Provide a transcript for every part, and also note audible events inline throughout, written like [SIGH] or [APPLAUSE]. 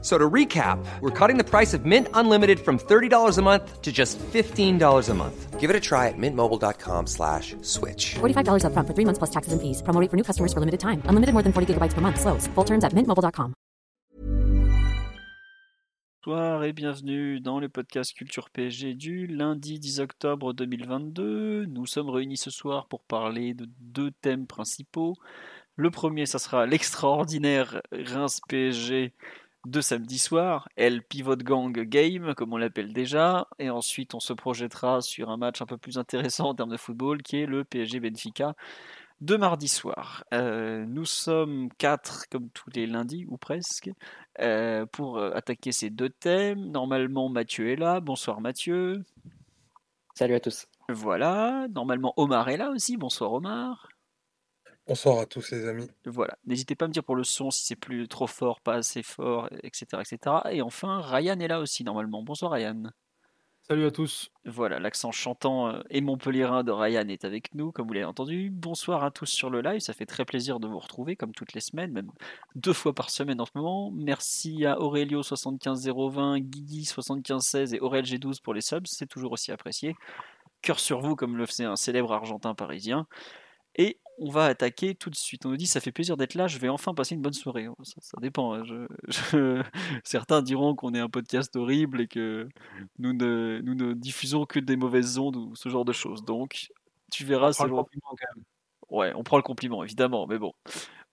So to recap, we're cutting the price of Mint Unlimited from $30 a month to just $15 a month. Give it a try at mintmobile.com slash switch. $45 upfront for three months plus taxes and fees. Promo rate for new customers for limited time. Unlimited more than 40 gigabytes per month. Slows. Full terms at mintmobile.com. Bonsoir et bienvenue dans le podcast Culture PSG du lundi 10 octobre 2022. Nous sommes réunis ce soir pour parler de deux thèmes principaux. Le premier, ça sera l'extraordinaire Reims PSG de samedi soir, El Pivot Gang Game, comme on l'appelle déjà. Et ensuite, on se projettera sur un match un peu plus intéressant en termes de football, qui est le PSG Benfica de mardi soir. Euh, nous sommes quatre, comme tous les lundis, ou presque, euh, pour attaquer ces deux thèmes. Normalement, Mathieu est là. Bonsoir Mathieu. Salut à tous. Voilà. Normalement, Omar est là aussi. Bonsoir Omar. Bonsoir à tous les amis. Voilà. N'hésitez pas à me dire pour le son si c'est plus trop fort, pas assez fort, etc., etc. Et enfin, Ryan est là aussi normalement. Bonsoir Ryan. Salut à tous. Voilà, l'accent chantant euh, et montpellierin de Ryan est avec nous, comme vous l'avez entendu. Bonsoir à tous sur le live, ça fait très plaisir de vous retrouver, comme toutes les semaines, même deux fois par semaine en ce moment. Merci à Aurelio75020, Guigui75116 et Aurel G12 pour les subs, c'est toujours aussi apprécié. Cœur sur vous, comme le faisait un célèbre argentin parisien. Et on va attaquer tout de suite. On nous dit ça fait plaisir d'être là, je vais enfin passer une bonne soirée. Ça, ça dépend. hein. Je- [LAUGHS] je- Certains diront qu'on est un podcast horrible et que nous ne, nous ne diffusons que des mauvaises ondes ou ce genre de choses. Donc, tu verras. Prends le selon- compliment quand même. Ouais, on prend le compliment, évidemment, mais bon,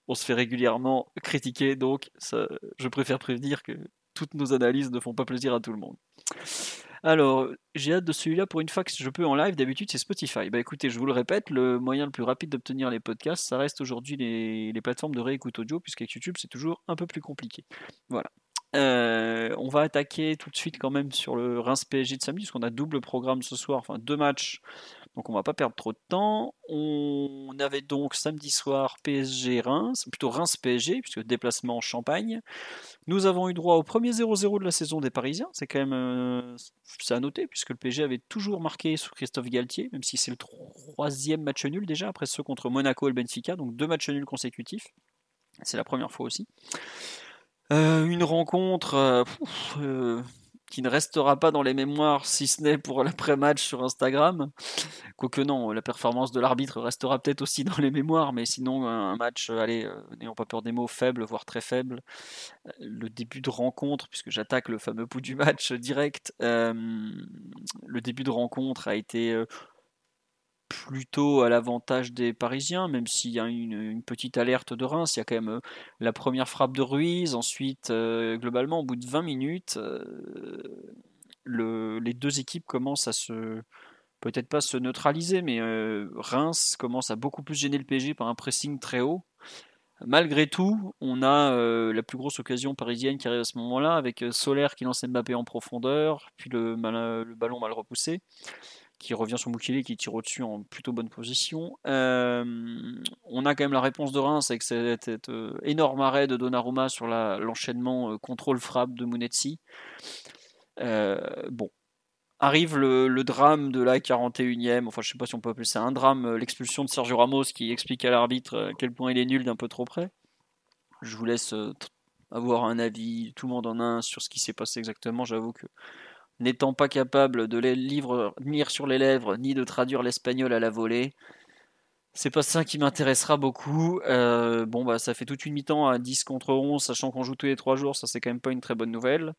on se fait régulièrement critiquer, donc ça, je préfère prévenir que toutes nos analyses ne font pas plaisir à tout le monde. Alors, j'ai hâte de celui-là pour une fois que je peux en live. D'habitude, c'est Spotify. Bah écoutez, je vous le répète, le moyen le plus rapide d'obtenir les podcasts, ça reste aujourd'hui les, les plateformes de réécoute audio, puisqu'avec YouTube, c'est toujours un peu plus compliqué. Voilà. Euh, on va attaquer tout de suite quand même sur le Reims PSG de samedi, parce qu'on a double programme ce soir, enfin deux matchs donc on va pas perdre trop de temps. On avait donc samedi soir PSG Reims, plutôt Reims PSG, puisque déplacement en Champagne. Nous avons eu droit au premier 0-0 de la saison des Parisiens. C'est quand même euh, à noter, puisque le PSG avait toujours marqué sur Christophe Galtier, même si c'est le troisième match nul déjà, après ceux contre Monaco et le Benfica, donc deux matchs nuls consécutifs. C'est la première fois aussi. Euh, une rencontre euh, qui ne restera pas dans les mémoires, si ce n'est pour l'après-match sur Instagram. Quoique non, la performance de l'arbitre restera peut-être aussi dans les mémoires, mais sinon un match, euh, allez, euh, n'ayons pas peur des mots, faible, voire très faible. Euh, Le début de rencontre, puisque j'attaque le fameux bout du match direct, le début de rencontre a été plutôt à l'avantage des Parisiens, même s'il y a une, petite alerte de Reims. Il y a quand même euh, la première frappe de Ruiz, ensuite, euh, globalement, au bout de 20 minutes, euh, le- les deux équipes commencent à se peut-être pas se neutraliser, mais Reims commence à beaucoup plus gêner le PSG par un pressing très haut. Malgré tout, on a la plus grosse occasion parisienne qui arrive à ce moment-là, avec Solaire qui lance Mbappé en profondeur, puis le ballon mal repoussé, qui revient sur Mukele, qui tire au-dessus en plutôt bonne position. Euh, on a quand même la réponse de Reims avec cet, cet, euh, énorme arrêt de Donnarumma sur l'enchaînement euh, contrôle-frappe de Munetsi. Bon, Arrive le, drame de la 41e, enfin je sais pas si on peut appeler ça un drame, l'expulsion de Sergio Ramos qui explique à l'arbitre à quel point il est nul d'un peu trop près. Je vous laisse avoir un avis, tout le monde en a un sur ce qui s'est passé exactement. J'avoue que n'étant pas capable de les lire sur les lèvres ni de traduire l'espagnol à la volée, c'est pas ça qui m'intéressera beaucoup. Euh, bon bah ça fait toute une mi-temps à 10 contre 11, sachant qu'on joue tous les 3 jours, ça c'est quand même pas une très bonne nouvelle.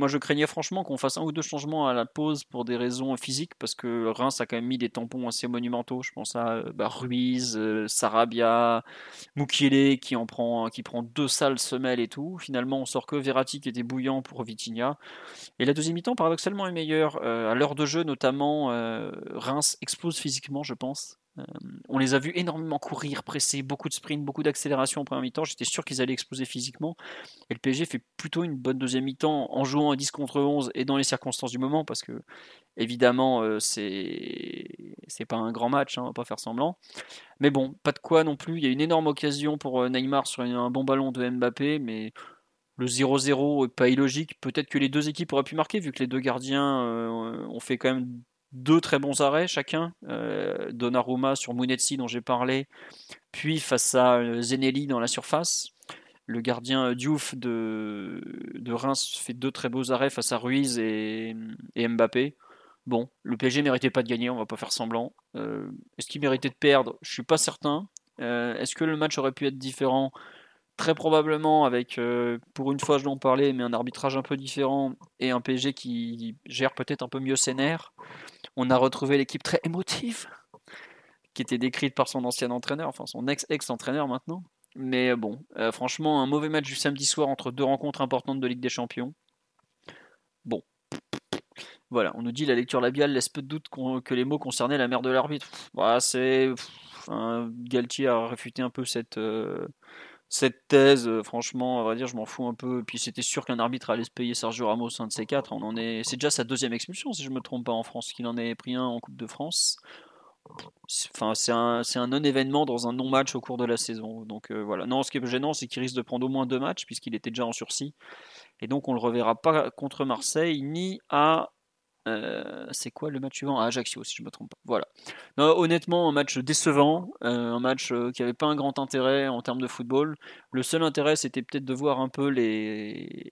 Moi, je craignais franchement qu'on fasse un ou deux changements à la pause pour des raisons physiques, parce que Reims a quand même mis des tampons assez monumentaux. Je pense à euh, bah, Ruiz, euh, Sarabia, Mukiele qui en prend, qui prend deux sales semelles et tout. Finalement, on sort que Verratti qui était bouillant pour Vitinha. Et la deuxième mi-temps, paradoxalement, est meilleure. Euh, à l'heure de jeu, notamment, Reims explose physiquement, je pense. Euh, on les a vus énormément courir, presser, beaucoup de sprint, beaucoup d'accélération en première mi-temps. J'étais sûr qu'ils allaient exploser physiquement. Et le PSG fait plutôt une bonne deuxième mi-temps en jouant à 10 contre 11 et dans les circonstances du moment parce que évidemment euh, c'est pas un grand match, hein, on va pas faire semblant. Mais bon, pas de quoi non plus. Il y a une énorme occasion pour euh, Neymar sur un bon ballon de Mbappé, mais le 0-0 est pas illogique. Peut-être que les deux équipes auraient pu marquer vu que les deux gardiens ont fait quand même deux très bons arrêts chacun. Euh, Donnarumma sur Munetsi dont j'ai parlé, puis face à euh, Zenelli dans la surface. Le gardien Diouf de, de Reims fait deux très beaux arrêts face à Ruiz et, Mbappé. Bon, le PSG méritait pas de gagner, on va pas faire semblant. Euh, est-ce qu'il méritait de perdre? Je suis pas certain. Est-ce que le match aurait pu être différent? Très probablement, avec, pour une fois je l'en parlais, mais un arbitrage un peu différent et un PSG qui gère peut-être un peu mieux ses nerfs. On a retrouvé l'équipe très émotive, qui était décrite par son ancien entraîneur, enfin son ex-ex-entraîneur maintenant. Mais bon, euh, franchement, un mauvais match du samedi soir entre deux rencontres importantes de Ligue des Champions. Bon. Voilà, on nous dit la lecture labiale laisse peu de doute que les mots concernaient la mère de l'arbitre. Bah, c'est. Galtier a réfuté un peu cette. Euh, cette thèse, euh, franchement, à vrai dire, je m'en fous un peu. Puis c'était sûr qu'un arbitre allait se payer Sergio Ramos, un de ces quatre. On est, c'est déjà sa deuxième expulsion, si je me trompe pas, en France, qu'il en ait pris un en Coupe de France. C'est un, non-événement dans un non-match au cours de la saison. Donc euh, voilà. Non, ce qui est gênant, c'est qu'il risque de prendre au moins deux matchs, puisqu'il était déjà en sursis. Et donc on le reverra pas contre Marseille, ni à euh, c'est quoi le match suivant? À Ajaccio, si je me trompe pas. Voilà. honnêtement, un match décevant, euh, un match euh, qui avait pas un grand intérêt en termes de football. Le seul intérêt, c'était peut-être de voir un peu les,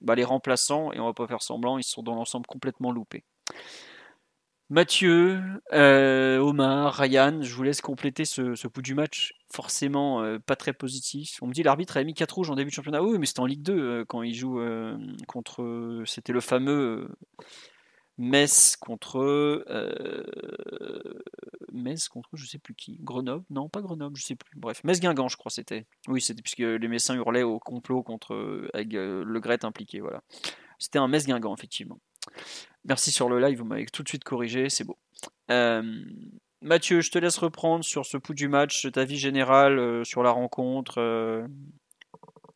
bah, les remplaçants, et on va pas faire semblant, ils sont dans l'ensemble complètement loupés. Mathieu, Omar, Ryan, je vous laisse compléter ce, ce bout du match, forcément pas très positif. On me dit l'arbitre a mis 4 rouges en début de championnat. Oui, mais c'était en Ligue 2 quand il joue contre. C'était le fameux Metz contre euh, Metz contre je sais plus qui. Grenoble? Non pas Grenoble je sais plus. Bref Metz Guingamp je crois c'était. Oui c'était puisque les Messins hurlaient au complot contre avec euh, le Gret impliqué voilà. C'était un Metz Guingamp effectivement. Merci sur le live vous m'avez tout de suite corrigé c'est beau. Euh, Mathieu je te laisse reprendre sur ce pouls du match ta vie générale sur la rencontre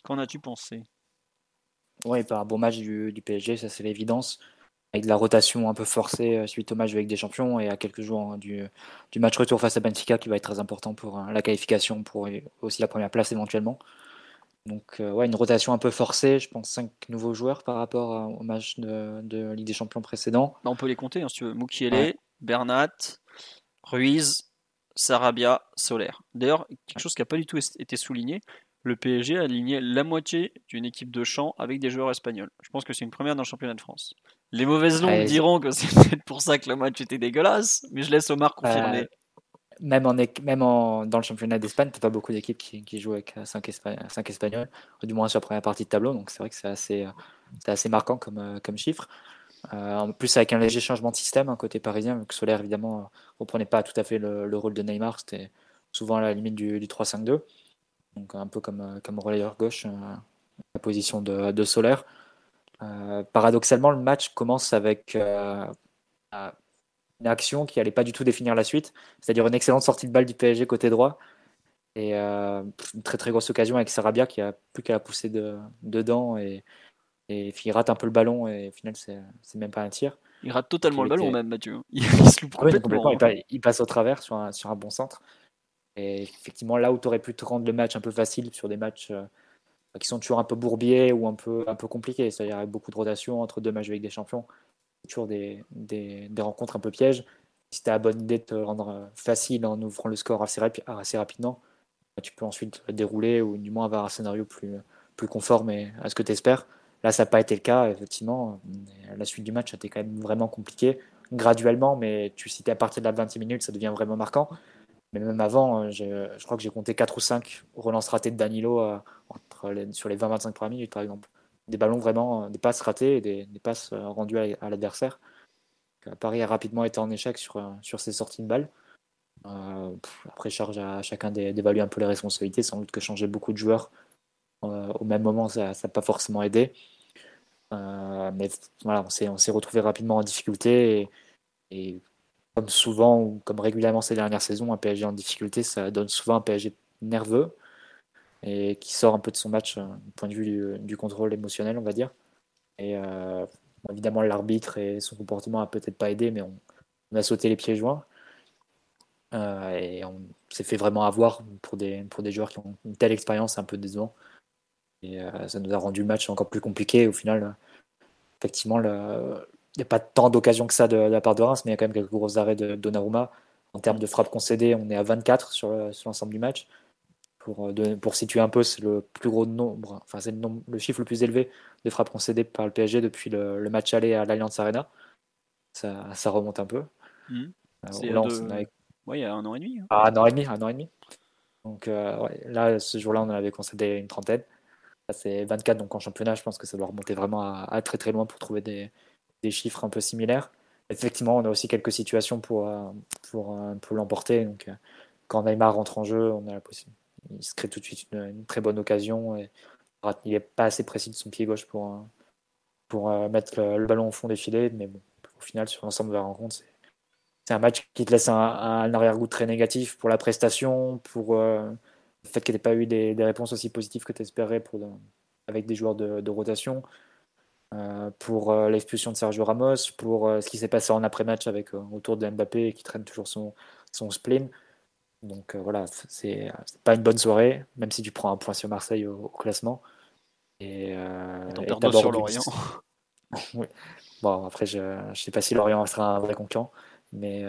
qu'en as-tu pensé? Oui, pas un bon match du, du PSG, ça c'est l'évidence avec de la rotation un peu forcée euh, suite au match avec des champions et à quelques jours hein, du, du, match retour face à Benfica qui va être très important pour euh, la qualification, pour aussi la première place éventuellement. Donc euh, ouais, une rotation un peu forcée, je pense cinq nouveaux joueurs par rapport au match de, de Ligue des Champions précédent. Bah, on peut les compter hein, si tu veux. Mukiele, Bernat, Ruiz, Sarabia, Solaire. D'ailleurs, quelque chose qui n'a pas du tout été souligné, le PSG a aligné la moitié d'une équipe de champ avec des joueurs espagnols. Je pense que c'est une première dans le championnat de France. Les mauvaises langues diront que c'est [LAUGHS] peut-être pour ça que le match était dégueulasse, mais je laisse Omar confirmer. Euh, même en, même en, dans le championnat d'Espagne, tu pas beaucoup d'équipes qui, qui, jouent avec 5, Espagnols, ou du moins sur la première partie de tableau, donc c'est vrai que c'est assez, assez marquant comme, euh, comme chiffre. Euh, en plus, avec un léger changement de système, un côté parisien, vu que Solaire, évidemment, ne reprenait pas tout à fait le, rôle de Neymar, c'était souvent à la limite du, du 3-5-2, donc un peu comme, comme relayeur gauche, la position de, de Solaire. Euh, paradoxalement, le match commence avec euh, une action qui n'allait pas du tout définir la suite, c'est-à-dire une excellente sortie de balle du PSG côté droit et euh, une très très grosse occasion avec Sarabia qui a plus qu'à la pousser de, dedans et, et il rate un peu le ballon et au final c'est même pas un tir. Il rate totalement le ballon même Mathieu. [LAUGHS] Il, se loupe complètement. il, passe au travers sur un, sur un bon centre. Et effectivement là où tu aurais pu te rendre le match un peu facile sur des matchs qui sont toujours un peu bourbiers ou un peu, un peu compliqués. C'est-à-dire avec beaucoup de rotation entre deux matchs avec des champions. toujours des, des, rencontres un peu pièges. Si tu as la bonne idée de te rendre euh, facile en ouvrant le score assez, assez rapidement, bah, tu peux ensuite dérouler ou du moins avoir un scénario plus, plus conforme à ce que tu espères. Là, ça n'a pas été le cas, effectivement. La suite du match été quand même vraiment compliquée, graduellement, mais tu citais à partir de la 20 minutes, ça devient vraiment marquant. Mais même avant, euh, je crois que j'ai compté 4 ou 5 relances ratées de Danilo euh, sur les 20-25 premières minutes, par exemple. Des ballons vraiment, euh, des passes ratées et des, passes rendues à, l'adversaire. Paris a rapidement été en échec sur, sur ses sorties de balles. après, charge à chacun d'évaluer un peu les responsabilités. Sans doute que changer beaucoup de joueurs au même moment, ça n'a pas forcément aidé. mais voilà, on s'est retrouvé rapidement en difficulté et comme souvent ou comme régulièrement ces dernières saisons, un PSG en difficulté, ça donne souvent un PSG nerveux et qui sort un peu de son match euh, du point de vue du, contrôle émotionnel, on va dire. Et euh, évidemment, l'arbitre et son comportement a peut-être pas aidé, mais on, a sauté les pieds joints. Euh, et on s'est fait vraiment avoir pour des, pour des joueurs qui ont une telle expérience un peu décevant. Et ça nous a rendu le match encore plus compliqué. Au final, effectivement, il n'y a pas tant d'occasions que ça de, la part de Reims, mais il y a quand même quelques gros arrêts de Donnarumma. En termes de frappes concédées, on est à 24 sur, l'ensemble du match. Pour, euh, pour situer un peu, c'est le plus gros nombre, enfin c'est le, chiffre le plus élevé de frappes concédées par le PSG depuis le, match aller à l'Alliance Arena. Ça, ça, remonte un peu. Mmh. Il y a un an et demi. Hein. Ah, un an et demi, un an et demi. Donc euh, là, ce jour-là, on en avait concédé une trentaine. c'est 24, donc en championnat, je pense que ça doit remonter vraiment à très très loin pour trouver des, des chiffres un peu similaires. Effectivement, on a aussi quelques situations pour, pour, pour l'emporter. Donc, quand Neymar rentre en jeu, on a la possibilité. Il se crée tout de suite une, très bonne occasion. Et il n'est pas assez précis de son pied gauche pour, pour mettre le, ballon au fond des filets. Mais bon, au final, sur l'ensemble de la rencontre, c'est un match qui te laisse un, arrière-goût très négatif pour la prestation, pour le fait qu'il n'y ait pas eu des, réponses aussi positives que tu espérais pour, avec des joueurs de, rotation. Euh, pour euh, l'expulsion de Sergio Ramos, pour euh, ce qui s'est passé en après-match avec autour de Mbappé qui traîne toujours son, son spleen. Donc voilà, c'est pas une bonne soirée, même si tu prends un point sur Marseille au, classement. Et, et sur Lorient. [LAUGHS] Bon, après, je ne sais pas si Lorient sera un vrai concurrent, mais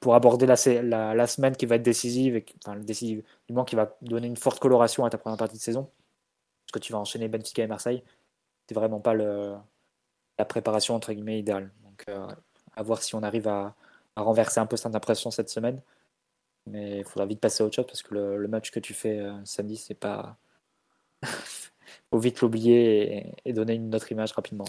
pour aborder la, la, la, semaine qui va être décisive, et, enfin, décisive, du moins qui va donner une forte coloration à ta première partie de saison, parce que tu vas enchaîner Benfica et Marseille, vraiment pas le, la préparation entre guillemets idéale. Donc euh, à voir si on arrive à, renverser un peu cette impression cette semaine. Mais il faudra vite passer à autre parce que le, match que tu fais euh, samedi, c'est pas. [LAUGHS] faut vite l'oublier et, donner une autre image rapidement.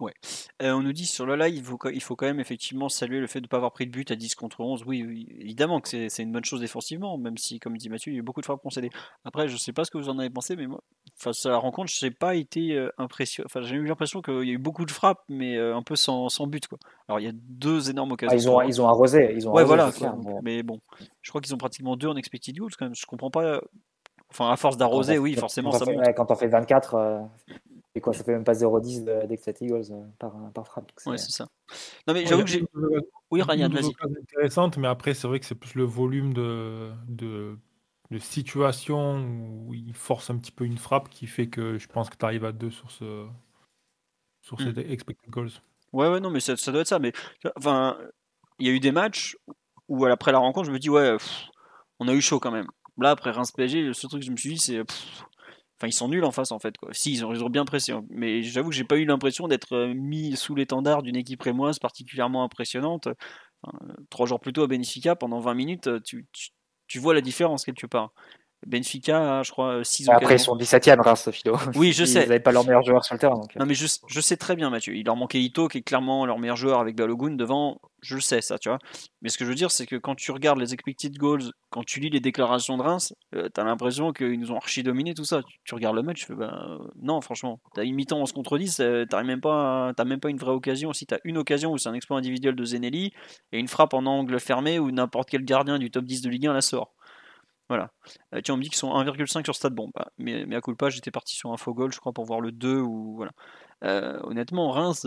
Ouais. Euh, on nous dit sur le live, il faut, il faut quand même effectivement saluer le fait de ne pas avoir pris de but à 10 contre 11. Oui, évidemment que c'est une bonne chose défensivement, même si, comme dit Mathieu, il y a eu beaucoup de frappes concédées. Après, je ne sais pas ce que vous en avez pensé, mais moi, face à la rencontre, je n'ai pas été euh, impressionné. Enfin, j'ai eu l'impression qu'il y a eu beaucoup de frappes, mais euh, un peu sans, sans, but. Quoi. Alors, il y a deux énormes occasions. Ah, ils, ont, ils ont arrosé. Ils ont ouais, voilà. mais bon, je crois qu'ils ont pratiquement deux en expected goals quand même. Je comprends pas. Enfin, à force d'arroser, oui, forcément, ça monte. quand on fait 24, et quoi, ça fait même pas 0,10 d'expected goals euh, par, par frappe. Ouais, c'est ça. Non, mais j'avoue que j'ai. Oui, Ryan, vas-y. intéressante, mais après, c'est vrai que c'est plus le volume de, de, de situations où il force un petit peu une frappe qui fait que je pense que tu arrives à 2 sur ce sur ces hmm. expected goals. Ouais, ouais, non, mais ça, ça, doit être ça. Mais enfin, il y a eu des matchs où après la rencontre, je me dis, ouais, on a eu chaud quand même. Là, après Reims PSG, le seul truc que je me suis dit, c'est Enfin, ils sont nuls en face en fait. Quoi. Si, ils ont, bien pressé. Hein. Mais j'avoue que j'ai pas eu l'impression d'être euh, mis sous l'étendard d'une équipe rémoise particulièrement impressionnante. trois jours plus tôt à Benfica, pendant 20 minutes, tu, tu vois la différence quelque part. Benfica, je crois, 6 Après, ils sont 17ème, grâce Philo. Oui, je sais. Ils n'avaient pas leur meilleur joueur sur le terrain. Non, mais je, je, sais très bien, Mathieu. Il leur manquait Ito, qui est clairement leur meilleur joueur avec Balogun devant. Je le sais, ça, tu vois. Mais ce que je veux dire, c'est que quand tu regardes les expected goals, quand tu lis les déclarations de Reims, euh, tu as l'impression qu'ils nous ont archi dominé tout ça. Tu, regardes le match, tu fais, ben, non, franchement. Tu as une mi-temps 11 contre 10, tu même, pas, même pas une vraie occasion. Si tu as une occasion où c'est un exploit individuel de Zenelli et une frappe en angle fermé où n'importe quel gardien du top 10 de Ligue 1 la sort. Voilà. Euh, tiens, on me dit qu'ils sont 1,5 sur Stade Bon. Bah, mais, mais à coup pas, j'étais parti sur un faux goal, je crois, pour voir le 2 ou voilà. Euh, honnêtement, Reims,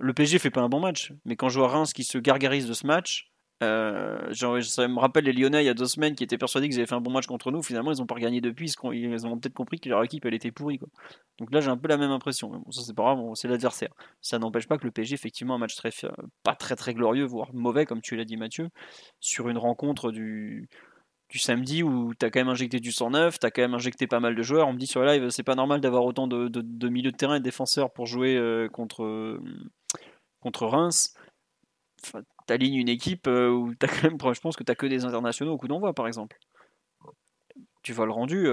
le PSG fait pas un bon match, mais quand je vois Reims qui se gargarise de ce match, euh, genre, ça me rappelle les Lyonnais il y a deux semaines qui étaient persuadés qu'ils avaient fait un bon match contre nous. Finalement, ils ont pas regagné depuis. Ils ont peut-être compris que leur équipe elle était pourrie. Quoi. Donc là, j'ai un peu la même impression. bon, ça c'est pas grave, c'est l'adversaire. Ça n'empêche pas que le PSG effectivement un match très pas très très glorieux, voire mauvais comme tu l'as dit Mathieu, sur une rencontre du du samedi où tu as quand même injecté du 109, tu as quand même injecté pas mal de joueurs. On me dit sur le live, c'est pas normal d'avoir autant de, de, milieux de terrain et de défenseurs pour jouer euh, contre, euh, contre Reims. Enfin, tu alignes une équipe euh, où tu as quand même, je pense que tu que des internationaux au coup d'envoi, par exemple. Tu vois le rendu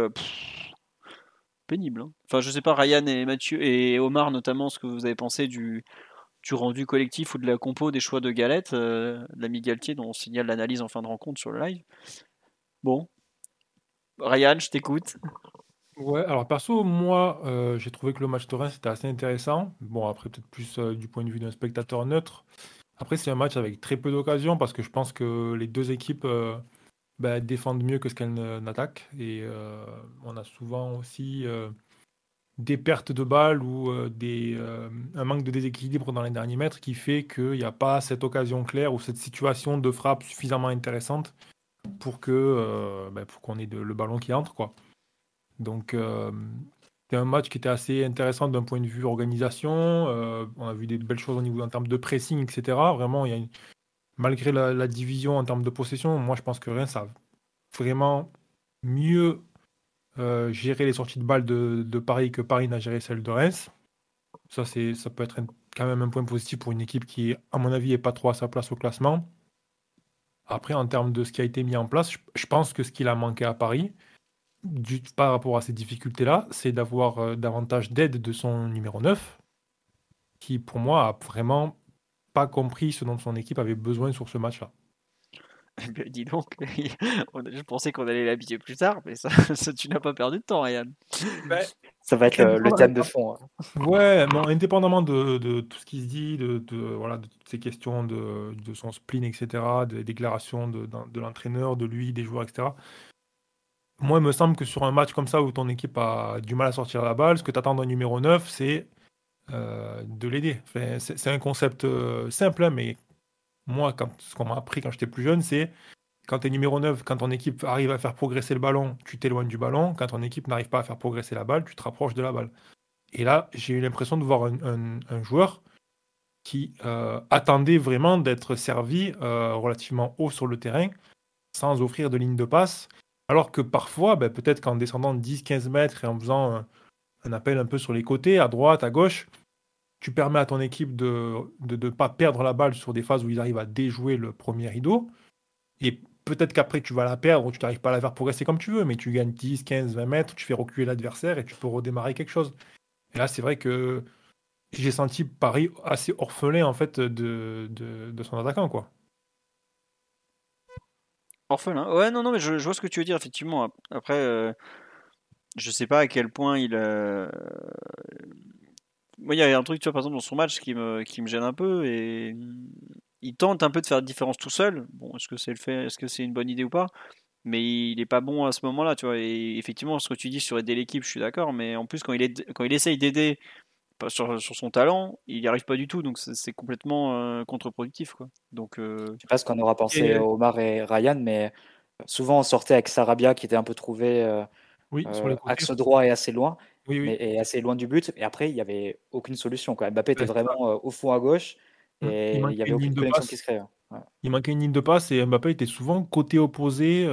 pénible. Hein. Enfin, je sais pas, Ryan et Mathieu et Omar notamment, ce que vous avez pensé du, du rendu collectif ou de la compo des choix de Galette, l'ami Galtier, dont on signale l'analyse en fin de rencontre sur le live. Bon. Ryan, je t'écoute. Ouais, alors perso, moi, euh, j'ai trouvé que le match de Reims était assez intéressant. Bon, après, peut-être plus euh, du point de vue d'un spectateur neutre. Après, c'est un match avec très peu d'occasions parce que je pense que les deux équipes euh, bah, défendent mieux que ce qu'elles n'attaquent. Et on a souvent aussi des pertes de balles ou des, un manque de déséquilibre dans les derniers mètres qui fait qu'il n'y a pas cette occasion claire ou cette situation de frappe suffisamment intéressante pour que bah, pour qu'on ait le ballon qui entre. Quoi. Donc, c'était un match qui était assez intéressant d'un point de vue organisation. Euh, on a vu des belles choses au niveau en termes de pressing, etc. Vraiment, il y a malgré la, division en termes de possession, moi je pense que Reims a vraiment mieux euh, géré les sorties de balles de, Paris que Paris n'a géré celle de Reims. Ça, ça peut être quand même un point positif pour une équipe qui, à mon avis, n'est pas trop à sa place au classement. Après, en termes de ce qui a été mis en place, je pense que ce qu'il a manqué à Paris, par rapport à ces difficultés-là, c'est d'avoir euh, davantage d'aide de son numéro 9, qui pour moi a vraiment pas compris ce dont son équipe avait besoin sur ce match-là. Eh [LAUGHS] ben, dis donc, je pensais qu'on allait l'habiller plus tard, mais ça, [LAUGHS] tu n'as pas perdu de temps, Ryan. Ben, ça va être le, thème de fond. Hein. Ouais, bon, indépendamment de, tout ce qui se dit, de, voilà, de toutes ces questions de, son spleen, etc., des déclarations de, de l'entraîneur, de lui, des joueurs, etc. Moi, il me semble que sur un match comme ça où ton équipe a du mal à sortir la balle, ce que tu attends d'un numéro 9, c'est euh, de l'aider. c'est un concept euh, simple, hein, mais moi, ce qu'on m'a appris quand j'étais plus jeune, c'est quand tu es numéro 9, quand ton équipe arrive à faire progresser le ballon, tu t'éloignes du ballon. Quand ton équipe n'arrive pas à faire progresser la balle, tu te rapproches de la balle. Et là, j'ai eu l'impression de voir un, joueur qui euh, attendait vraiment d'être servi relativement haut sur le terrain, sans offrir de ligne de passe, alors que parfois, ben, peut-être qu'en descendant 10-15 mètres et en faisant un, appel un peu sur les côtés, à droite, à gauche, tu permets à ton équipe de ne pas perdre la balle sur des phases où ils arrivent à déjouer le premier rideau. Et peut-être qu'après, tu vas la perdre ou tu n'arrives pas à la faire progresser comme tu veux, mais tu gagnes 10, 15, 20 mètres, tu fais reculer l'adversaire et tu peux redémarrer quelque chose. Et là, c'est vrai que j'ai senti Paris assez orphelin en fait de, de, son attaquant. quoi. Orphelin. Ouais, non, non, mais je, vois ce que tu veux dire, effectivement. Après, euh, je sais pas à quel point il. Euh... Moi, il y a un truc, tu vois, par exemple, dans son match qui me, qui me gêne un peu et il tente un peu de faire la différence tout seul. Bon, est-ce que c'est le fait, est-ce que c'est une bonne idée ou pas? Mais il est pas bon à ce moment-là, tu vois. Et effectivement, ce que tu dis sur aider l'équipe, je suis d'accord. Mais en plus, quand il, est, quand il essaye d'aider sur, sur, son talent, il n'y arrive pas du tout, donc c'est complètement euh, contre-productif. Quoi. Donc, euh... Je sais pas ce qu'on aura pensé Omar et Ryan, mais souvent on sortait avec Sarabia qui était un peu trouvé euh, oui, euh, axe droit et assez loin, et assez loin du but. Et après, il n'y avait aucune solution. Quoi. Mbappé était vraiment au fond à gauche mmh. et il n'y avait aucune connexion qui se créait. Il manquait une ligne de passe et Mbappé était souvent côté opposé,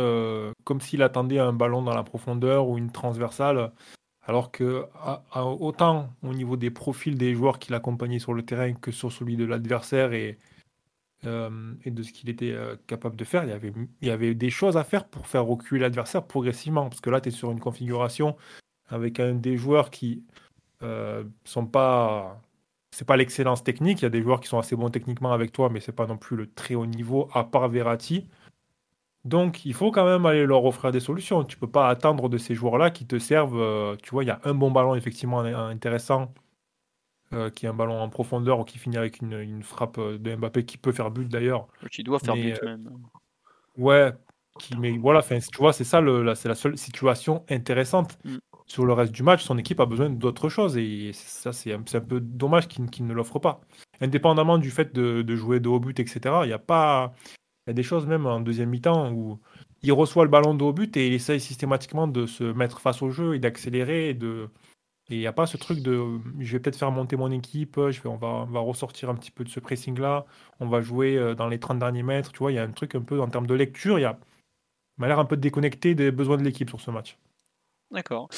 comme s'il attendait un ballon dans la profondeur ou une transversale. Alors que autant au niveau des profils des joueurs qu'il accompagnait sur le terrain que sur celui de l'adversaire et, euh, et de ce qu'il était euh, capable de faire, il y, avait, il y avait des choses à faire pour faire reculer l'adversaire progressivement. Parce que là, tu es sur une configuration avec un des joueurs qui euh, sont pas. C'est pas l'excellence technique. Il y a des joueurs qui sont assez bons techniquement avec toi, mais c'est pas non plus le très haut niveau, à part Verratti. Donc, il faut quand même aller leur offrir des solutions. Tu peux pas attendre de ces joueurs-là qui te servent. Euh, tu vois, il y a un bon ballon effectivement intéressant, euh, qui est un ballon en profondeur ou qui finit avec une, frappe euh, de Mbappé qui peut faire but d'ailleurs. Qui doit faire but même. Ouais, qui, mais voilà, tu vois, c'est ça, c'est la seule situation intéressante. Mm. Sur le reste du match, son équipe a besoin d'autre chose et ça, c'est un, peu dommage qu'il ne l'offre pas. Indépendamment du fait de, jouer de haut but, etc., il n'y a pas y a des choses même en deuxième mi-temps où il reçoit le ballon de haut but et il essaye systématiquement de se mettre face au jeu et d'accélérer. Et il n'y a pas ce truc de je vais peut-être faire monter mon équipe, je vais, on, va, ressortir un petit peu de ce pressing-là, on va jouer euh, dans les 30 derniers mètres. Tu vois, il y a un truc un peu en termes de lecture, il y a m'a l'air un peu déconnecté des besoins de l'équipe sur ce match. D'accord.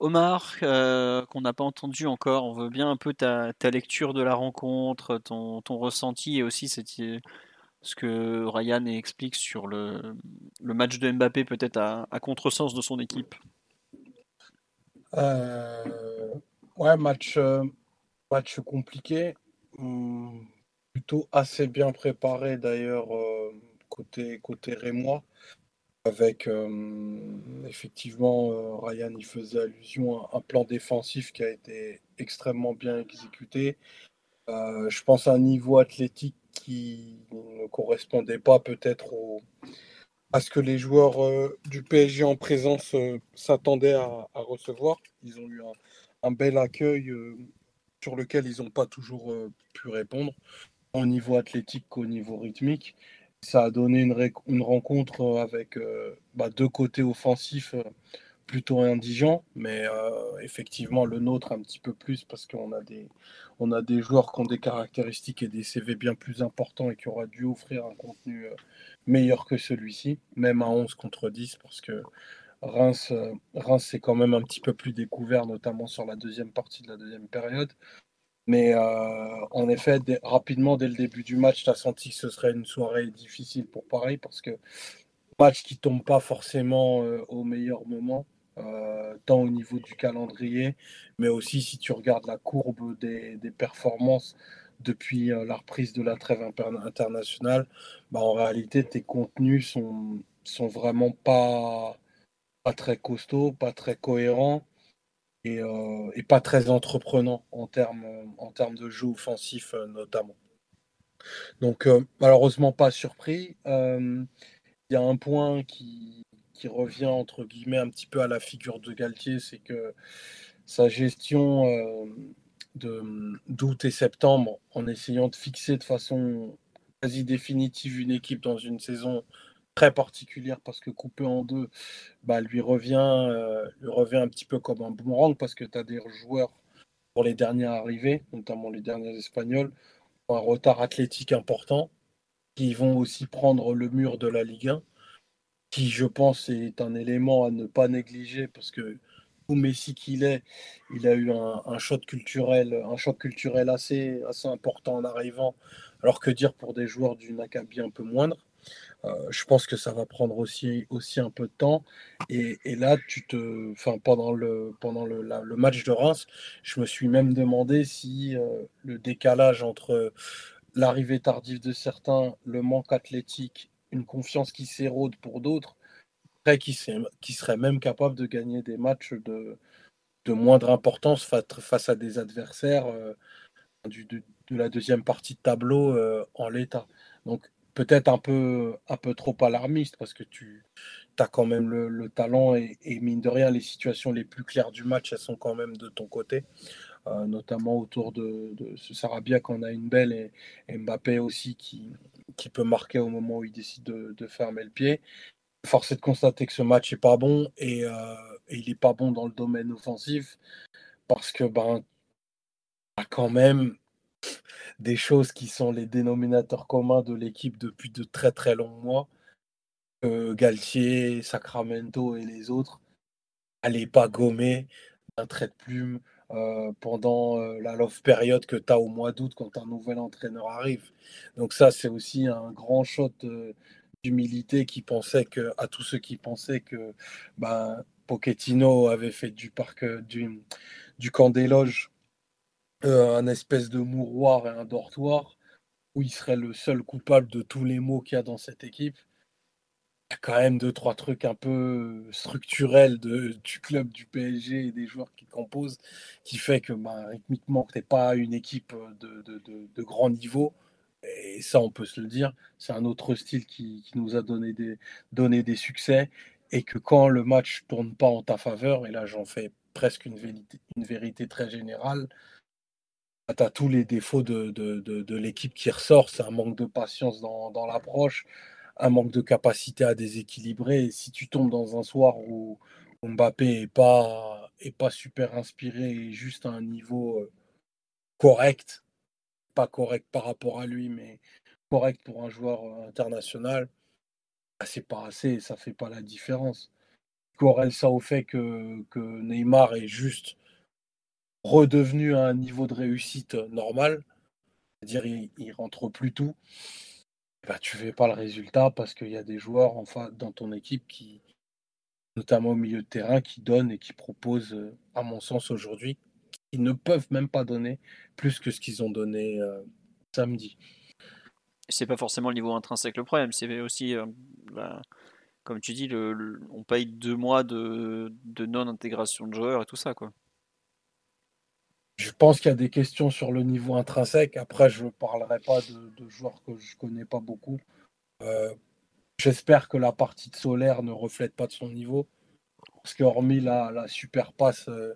Omar, euh, qu'on n'a pas entendu encore, on veut bien un peu ta, lecture de la rencontre, ton, ressenti et aussi ce que Ryan explique sur le, match de Mbappé peut-être à, contresens de son équipe. Euh, Ouais, match, euh, compliqué, hum, plutôt assez bien préparé d'ailleurs côté, côté Rémois, avec effectivement, Ryan y faisait allusion à un plan défensif qui a été extrêmement bien exécuté. je pense à un niveau athlétique qui ne correspondait pas peut-être à ce que les joueurs euh, du PSG en présence euh, s'attendaient à, recevoir. Ils ont eu un, bel accueil sur lequel ils n'ont pas toujours pu répondre, au niveau athlétique qu'au niveau rythmique. Ça a donné une, rencontre avec bah, deux côtés offensifs plutôt indigent, mais euh, effectivement le nôtre un petit peu plus parce qu'on a des joueurs qui ont des caractéristiques et des CV bien plus importants et qui auraient dû offrir un contenu euh, meilleur que celui-ci, même à 11 contre 10 parce que Reims, euh, Reims c'est quand même un petit peu plus découvert, notamment sur la deuxième partie de la deuxième période. Mais en effet, rapidement, dès le début du match, tu as senti que ce serait une soirée difficile pour Paris parce que match qui tombe pas forcément au meilleur moment. Euh, tant au niveau du calendrier, mais aussi si tu regardes la courbe des, performances depuis euh, la reprise de la trêve internationale, bah, en réalité, tes contenus sont, sont vraiment pas, pas très costauds, pas très cohérents et, euh, pas très entreprenants en termes, en termes de jeu offensif notamment. Donc malheureusement pas surpris. Il y a un point qui, qui revient entre guillemets un petit peu à la figure de Galtier, c'est que sa gestion euh, d'août et septembre, en essayant de fixer de façon quasi définitive une équipe dans une saison très particulière parce que coupé en deux, bah, lui, revient, euh, lui revient un petit peu comme un boomerang parce que tu as des joueurs pour les derniers arrivés, notamment les derniers Espagnols, ont un retard athlétique important, qui vont aussi prendre le mur de la Ligue 1 qui, je pense, est un élément à ne pas négliger parce que Messi qu'il est, il a eu un, choc culturel, un choc culturel assez, assez important en arrivant. Alors que dire pour des joueurs d'une acabit un peu moindre je pense que ça va prendre aussi, aussi un peu de temps. Et, là, tu te, enfin, pendant, le, pendant le, match de Reims, je me suis même demandé si euh, le décalage entre l'arrivée tardive de certains, le manque athlétique une confiance qui s'érode pour d'autres, qui, qui seraient même capables de gagner des matchs de, de moindre importance face à des adversaires euh, du, de, la deuxième partie de tableau euh, en l'état. Donc peut-être un peu, un peu trop alarmiste parce que tu as quand même le, talent et, mine de rien, les situations les plus claires du match, elles sont quand même de ton côté. Euh, notamment autour de, ce Sarabia qu'on a une belle et, Mbappé aussi qui, qui peut marquer au moment où il décide de, fermer le pied. Force est de constater que ce match n'est pas bon et, euh, il n'est pas bon dans le domaine offensif parce que ben quand même des choses qui sont les dénominateurs communs de l'équipe depuis de très très longs mois. Galtier, Sacramento et les autres, n'allez pas gommer d'un trait de plume euh, pendant euh, la love période que tu as au mois d'août quand un nouvel entraîneur arrive. Donc ça, c'est aussi un grand shot euh, d'humilité qui pensait que, à tous ceux qui pensaient que ben, Pochettino avait fait du parc du, du camp des loges un espèce de mouroir et un dortoir où il serait le seul coupable de tous les maux qu'il y a dans cette équipe y a quand même deux, trois trucs un peu structurels de, du club du PSG et des joueurs qui composent qui fait que bah, rythmiquement, tu n'es pas une équipe de, de, de, grand niveau. Et ça, on peut se le dire. C'est un autre style qui, qui, nous a donné des, donné des succès. Et que quand le match tourne pas en ta faveur, et là j'en fais presque une vérité, une vérité très générale, bah, tu as tous les défauts de, de l'équipe qui ressort. C'est un manque de patience dans, dans l'approche un manque de capacité à déséquilibrer. Et si tu tombes dans un soir où Mbappé n'est pas, est pas super inspiré et juste à un niveau euh, correct, pas correct par rapport à lui, mais correct pour un joueur euh, international, bah, c'est pas assez, ça fait pas la différence. Corrèle ça au fait que, que Neymar est juste redevenu à un niveau de réussite normal, c'est-à-dire il, rentre plus tout. Bah, tu ne fais pas le résultat parce qu'il y a des joueurs enfin, dans ton équipe qui, notamment au milieu de terrain, qui donnent et qui proposent, euh, à mon sens aujourd'hui, qui ne peuvent même pas donner plus que ce qu'ils ont donné euh, samedi. C'est pas forcément le niveau intrinsèque le problème, c'est aussi, euh, bah, comme tu dis, on paye deux mois de, non-intégration de joueurs et tout ça. quoi. Je pense qu'il y a des questions sur le niveau intrinsèque. Après, je ne parlerai pas de, joueurs que je ne connais pas beaucoup. Euh, j'espère que la partie de Solaire ne reflète pas de son niveau. Parce que hormis la, super passe euh,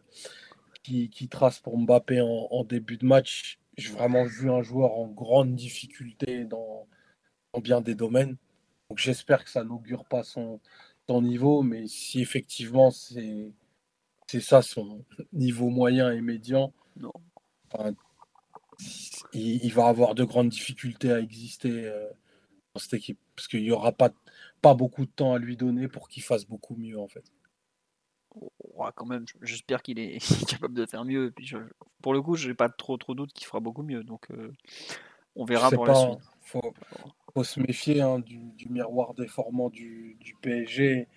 qui, trace pour Mbappé en, début de match, j'ai vraiment vu un joueur en grande difficulté dans, bien des domaines. Donc j'espère que ça n'augure pas son, son niveau, mais si effectivement c'est ça son niveau moyen et médian, non. il, va avoir de grandes difficultés à exister euh, dans cette équipe parce qu'il n'y aura pas, pas beaucoup de temps à lui donner pour qu'il fasse beaucoup mieux en fait. Oh, quand même, j'espère qu'il est [LAUGHS] capable de faire mieux. puis pour le coup, j'ai pas trop trop doute qu'il fera beaucoup mieux. Donc euh, on verra pour la suite. Faut, faut se méfier hein, du, miroir déformant du, du PSG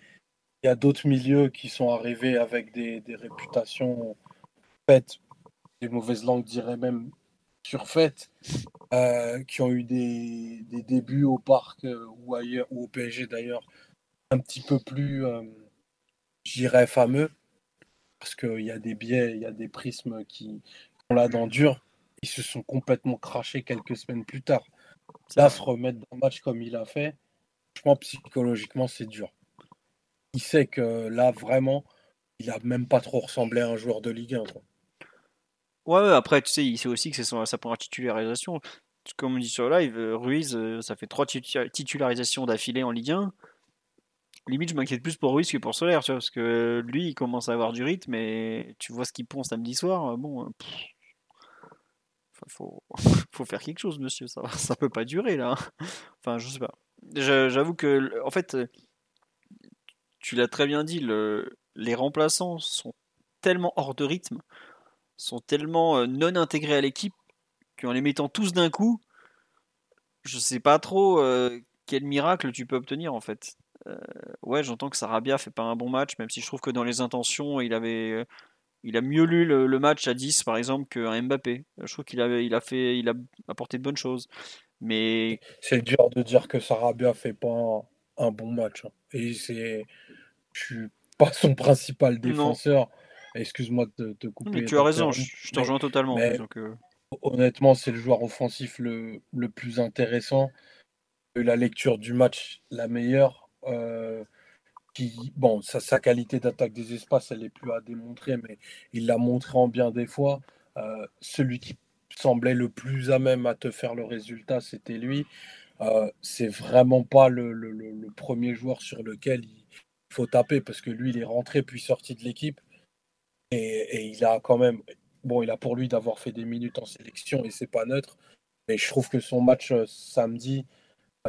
il y a d'autres milieux qui sont arrivés avec des, réputations faites, des mauvaises langues diraient même surfaites, euh, qui ont eu des, débuts au parc euh, ou ailleurs, ou au PSG d'ailleurs, un petit peu plus, euh, j'irais, fameux, parce qu'il y a des biais, il y a des prismes qui ont la dent dure, ils se sont complètement crachés quelques semaines plus tard. Là, se remettre dans le match comme il a fait, pense psychologiquement, c'est dur il sait que là, vraiment, il a même pas trop ressemblé à un joueur de Ligue 1. Ouais, après, tu sais, il sait aussi que c'est sa première titularisation. Comme on dit sur live, euh, Ruiz, euh, ça fait trois titularisations d'affilée en Ligue 1. Limite, je m'inquiète plus pour Ruiz que pour Solaire, tu vois, parce que lui, il commence à avoir du rythme, et tu vois ce qu'il pond samedi soir. Euh, bon, faut, [LAUGHS] faut faire quelque chose, monsieur. Ça, [LAUGHS] ça peut pas durer là. Enfin, je sais pas. J'avoue que, en fait, tu l'as très bien dit, le, les remplaçants sont tellement hors de rythme, sont tellement euh, non intégrés à l'équipe, qu'en les mettant tous d'un coup, je sais pas trop euh, quel miracle tu peux obtenir en fait. Euh, ouais, j'entends que Sarabia fait pas un bon match, même si je trouve que dans les intentions, il avait, il a mieux lu le, match à 10 par exemple qu'un Mbappé. Je trouve qu'il avait, il a fait, il a apporté de bonnes choses. Mais c'est dur de dire que Sarabia fait pas un bon match. Hein. Et c'est, je suis pas son principal défenseur. Excuse-moi de te couper. tu as raison, je, te rejoins totalement. Honnêtement, c'est le joueur offensif le, le, plus intéressant. La lecture du match la meilleure. Euh, qui, bon, sa, sa qualité d'attaque des espaces, elle n'est plus à démontrer, mais il l'a montré en bien des fois. Euh, celui qui semblait le plus à même à te faire le résultat, c'était lui. Euh, c'est vraiment pas le, le, le, premier joueur sur lequel il faut taper parce que lui, il est rentré puis sorti de l'équipe. Et, il a quand même, bon, il a pour lui d'avoir fait des minutes en sélection et c'est pas neutre. Mais je trouve que son match euh, samedi,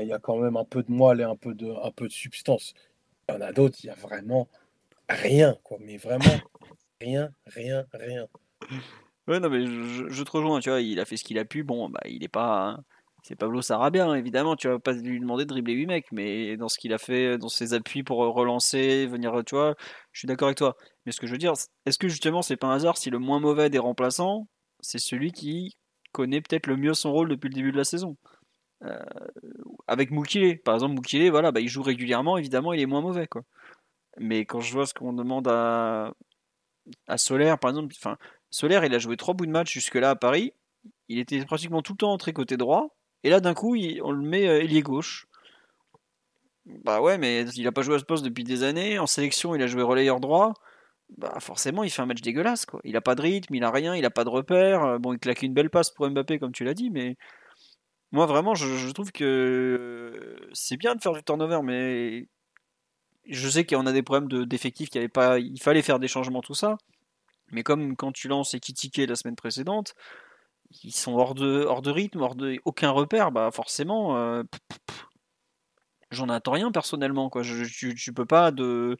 il y a quand même un peu de moelle et un peu de, un peu de substance. Il y en a d'autres, il y a vraiment rien, quoi. Mais vraiment rien, rien, rien. Ouais, non, mais je, te rejoins, tu vois, il a fait ce qu'il a pu. Bon, bah, il n'est pas c'est Pablo Sarabia, hein, évidemment, tu vas pas lui demander de dribbler 8 mecs, mais dans ce qu'il a fait, dans ses appuis pour relancer, venir, tu vois, je suis d'accord avec toi. Mais ce que je veux dire, est-ce que justement c'est pas un hasard si le moins mauvais des remplaçants, c'est celui qui connaît peut-être le mieux son rôle depuis le début de la saison? Euh, Avec Moukile, par exemple, Moukile, voilà, bah, il joue régulièrement, évidemment, il est moins mauvais. Mais quand je vois ce qu'on demande à, à Solaire, par exemple, enfin, Solaire, il a joué trois bouts de match jusque-là à Paris. Il était pratiquement tout le temps entré côté droit. Et là, d'un coup, on le met euh, ailier gauche. Bah ouais, mais il a pas joué à ce poste depuis des années. En sélection, il a joué relayeur droit. Bah forcément, il fait un match dégueulasse. Quoi. Il a pas de rythme, il a rien, il a pas de repère. Euh, bon, il claque une belle passe pour Mbappé, comme tu l'as dit, mais moi, vraiment, je, trouve que c'est bien de faire du turnover, mais je sais qu'on a des problèmes d'effectifs, qu'il avait pas, il fallait faire des changements, tout ça. Mais comme quand tu lances Ekitike la semaine précédente, ils sont hors de, hors de rythme, hors de aucun repère, bah forcément, euh, j'en attends rien personnellement. Quoi. Je, tu, peux pas de,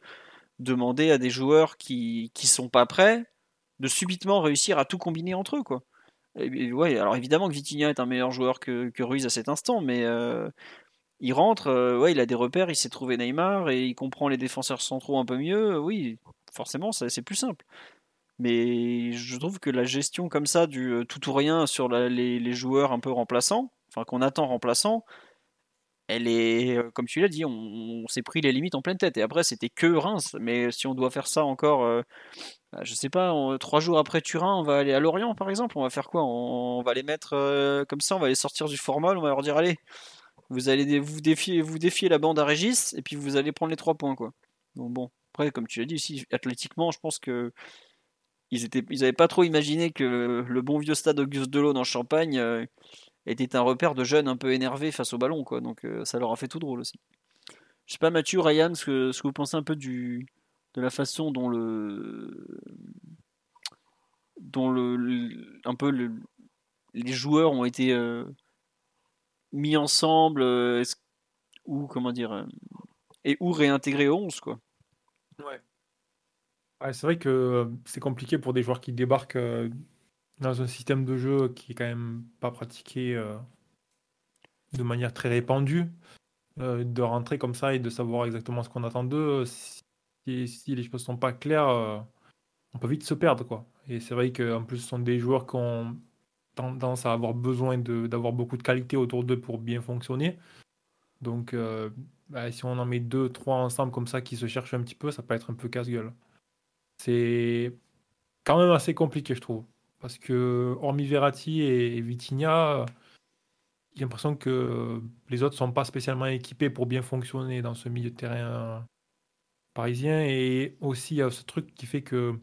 demander à des joueurs qui, qui sont pas prêts de subitement réussir à tout combiner entre eux. Quoi. ouais, alors évidemment que Vitinha est un meilleur joueur que, que Ruiz à cet instant, mais euh, il rentre, euh, ouais, il a des repères, il sait trouver Neymar et il comprend les défenseurs centraux un peu mieux. Oui, forcément, c'est plus simple. Mais je trouve que la gestion comme ça du euh, tout ou rien sur les, joueurs un peu remplaçants, enfin qu'on attend remplaçants, elle est, euh, comme tu l'as dit, on, s'est pris les limites en pleine tête. Et après, c'était que Reims. Mais si on doit faire ça encore, euh, bah, je sais pas, trois jours après Turin, on va aller à Lorient, par exemple. On va faire quoi? On, va les mettre euh, comme ça, on va les sortir du formal, on va leur dire, allez, vous allez vous défier, la bande à Régis, et puis vous allez prendre les trois points, quoi. Donc bon, après, comme tu l'as dit aussi, athlétiquement, je pense que ils étaient, ils avaient pas trop imaginé que le, bon vieux stade Auguste Delon dans Champagne euh, était un repère de jeunes un peu énervés face au ballon. Donc euh, ça leur a fait tout drôle aussi. Je sais pas, Mathieu, Ryan, ce que, vous pensez un peu de la façon dont les joueurs ont été euh, mis ensemble, ou comment dire, et ou réintégrés au 11, quoi. Ouais, c'est vrai que euh, c'est compliqué pour des joueurs qui débarquent euh, dans un système de jeu qui est quand même pas pratiqué euh, de manière très répandue, de rentrer comme ça et de savoir exactement ce qu'on attend d'eux. Si, si les choses sont pas claires, on peut vite se perdre, quoi. Et c'est vrai qu'en plus, ce sont des joueurs qui ont tendance à avoir besoin d'avoir beaucoup de qualité autour d'eux pour bien fonctionner. Donc, bah, si on en met deux, trois ensemble comme ça qui se cherchent un petit peu, ça peut être un peu casse-gueule. C'est quand même assez compliqué, je trouve. Parce que, hormis Verratti et, Vitinha, j'ai l'impression que les autres sont pas spécialement équipés pour bien fonctionner dans ce milieu de terrain parisien. Et aussi, il y a ce truc qui fait que,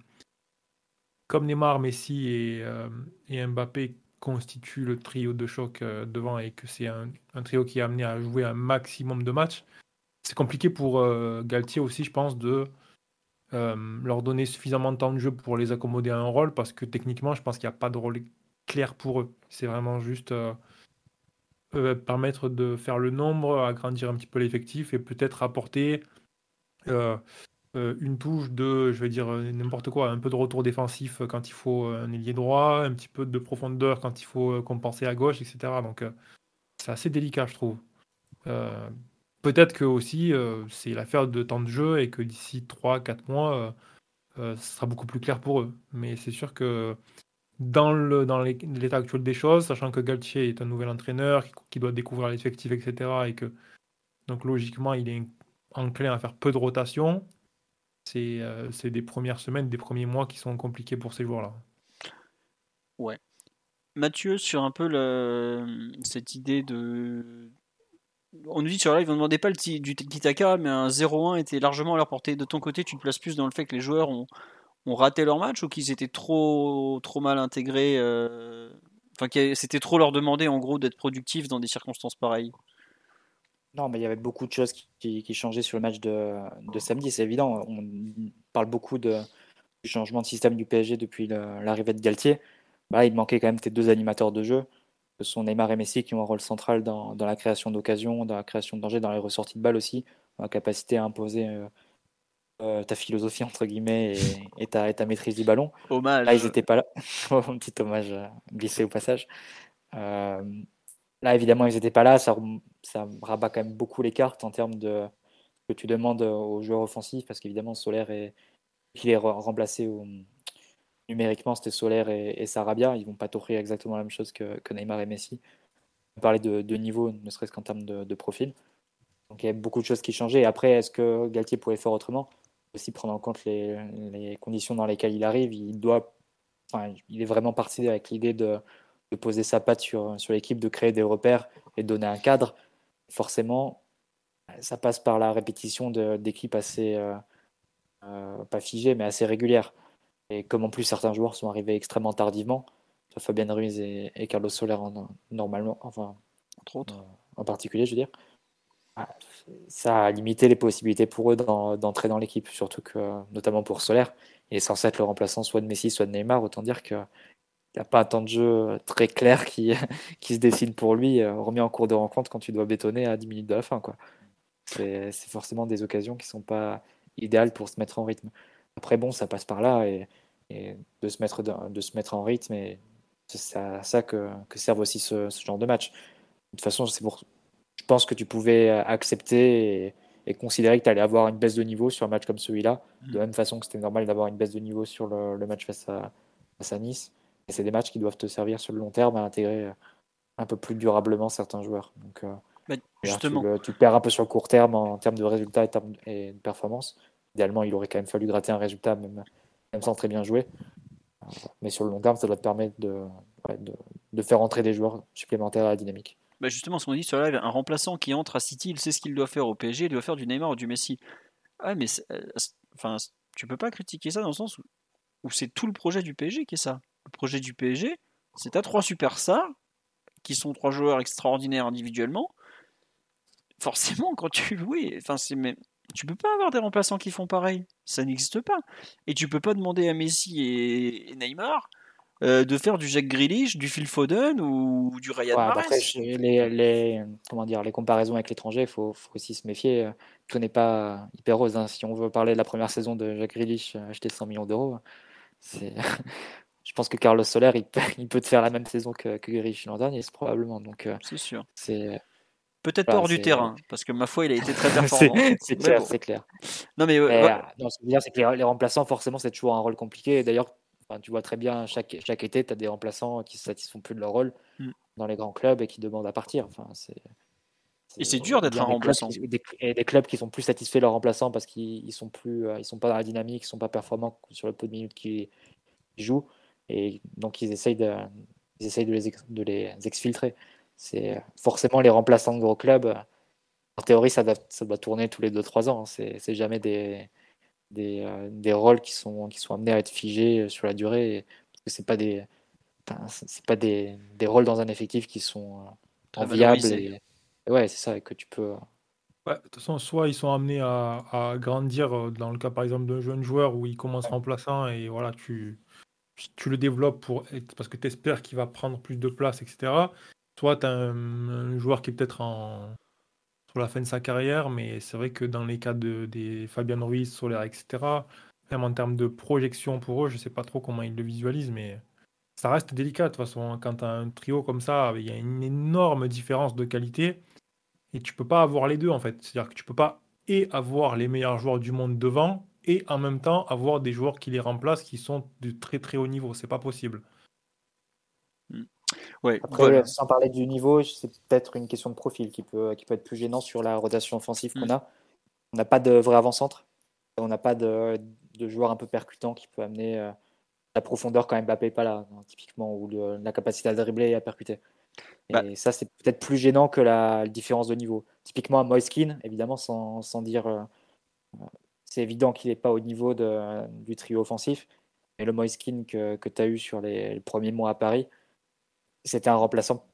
comme Neymar, Messi et, euh, Mbappé constituent le trio de choc euh, devant et que c'est un, un trio qui est amené à jouer un maximum de matchs, c'est compliqué pour euh, Galtier aussi, je pense, de euh, leur donner suffisamment de temps de jeu pour les accommoder à un rôle parce que techniquement, je pense qu'il n'y a pas de rôle clair pour eux. C'est vraiment juste euh, euh, permettre de faire le nombre, agrandir un petit peu l'effectif et peut-être apporter une touche de, je vais dire n'importe quoi, un peu de retour défensif quand il faut un ailier droit, un petit peu de profondeur quand il faut compenser à gauche, etc. Donc c'est assez délicat, je trouve. Peut-être que aussi euh, c'est l'affaire de temps de jeu et que d'ici 3-4 mois, euh, euh, ce sera beaucoup plus clair pour eux. Mais c'est sûr que dans le dans l'état actuel des choses, sachant que Galtier est un nouvel entraîneur qui, doit découvrir l'effectif, etc., et que donc logiquement il est enclin à faire peu de rotation, c'est des premières semaines, des premiers mois qui sont compliqués pour ces joueurs-là. Mathieu, sur un peu cette idée de. On nous dit sur live, on ne demandait pas le du tiki-taka, mais un 0-1 était largement à leur portée. De ton côté, tu te places plus dans le fait que les joueurs ont, raté leur match ou qu'ils étaient trop, trop mal intégrés euh, Enfin, c'était trop leur demander en gros d'être productifs dans des circonstances pareilles? Non, mais il y avait beaucoup de choses qui, qui- changeaient sur le match de, samedi, c'est évident. On parle beaucoup de, du changement de système du PSG depuis l'arrivée de Galtier. Bah, il manquait quand même tes deux animateurs de jeu, que sont Neymar et Messi, qui ont un rôle central dans, dans la création d'occasions, dans la création de danger, dans les ressorties de balles aussi, dans la capacité à imposer euh, euh, ta philosophie, entre guillemets, et, et ta, et ta maîtrise du ballon. Hommage. Là, ils n'étaient pas là. [LAUGHS] Un petit hommage euh, glissé au passage. Euh, là, évidemment, ils n'étaient pas là. Ça, ça rabat quand même beaucoup les cartes en termes de ce que tu demandes aux joueurs offensifs, parce qu'évidemment, Solaire est, il est re- remplacé au- numériquement, c'était Solaire et, Sarabia. Ils vont pas t'offrir exactement la même chose que, Neymar et Messi. On parlait de, de niveau, ne serait-ce qu'en termes de, profil. Donc il y a beaucoup de choses qui changeaient. Et après, est-ce que Galtier pouvait faire autrement? Aussi prendre en compte les, conditions dans lesquelles il arrive. Il doit, enfin, il est vraiment parti avec l'idée de, poser sa patte sur, l'équipe, de créer des repères et de donner un cadre. Forcément, ça passe par la répétition d'équipes assez, euh, euh, pas figées, mais assez régulières. Et comme en plus certains joueurs sont arrivés extrêmement tardivement, soit Fabien Ruiz et, et Carlos Soler en- normalement, enfin Entre autres. euh, en particulier, je veux dire, ah, ça a limité les possibilités pour eux d'en- d'entrer dans l'équipe, surtout que, notamment pour Soler, il est censé être le remplaçant soit de Messi, soit de Neymar, autant dire que il n'y a pas un temps de jeu très clair qui, [LAUGHS] qui se dessine pour lui, euh, remis en cours de rencontre quand tu dois bétonner à 10 minutes de la fin. C'est forcément des occasions qui sont pas idéales pour se mettre en rythme. Après, bon, ça passe par là et, et de, se mettre de se mettre en rythme, et c'est à ça que, que servent aussi ce, ce genre de match. De toute façon, c'est pour, je pense que tu pouvais accepter et, et considérer que tu allais avoir une baisse de niveau sur un match comme celui-là, de la même façon que c'était normal d'avoir une baisse de niveau sur le, le match face à, face à Nice. Et c'est des matchs qui doivent te servir sur le long terme à intégrer un peu plus durablement certains joueurs. Donc, euh, Bah, Tu, justement. tu perds un peu sur le court terme en, termes de résultats et, termes- et de performance. Idéalement, il aurait quand même fallu gratter un résultat, même, sans très bien jouer. Mais sur le long terme, ça doit te permettre de, faire entrer des joueurs supplémentaires à la dynamique. Bah justement, ce qu'on dit sur live, un remplaçant qui entre à City, il sait ce qu'il doit faire au PSG, il doit faire du Neymar ou du Messi. Ah, mais euh, enfin, tu peux pas critiquer ça dans le sens où, c'est tout le projet du PSG qui est ça. Le projet du PSG, c'est t'as trois superstars qui sont trois joueurs extraordinaires individuellement. Forcément, quand tu oui, enfin c'est tu peux pas avoir des remplaçants qui font pareil, ça n'existe pas. Et tu peux pas demander à Messi et, et Neymar euh, de faire du Jack Grealish, du Phil Foden ou du Ryan Ouais, Mahrez. après, les, les, comment dire, les comparaisons avec l'étranger, il faut, faut aussi se méfier. Tout n'est pas hyper rose. hein. Si on veut parler de la première saison de Jacques Grealish acheté 100 millions d'euros, c'est... [LAUGHS] je pense que Carlos Soler, il peut, il peut te faire la même saison que, que Grealish l'an dernier, probablement. Donc, euh, C'est sûr. c'est, Peut-être pas hors du terrain, parce que ma foi, il a été très [LAUGHS] performant. c'est clair, bon. c'est clair. Non mais euh, Mais, ouais, euh, non, ce que je veux dire, c'est que les, les remplaçants, forcément, c'est toujours un rôle compliqué. D'ailleurs, enfin, tu vois très bien, chaque, chaque été, tu as des remplaçants qui ne se satisfont plus de leur rôle Mm. dans les grands clubs et qui demandent à partir. Enfin, c'est, Et c'est dur d'être un clubs remplaçant. qui- des, et des clubs qui sont plus satisfaits de leurs remplaçants parce qu'ils ils sont plus, euh, ils sont pas dans la dynamique, ils sont pas performants sur le peu de minutes qu'ils jouent. Et donc, ils essayent de, ils essayent de les, de les exfiltrer. C'est forcément les remplaçants de gros clubs. euh, En théorie, ça doit, ça doit tourner tous les 2-3 ans. hein. C'est c'est jamais des, des, euh, des rôles qui sont, qui sont amenés à être figés sur la durée. Parce que c'est pas des, c'est pas des, des rôles dans un effectif qui sont euh, enviables. Et, et ouais, c'est ça, et que tu peux. euh, Ouais, de toute façon, soit ils sont amenés à, à grandir, euh, dans le cas par exemple d'un jeune joueur où il commence remplaçant et voilà, tu, tu le développes pour, être- parce que tu espères qu'il va prendre plus de place, etc. Soit tu as un, joueur qui est peut-être en, sur la fin de sa carrière, mais c'est vrai que dans les cas de, des Fabian Ruiz, Solaire, etc., même en termes de projection pour eux, je sais pas trop comment ils le visualisent, mais ça reste délicat de toute façon. Quand tu as un trio comme ça, il y a une énorme différence de qualité. Et tu peux pas avoir les deux en fait. C'est-à-dire que tu peux pas et avoir les meilleurs joueurs du monde devant et en même temps avoir des joueurs qui les remplacent qui sont de très très haut niveau. C'est pas possible. Ouais, Après, voilà. sans parler du niveau, c'est peut-être une question de profil qui peut, qui peut être plus gênant sur la rotation offensive qu'on Mm. a. On n'a pas de vrai avant-centre. On n'a pas de, de joueur un peu percutant qui peut amener euh, la profondeur quand Mbappé n'est pas là, hein, typiquement, ou le- la capacité à dribbler et à percuter. Et Bah. ça, c'est peut-être plus gênant que la, différence de niveau. Typiquement, à Moiskin, évidemment, sans, sans dire. euh, euh, c'est évident qu'il n'est pas au niveau de- du trio offensif. Mais le Moiskin que, que tu as eu sur les, les premiers mois à Paris, c'était un remplaçant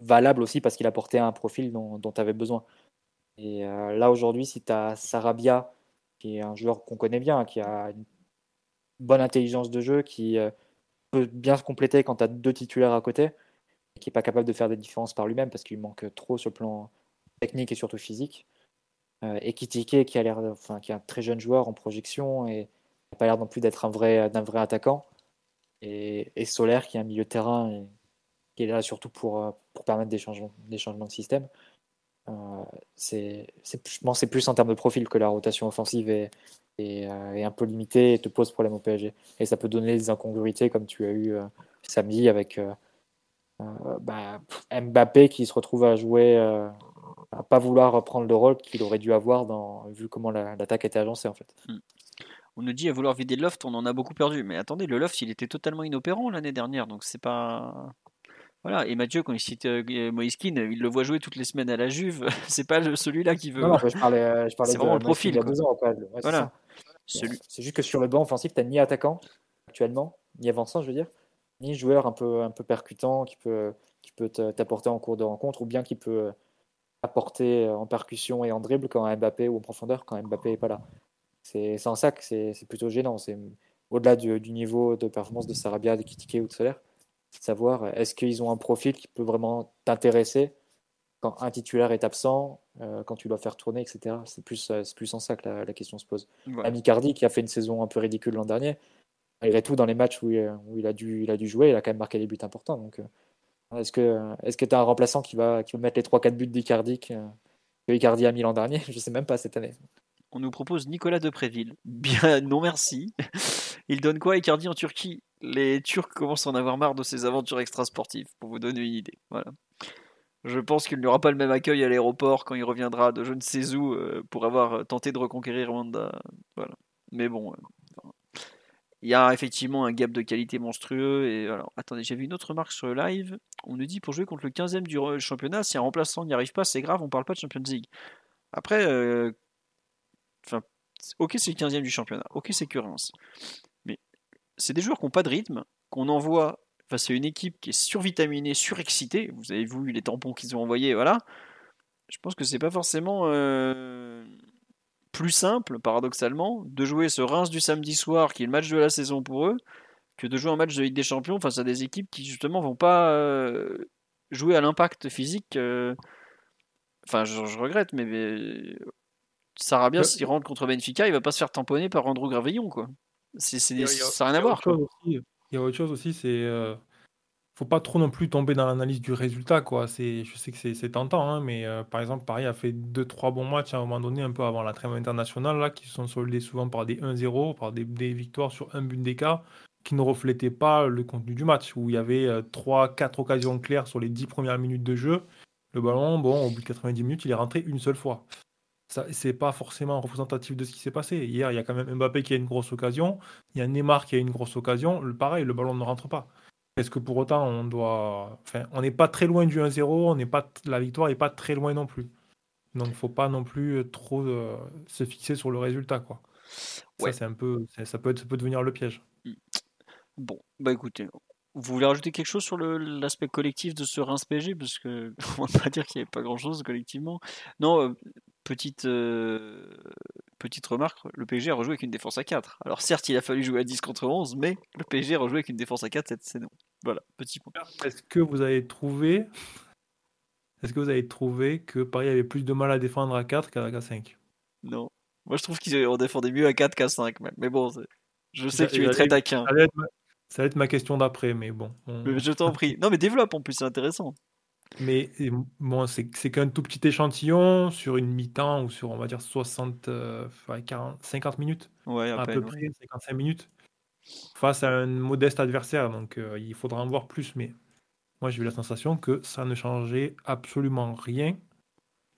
valable aussi parce qu'il apportait un profil dont tu avais besoin. Et euh, là, aujourd'hui, si tu as Sarabia, qui est un joueur qu'on connaît bien, qui a une bonne intelligence de jeu, qui euh, peut bien se compléter quand tu as deux titulaires à côté, et qui n'est pas capable de faire des différences par lui-même parce qu'il manque trop sur le plan technique et surtout physique. Euh, et Kitike, qui a l'air, enfin, qui est un très jeune joueur en projection et n'a pas l'air non plus d'être un vrai, vrai attaquant. Et, et Solaire, qui est un milieu de terrain et qui est là surtout pour, euh, pour permettre des changements, des changements de système. Euh, c'est, je pense c'est plus en termes de profil que la rotation offensive est, est, euh, un peu limitée et te pose problème au PSG. Et ça peut donner des incongruités comme tu as eu euh, samedi avec bah, Mbappé qui se retrouve à jouer, à pas vouloir prendre le rôle qu'il aurait dû avoir vu comment la- l'attaque était agencée en fait. On nous dit à vouloir vider le loft, on en a beaucoup perdu. Mais attendez, le loft, il était totalement inopérant l'année dernière, donc c'est pas. Voilà. Et Mathieu, quand il cite euh, Moïskine, il le voit jouer toutes les semaines à la Juve. [LAUGHS] c'est pas celui-là qui veut. Non, non, je parlais, euh, je parlais C'est vraiment le profil, il y a quoi. deux ans, quoi. Ouais, c'est Voilà. ça. Celui- C'est juste que sur le banc offensif, tu n'as ni attaquant actuellement, ni avançant, je veux dire, ni joueur un peu, un peu percutant qui peut, qui peut te- t'apporter en cours de rencontre ou bien qui peut apporter en percussion et en dribble quand Mbappé ou en profondeur quand Mbappé n'est pas là. C'est c'est en que c'est c'est plutôt gênant. C'est au-delà du, du niveau de performance de Sarabia, de Kitike ou de Solaire, c'est savoir est-ce qu'ils ont un profil qui peut vraiment t'intéresser quand un titulaire est absent, euh, quand tu dois faire tourner, etc. C'est plus, euh, c'est plus en ça que la, la question se pose. Voilà. Amicardi, qui a fait une saison un peu ridicule l'an dernier, malgré tout, dans les matchs où, il- où il, a dû, il a dû jouer, il a quand même marqué des buts importants. Donc, euh, est-ce que est-ce que tu as un remplaçant qui va, qui va mettre les 3-4 buts d'Icardi que, que Icardi a mis l'an dernier? Je sais même pas cette année. On nous propose Nicolas Depréville. Bien, non merci. Il donne quoi Icardi en Turquie? Les Turcs commencent à en avoir marre de ces aventures extrasportives, pour vous donner une idée. Voilà. Je pense qu'il n'y aura pas le même accueil à l'aéroport quand il reviendra de je ne sais où euh, pour avoir tenté de reconquérir Rwanda. Voilà. Mais bon, euh, il y a effectivement un gap de qualité monstrueux. Et alors, attendez, vu une autre remarque sur le live. On nous dit pour jouer contre le 15e du championnat, si un remplaçant n'y arrive pas, c'est grave, on parle pas de Champions League. Après, euh, ok, c'est le 15e du championnat, ok, c'est que Reims. C'est des joueurs qui n'ont pas de rythme, qu'on envoie face à une équipe qui est survitaminée, surexcitée. Vous avez vu les tampons qu'ils ont envoyés, voilà. Je pense que c'est pas forcément euh, plus simple, paradoxalement, de jouer ce Reims du samedi soir, qui est le match de la saison pour eux, que de jouer un match de Ligue des Champions face à des équipes qui justement vont pas euh, jouer à l'impact physique. euh. Enfin, je, je regrette, mais, mais Sarabia, s'il rentre contre Benfica, il va pas se faire tamponner par Andrew Gravillon, quoi. C'est, c'est- a- ça n'a rien à voir. Il y a autre chose aussi, c'est. euh, faut pas trop non plus tomber dans l'analyse du résultat, quoi. C'est, je sais que c'est c'est tentant, hein, mais euh, par exemple, Paris a fait 2-3 bons matchs à un moment donné, un peu avant la trêve internationale, là, qui se sont soldés souvent par des 1-0, par des, des victoires sur un but d'écart, qui ne reflétaient pas le contenu du match, où il y avait 3-4 occasions claires sur les 10 premières minutes de jeu. Le ballon, bon, au bout de 90 minutes, il est rentré une seule fois. Ça, c'est pas forcément représentatif de ce qui s'est passé. Hier, il y a quand même Mbappé qui a une grosse occasion, il y a Neymar qui a une grosse occasion. Le, pareil, le ballon ne rentre pas. Est-ce que pour autant on doit. Enfin, on n'est pas très loin du 1-0, on n'est pas la victoire n'est pas très loin non plus. Donc faut pas non plus euh, trop euh, se fixer sur le résultat, quoi. Ouais. Ça c'est un peu, ça, ça peut être, ça peut devenir le piège. Bon, bah écoutez, vous voulez rajouter quelque chose sur le- l'aspect collectif de ce Reims PSG Parce que [LAUGHS] on va pas dire qu'il n'y avait pas grand chose collectivement. Non, euh, petite, euh, petite remarque, le PSG a rejoué avec une défense à 4. Alors certes, il a fallu jouer à 10 contre 11, mais le PSG a rejoué avec une défense à 4 cette saison. Voilà, petit point. Est-ce que vous avez trouvé, est-ce que vous avez trouvé que Paris avait plus de mal à défendre à 4 qu'à 5 Non. Moi je trouve qu'on défendait mieux à 4 qu'à 5 même. Mais bon, je sais que tu es très taquin. ça allait, être ma, ça allait être ma question d'après, mais bon. on- Mais je t'en prie. Non mais développe en plus, c'est intéressant. Mais bon, c'est qu'un tout petit échantillon sur une mi-temps ou sur, on va dire, 60, euh, ouais, 40, 50 minutes, Ouais, à, à peine. peu ouais. près, 55 minutes, face à un modeste adversaire. Donc euh, il faudra en voir plus. Mais moi, j'ai eu la sensation que ça ne changeait absolument rien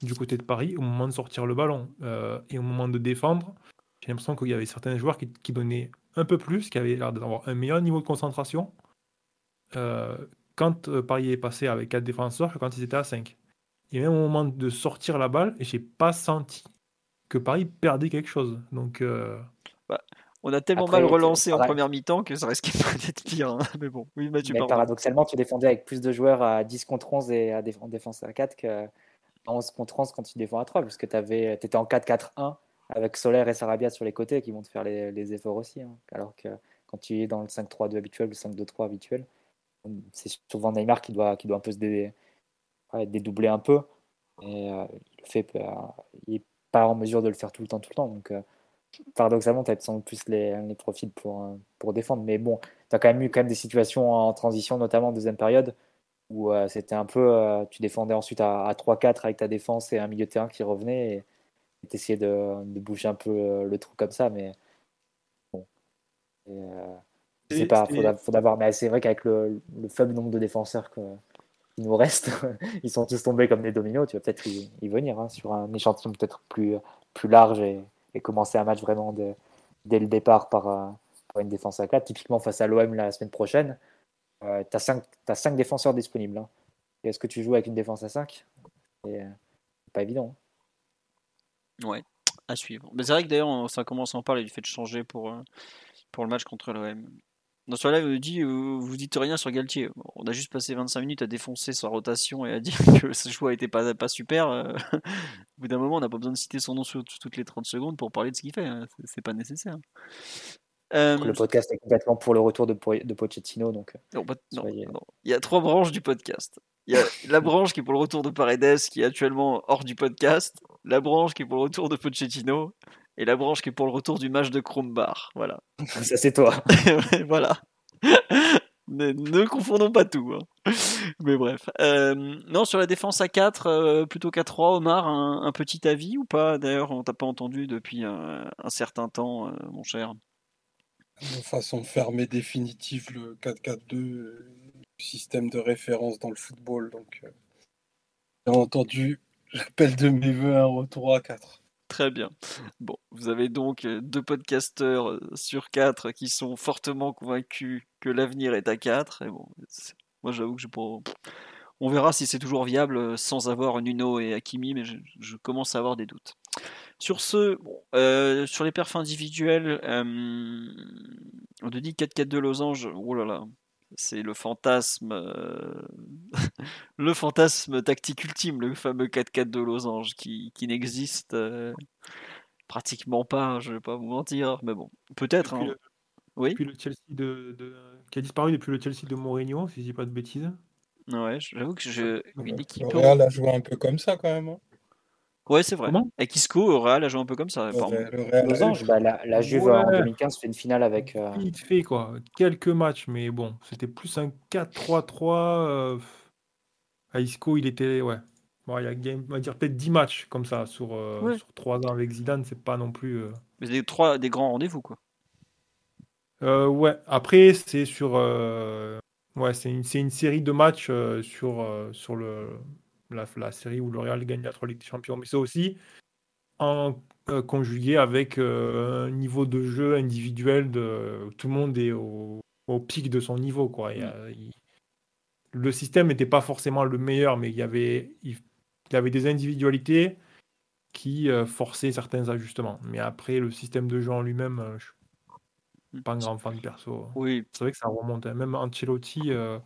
du côté de Paris au moment de sortir le ballon. Euh, et au moment de défendre, j'ai l'impression qu'il y avait certains joueurs qui, qui donnaient un peu plus, qui avaient l'air d'avoir un meilleur niveau de concentration. Euh, quand euh, Paris est passé avec 4 défenseurs que quand ils étaient à 5. Et même au moment de sortir la balle, j'ai pas senti que Paris perdait quelque chose. Donc, euh, On a tellement Après, mal relancé en première mi-temps que ça risquait pas d'être pire. hein. [LAUGHS] Mais bon, oui, Mathieu, Mais paradoxalement, tu défendais avec plus de joueurs à 10 contre 11 et à déf- en défense à 4 que 11 contre 11 quand tu défends à 3, parce que tu étais en 4-4-1 avec Solaire et Sarabia sur les côtés qui vont te faire les, les efforts aussi. hein. Alors que quand tu es dans le 5-3-2 habituel, le 5-2-3 habituel, c'est souvent Neymar qui doit, qui doit un peu se dé- dédoubler un peu. Et euh, il fait, euh, n'est pas en mesure de le faire tout le temps, tout le temps. Donc, euh, paradoxalement, tu as sans plus les, les profils pour, pour défendre. Mais bon, tu as quand même eu quand même des situations en transition, notamment en deuxième période, où c'était un peu. tu défendais ensuite à, à 3-4 avec ta défense et un milieu de terrain qui revenait. Et tu essayais de, de bouger un peu le trou comme ça. Mais bon. Je sais pas, faudra, faudra voir. Mais c'est vrai qu'avec le, le faible nombre de défenseurs qui nous restent, [LAUGHS] ils sont tous tombés comme des dominos. Tu vas peut-être y, y venir hein, sur un échantillon peut-être plus, plus large et, et commencer un match vraiment de, dès le départ par, euh, par une défense à 4. Typiquement face à l'OM la semaine prochaine, euh, tu as 5 défenseurs disponibles. hein. Est-ce que tu joues avec une défense à 5 C'est euh, pas évident. hein. Ouais, à suivre. Mais c'est vrai que d'ailleurs, ça commence à en parler du fait de changer pour, euh, pour le match contre l'OM. Dans ce live, on nous dit euh, vous dites rien sur Galtier. Bon, on a juste passé 25 minutes à défoncer sa rotation et à dire [LAUGHS] que ce choix était pas, pas super. euh, [LAUGHS] Au bout d'un moment, on n'a pas besoin de citer son nom sur- toutes les 30 secondes pour parler de ce qu'il fait. hein. C'est- pas nécessaire. Euh, Le podcast est complètement pour le retour de, Po- de Pochettino. Donc, euh, non, non, Soyez- non. Il y a trois branches du podcast. Il y a la branche qui est pour le retour de Paredes, qui est actuellement hors du podcast. La branche qui est pour le retour de Pochettino. Et la branche qui est pour le retour du match de Krombar. Voilà. ça, c'est toi. [LAUGHS] Voilà. [LAUGHS] ne, ne confondons pas tout. hein. Mais bref. Euh, non, sur la défense à 4, euh, plutôt qu'à 3, Omar, un, un petit avis ou pas? D'ailleurs, on t'a pas entendu depuis un, un certain temps, euh, mon cher. De façon fermée définitive, le 4-4-2, euh, système de référence dans le football. Donc, euh, Bien entendu, j'appelle de mes voeux un retour à 4. Très bien. Bon, vous avez donc euh, deux podcasteurs euh, sur quatre qui sont fortement convaincus que l'avenir est à 4. Et bon, c'est- moi j'avoue que je pour... On verra si c'est toujours viable euh, sans avoir Nuno et Hakimi, mais je, commence à avoir des doutes. Sur ce, sur les perfs individuels, on te dit 4-4-2 losange. Oh là là, c'est le fantasme, euh, [LAUGHS] le fantasme tactique ultime, le fameux 4-4-2 losange qui, qui n'existe euh, pratiquement pas. Je vais pas vous mentir, mais bon, peut-être. Hein. le, Oui. depuis le Chelsea de, de- qui a disparu depuis le Chelsea de Mourinho, si je dis pas de bêtises. Ouais, j'avoue que je une Le équipe. Real a joué un peu comme ça quand même. hein. Ouais, c'est vrai. Comment? Et Isco au Real a joué un peu comme ça. Bah, la, la Juve Ouais. en 2015 fait une finale avec. euh, Vite fait, quoi. Quelques matchs, mais bon, c'était plus un 4-3-3. euh, à Isco, il était. Ouais. Bon, il y a, il a, on va dire peut-être 10 matchs comme ça sur, euh, Ouais. sur 3 ans avec Zidane, c'est pas non plus. euh, Mais des trois des grands rendez-vous quoi. Euh, ouais, après, c'est sur. euh, Ouais, c'est une, c'est une série de matchs euh, sur, euh, sur le, la, la série où le Real gagne la 3 Ligue des Champions. Mais c'est aussi en euh, conjugué avec euh, un niveau de jeu individuel de tout le monde est au, au pic de son niveau. Quoi. Il il- le système n'était pas forcément le meilleur, mais il y avait, il, il y avait des individualités qui euh, forçaient certains ajustements. Mais après, le système de jeu en lui-même, euh, je suis pas un grand fan perso. Oui, C'est vrai que ça remonte. hein. Même Ancelotti euh,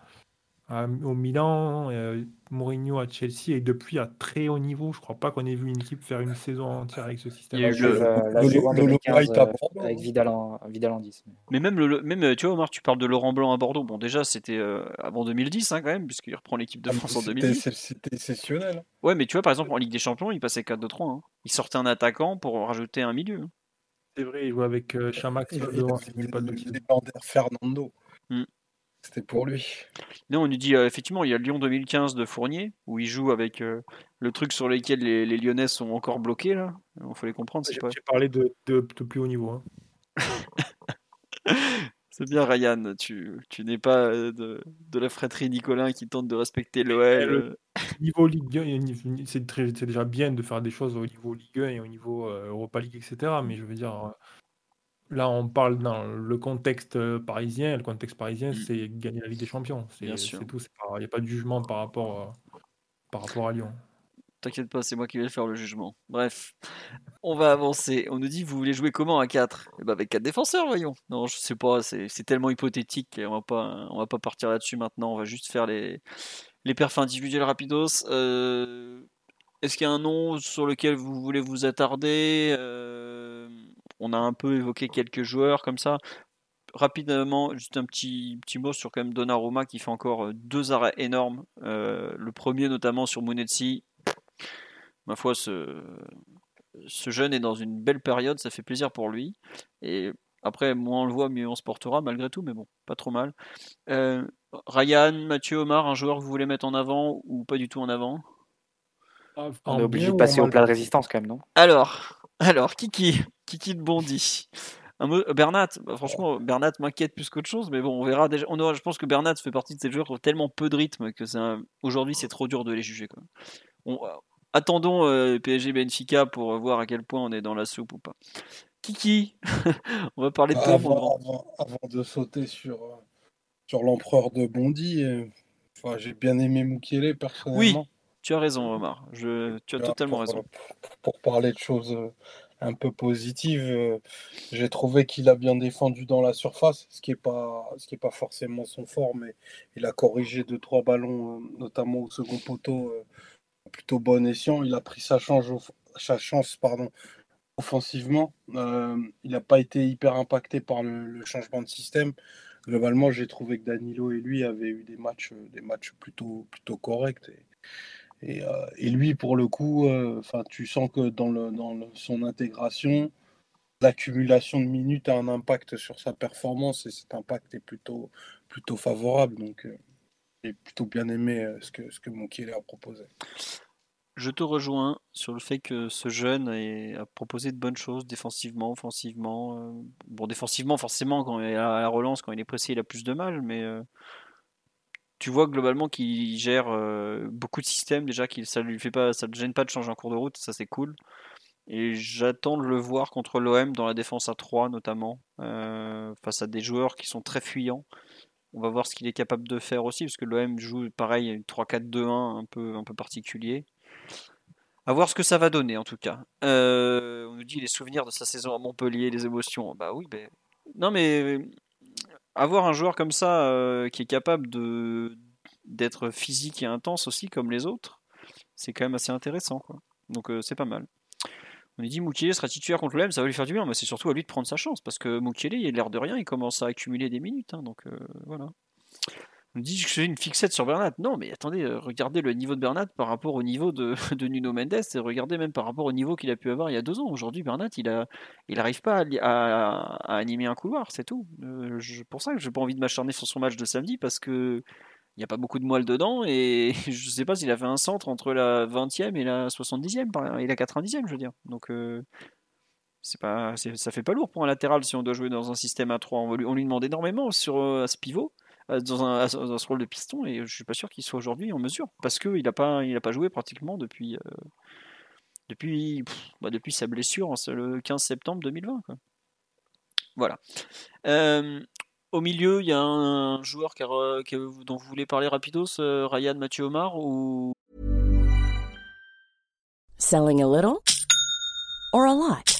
à- au Milan, euh, Mourinho à Chelsea, et depuis à très haut niveau, je crois pas qu'on ait vu une équipe faire une saison entière avec ce système. Il y a eu le- euh, la le- Juve en le- le 2015 White à euh, Bordeaux, avec hein. Vidal en, Vidal en 10. Mais même, le, le- même, tu vois, Omar, tu parles de Laurent Blanc à Bordeaux. Bon, déjà, c'était euh, avant 2010, hein, quand même, puisqu'il reprend l'équipe de Ah, France en C'était 2010. c'est- c'était exceptionnel. Ouais, mais tu vois, par exemple, en Ligue des Champions, il passait 4-2-3. Hein. Il sortait un attaquant pour rajouter un milieu. hein. C'est vrai, il jouait avec euh, Chamax Il, il bêtises. légendaire Fernando. Hmm. C'était pour lui. Non, on nous dit, euh, effectivement, il y a Lyon 2015 de Fournier, où il joue avec euh, le truc sur lequel les, les Lyonnais sont encore bloqués, là. Il faut les comprendre, c'est J'ai pas... parlé de, de, de plus haut niveau. hein. [LAUGHS] C'est bien, Ryan, tu, tu n'es pas euh, de, de la fratrie Nicolin qui tente de respecter l'OL. le-. Niveau Ligue 1, il y a une- c'est déjà bien de faire des choses au niveau Ligue 1 et au niveau Europa League, etc. Mais je veux dire, là, on parle dans le contexte euh, parisien. Le contexte parisien, Mm. c'est gagner la Ligue des Champions. C'est tout. Il n'y a pas de jugement par rapport, euh, par rapport à Lyon. T'inquiète pas, c'est moi qui vais faire le jugement. Bref, on va avancer. On nous dit, vous voulez jouer comment à 4 Eh ben avec 4 défenseurs, voyons. Non, je sais pas, c'est c'est tellement hypothétique. et On va pas, on va pas partir là-dessus maintenant. On va juste faire les, les perfs individuels rapidos. Euh, Est-ce qu'il y a un nom sur lequel vous voulez vous attarder? Euh, On a un peu évoqué quelques joueurs comme ça. Rapidement, juste un petit, petit mot sur quand même Donnarumma qui fait encore euh, deux arrêts énormes. Euh, le premier notamment sur Munetsi. Ma foi, ce, ce jeune est dans une belle période, ça fait plaisir pour lui. Et après, moins on le voit, mieux on se portera malgré tout, mais bon, pas trop mal. Euh, Ryan, Mathieu, Omar, un joueur que vous voulez mettre en avant ou pas du tout en avant? On En est obligé de passer en au plat de résistance quand même, non? Alors, alors, Kiki, Kiki de Bondy. Mot, Bernat, bah, franchement, Bernat m'inquiète plus qu'autre chose, mais bon, on verra déjà. On aura, je pense que Bernat fait partie de ces joueurs qui ont tellement peu de rythme que un- aujourd'hui c'est trop dur de les juger. Quoi. On- euh, attendons euh, PSG Benfica pour voir à quel point on est dans la soupe ou pas. Kiki, [LAUGHS] on va parler de toi, Avant, grand. avant- avant de sauter sur, euh, sur l'empereur de Bondy, euh, enfin, j'ai bien aimé Mukiele personnellement. Tu as raison, Omar. Je, tu as totalement pour, raison. pour- pour parler de choses euh, un peu positives, euh, j'ai trouvé qu'il a bien défendu dans la surface, ce qui n'est pas, ce qui est pas forcément son fort, mais il a corrigé deux, trois ballons, euh, notamment au second poteau, euh, plutôt bon escient. Il a pris sa chance, sa chance pardon, offensivement. Il n'a pas été hyper impacté par le, changement de système. Globalement, j'ai trouvé que Danilo et lui avaient eu des matchs, des matchs plutôt, plutôt corrects. Et, euh, et lui, pour le coup, euh, tu sens que dans, son intégration, l'accumulation de minutes a un impact sur sa performance et cet impact est plutôt, favorable. Donc, euh, j'ai plutôt bien aimé euh, ce que, ce a proposé. Je te rejoins sur le fait que ce jeune a proposé de bonnes choses défensivement, offensivement. Bon, défensivement, forcément, quand il est à la relance, quand il est pressé, il a plus de mal, mais tu vois globalement qu'il gère euh, beaucoup de systèmes déjà, qu'il ça lui fait pas, ça ne gêne pas de changer en cours de route, ça c'est cool. Et j'attends de le voir contre l'OM dans la défense à 3 notamment, euh, face à des joueurs qui sont très fuyants. On va voir ce qu'il est capable de faire aussi, parce que l'OM joue pareil 3-4-2-1 un peu, un peu particulier. À voir ce que ça va donner en tout cas. Euh, on nous dit les souvenirs de sa saison à Montpellier, les émotions. Bah oui, ben... non mais avoir un joueur comme ça euh, qui est capable de d'être physique et intense aussi comme les autres, c'est quand même assez intéressant. Quoi. Donc euh, c'est pas mal. On nous dit Moukielé sera titulaire contre l'OM, ça va lui faire du bien, mais c'est surtout à lui de prendre sa chance parce que Moukielé, il a l'air de rien, il commence à accumuler des minutes. Hein, donc voilà. Me dit que j'ai une fixette sur Bernat. Non, mais attendez, euh, regardez le niveau de Bernat par rapport au niveau de, [LAUGHS] de Nuno Mendes et regardez même par rapport au niveau qu'il a pu avoir il y a deux ans. Aujourd'hui, Bernat, il a, il n'arrive pas à, animer un couloir, c'est tout. Euh, pour ça que j'ai pas envie de m'acharner sur son match de samedi parce que il n'y a pas beaucoup de moelle dedans et [LAUGHS] je sais pas s'il a fait un centre entre la 20e et la 70e et la 90e, je veux dire. Donc euh, c'est pas, ça fait pas lourd pour un latéral si on doit jouer dans un système à 3. On, on lui demande énormément sur à ce pivot dans, un, dans ce rôle de piston et je suis pas sûr qu'il soit aujourd'hui en mesure parce qu'il n'a pas, il a pas joué pratiquement depuis, euh, depuis, bah, depuis sa blessure le 15 septembre 2020. Voilà. Euh, au milieu, il y a un joueur dont vous voulez parler rapidos, euh, Ryan Mathieu Omar Selling a little or a lot?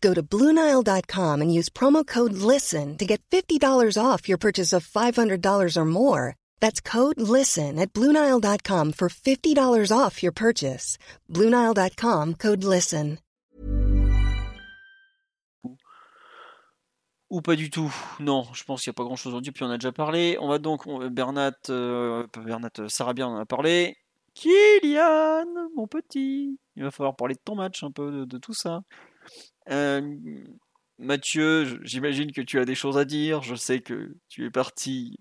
Go to Bluenile.com and use promo code LISTEN to get $50 off your purchase of $500 or more. That's code LISTEN at Bluenile.com for $50 off your purchase. Bluenile.com code LISTEN. Ou pas du tout. Non, je pense qu'il n'y a pas grand chose aujourd'hui, puis on a déjà parlé. On va donc, Bernat, euh, Bernat, euh, Sarabia, on en a parlé. Kylian, mon petit. Il va falloir parler de ton match un peu, de tout ça. Euh, Mathieu, j'imagine que tu as des choses à dire. Je sais que tu es parti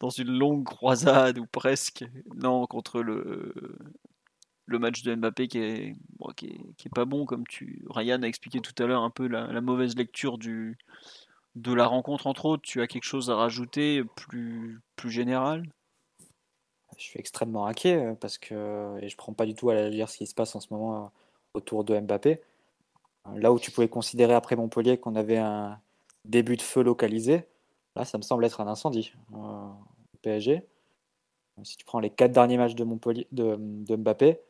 dans une longue croisade ou presque, non, contre le, le match de Mbappé qui est, qui est, pas bon, comme tu, Ryan a expliqué tout à l'heure un peu la, mauvaise lecture du, de la rencontre entre autres. Tu as quelque chose à rajouter plus, plus général? Je suis extrêmement inquiet parce que et je prends pas du tout à la lire ce qui se passe en ce moment euh, autour de Mbappé. Là où tu pouvais considérer après Montpellier qu'on avait un début de feu localisé, là ça me semble être un incendie euh, PSG. Si tu prends les quatre derniers matchs de Montpellier de, Mbappé,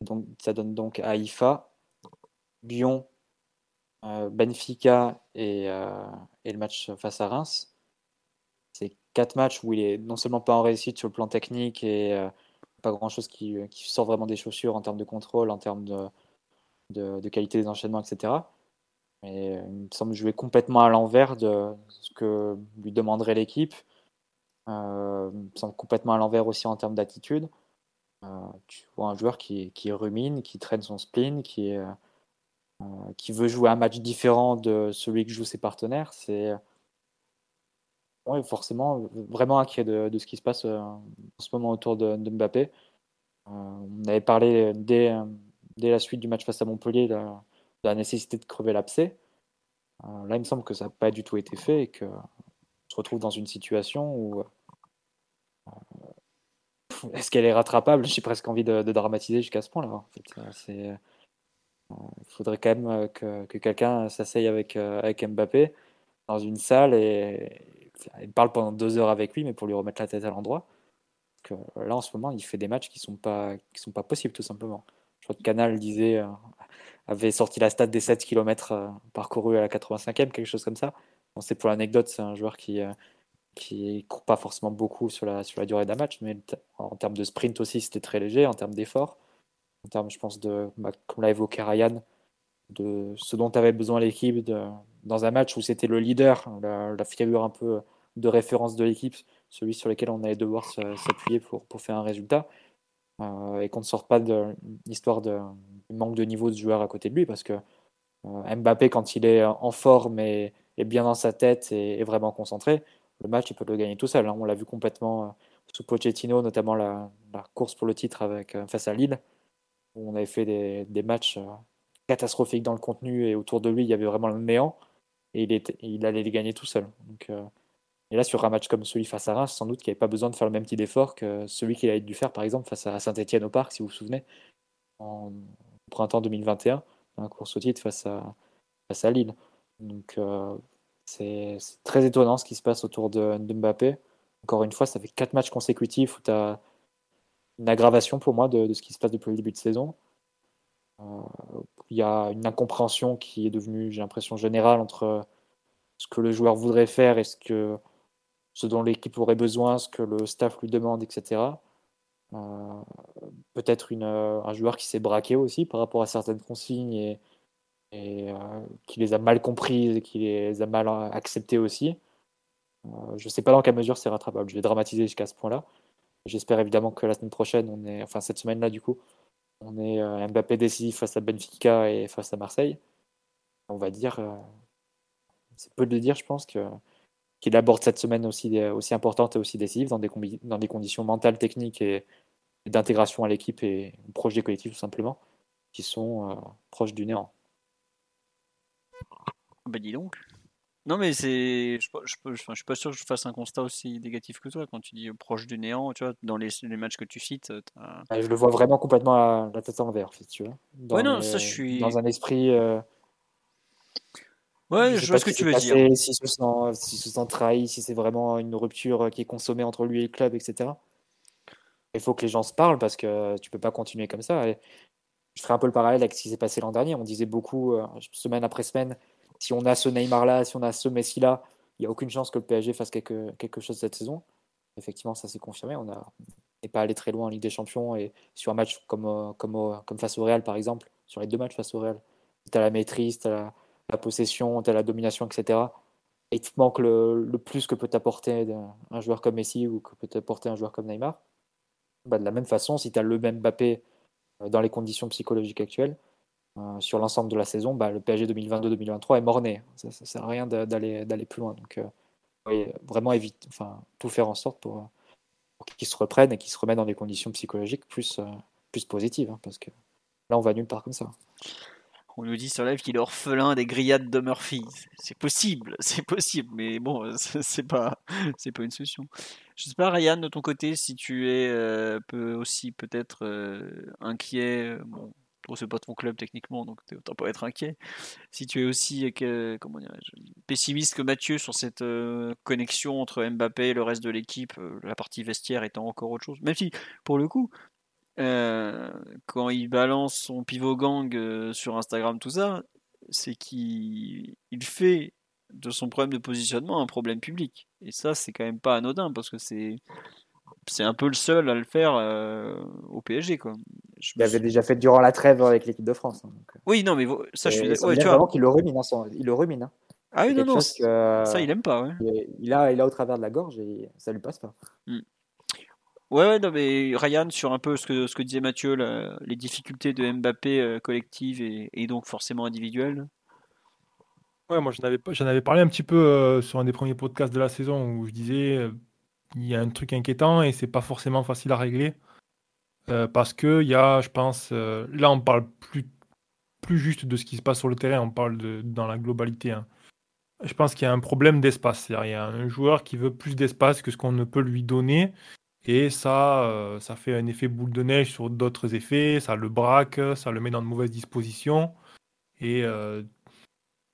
donc, ça donne donc Haïfa, Lyon, euh, Benfica euh, et, le match face à Reims. C'est quatre matchs où il est non seulement pas en réussite sur le plan technique et pas grand chose qui, qui, sort vraiment des chaussures en termes de contrôle, en termes de, de, qualité des enchaînements, etc. Mais euh, il me semble jouer complètement à l'envers de ce que lui demanderait l'équipe. Euh, il me semble complètement à l'envers aussi en termes d'attitude. Euh, tu vois un joueur qui, qui, rumine, qui traîne son spleen, qui, qui veut jouer un match différent de celui que jouent ses partenaires. C'est forcément vraiment inquiet de, de, ce qui se passe en ce moment autour de Mbappé. on avait parlé dès, dès la suite du match face à Montpellier de, la nécessité de crever l'abcès. Euh, là, il me semble que ça n'a pas du tout été fait et qu'on se retrouve dans une situation où euh, est-ce qu'elle est rattrapable? [LAUGHS] J'ai presque envie de, dramatiser jusqu'à ce point-là. Euh, il faudrait quand même que, quelqu'un s'asseye avec, avec Mbappé dans une salle et, parle pendant deux heures avec lui, mais pour lui remettre la tête à l'endroit. là, en ce moment, il fait des matchs qui ne sont, sont pas possibles, tout simplement. Que Canal disait, euh, avait sorti la stat des 7 km parcourus à la 85e, quelque chose comme ça. Bon, c'est pour l'anecdote, c'est un joueur qui qui court pas forcément beaucoup sur la, sur la durée d'un match, mais en termes de sprint aussi, c'était très léger, en termes d'effort, en termes, je pense, de, bah, comme l'a évoqué Ryan, de ce dont avait besoin l'équipe dans un match où c'était le leader, la, la, figure un peu de référence de l'équipe, celui sur lequel on allait devoir s'appuyer pour, pour faire un résultat, euh, et qu'on ne sorte pas de l'histoire de manque de niveau de joueur à côté de lui, parce que euh, Mbappé, quand il est en forme et, bien dans sa tête et vraiment concentré, le match, il peut le gagner tout seul. Hein. On l'a vu complètement euh, sous Pochettino, notamment la, course pour le titre avec, euh, face à Lille, où on avait fait des, matchs euh, catastrophiques dans le contenu et autour de lui, il y avait vraiment le néant et il, allait les gagner tout seul. Et là, sur un match comme celui face à Reims, sans doute qu'il n'y avait pas besoin de faire le même type d'effort que celui qu'il avait dû faire, par exemple, face à Saint-Etienne au Parc, si vous vous souvenez, en printemps 2021, un course au titre face à, Lille. Donc, c'est très étonnant ce qui se passe autour de, Mbappé. Encore une fois, ça fait quatre matchs consécutifs où tu as une aggravation pour moi de, ce qui se passe depuis le début de saison. Euh, il y a une incompréhension qui est devenue, j'ai l'impression, générale entre ce que le joueur voudrait faire et ce, que, ce dont l'équipe aurait besoin, ce que le staff lui demande, etc. Euh, peut-être un joueur qui s'est braqué aussi par rapport à certaines consignes et, euh, qui les a mal comprises et qui les a mal acceptées aussi. Euh, je ne sais pas dans quelle mesure c'est rattrapable. Je vais dramatiser jusqu'à ce point-là. J'espère évidemment que la semaine prochaine, on est, enfin cette semaine-là du coup, on est euh, Mbappé décisif face à Benfica et face à Marseille. On va dire, c'est peu de dire, je pense, que qu'il aborde cette semaine aussi, aussi importante et aussi décisive dans des, dans des conditions mentales, techniques et, d'intégration à l'équipe et au projet collectif tout simplement, qui sont proches du néant. Bah dis donc. Non mais c'est, je, je, je, suis pas sûr que je fasse un constat aussi négatif que toi quand tu dis proche du néant, tu vois, dans les, les matchs que tu cites. Ah, je le vois vraiment complètement à la tête en si tu veux. Dans ouais non, ça je suis. Dans un esprit. Euh, ouais, je, vois ce que tu veux dire. Si se sent, si se sent trahi, si c'est vraiment une rupture qui est consommée entre lui et le club, etc. Il faut que les gens se parlent parce que tu peux pas continuer comme ça. Et je ferai un peu le parallèle avec ce qui s'est passé l'an dernier. On disait beaucoup, euh, semaine après semaine, si on a ce Neymar-là, si on a ce Messi-là, il n'y a aucune chance que le PSG fasse quelque, quelque chose cette saison. Effectivement, ça s'est confirmé. On n'est pas allé très loin en Ligue des Champions. Et sur un match comme, euh, comme, euh, comme face au Real, par exemple, sur les deux matchs face au Real, tu as la maîtrise, tu as la, possession, tu as la domination, etc. Et il te manque le, le plus que peut t'apporter un joueur comme Messi ou que peut t'apporter un joueur comme Neymar. Bah, de la même façon, si tu as le même Mbappé euh, dans les conditions psychologiques actuelles, euh, sur l'ensemble de la saison, bah, le PSG 2022-2023 est mort-né. Ça ne sert à rien d'aller plus loin. Donc, euh, vraiment enfin, tout faire en sorte pour, pour qu'ils se reprennent et qu'ils se remettent dans des conditions psychologiques plus, plus positives. Hein, parce que là, on va nulle part comme ça. On nous dit sur live qu'il est orphelin des grillades de Murphy. C'est possible, [LAUGHS] c'est possible, mais bon, [LAUGHS] c'est pas, c'est pas une solution. Je sais pas, Ryan, de ton côté, si tu es euh, aussi peut-être euh, inquiet. Euh, bon, c'est pas ton club techniquement, donc autant pas être inquiet. Si tu es aussi comment pessimiste que Mathieu sur cette connexion entre Mbappé et le reste de l'équipe, la partie vestiaire étant encore autre chose. Même si, pour le coup, euh, quand il balance son pivot gang euh, sur Instagram, tout ça, c'est qu'il fait de son problème de positionnement un problème public. Et ça, c'est quand même pas anodin parce que c'est c'est un peu le seul à le faire euh, au PSG. Quoi. Je il avait déjà fait durant la trêve avec l'équipe de France. Hein, oui, non, mais ça, je suis d'accord. Ouais, tu vois. qu'il le rumine. Hein, il le rumine. Hein. Ah oui, non, non. ça, il aime pas. Ouais. Il, a, il a au travers de la gorge et ça lui passe pas. Mm. Ouais, non, mais Ryan, sur un peu ce que, disait Mathieu, les difficultés de Mbappé euh, collectives et, donc forcément individuelles. Ouais, moi j'en avais, j'en avais parlé un petit peu euh, sur un des premiers podcasts de la saison où je disais euh, il y a un truc inquiétant et c'est pas forcément facile à régler. parce que il y a, je pense, là on parle plus, plus juste de ce qui se passe sur le terrain, on parle de, dans la globalité. Hein. Je pense qu'il y a un problème d'espace. Il y a un joueur qui veut plus d'espace que ce qu'on ne peut lui donner. Et ça, euh, ça fait un effet boule de neige sur d'autres effets, ça le braque, ça le met dans de mauvaises dispositions. Et euh,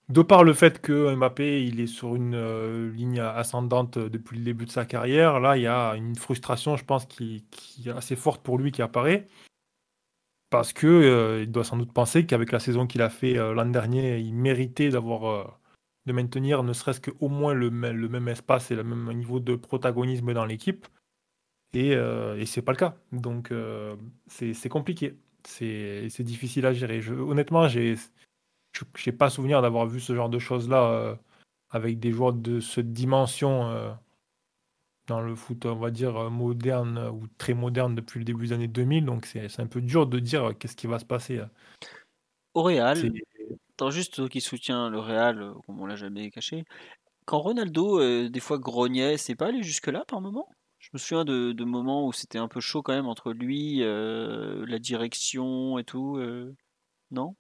de par le fait que Mbappé il est sur une euh, ligne ascendante depuis le début de sa carrière, là il y a une frustration, je pense, qui, est assez forte pour lui qui apparaît. parce que euh, il doit sans doute penser qu'avec la saison qu'il a fait l'an dernier, il méritait d'avoir de maintenir ne serait-ce qu'au moins le même espace et le même niveau de protagonisme dans l'équipe. Et, euh, et c'est pas le cas. Donc euh, c'est compliqué. C'est difficile à gérer. Je- honnêtement, je n'ai pas souvenir d'avoir vu ce genre de choses-là euh, avec des joueurs de cette dimension euh, dans le foot, on va dire, euh, moderne ou très moderne depuis le début des années 2000. Donc c'est un peu dur de dire qu'est-ce qui va se passer. Au Real, Attends, juste qui soutient le Real, comme on l'a jamais caché, quand Ronaldo, des fois, grognait, c'est pas allé jusque-là par moment? Me souviens de, moments où c'était un peu chaud quand même entre lui, euh, la direction et tout. euh, Non?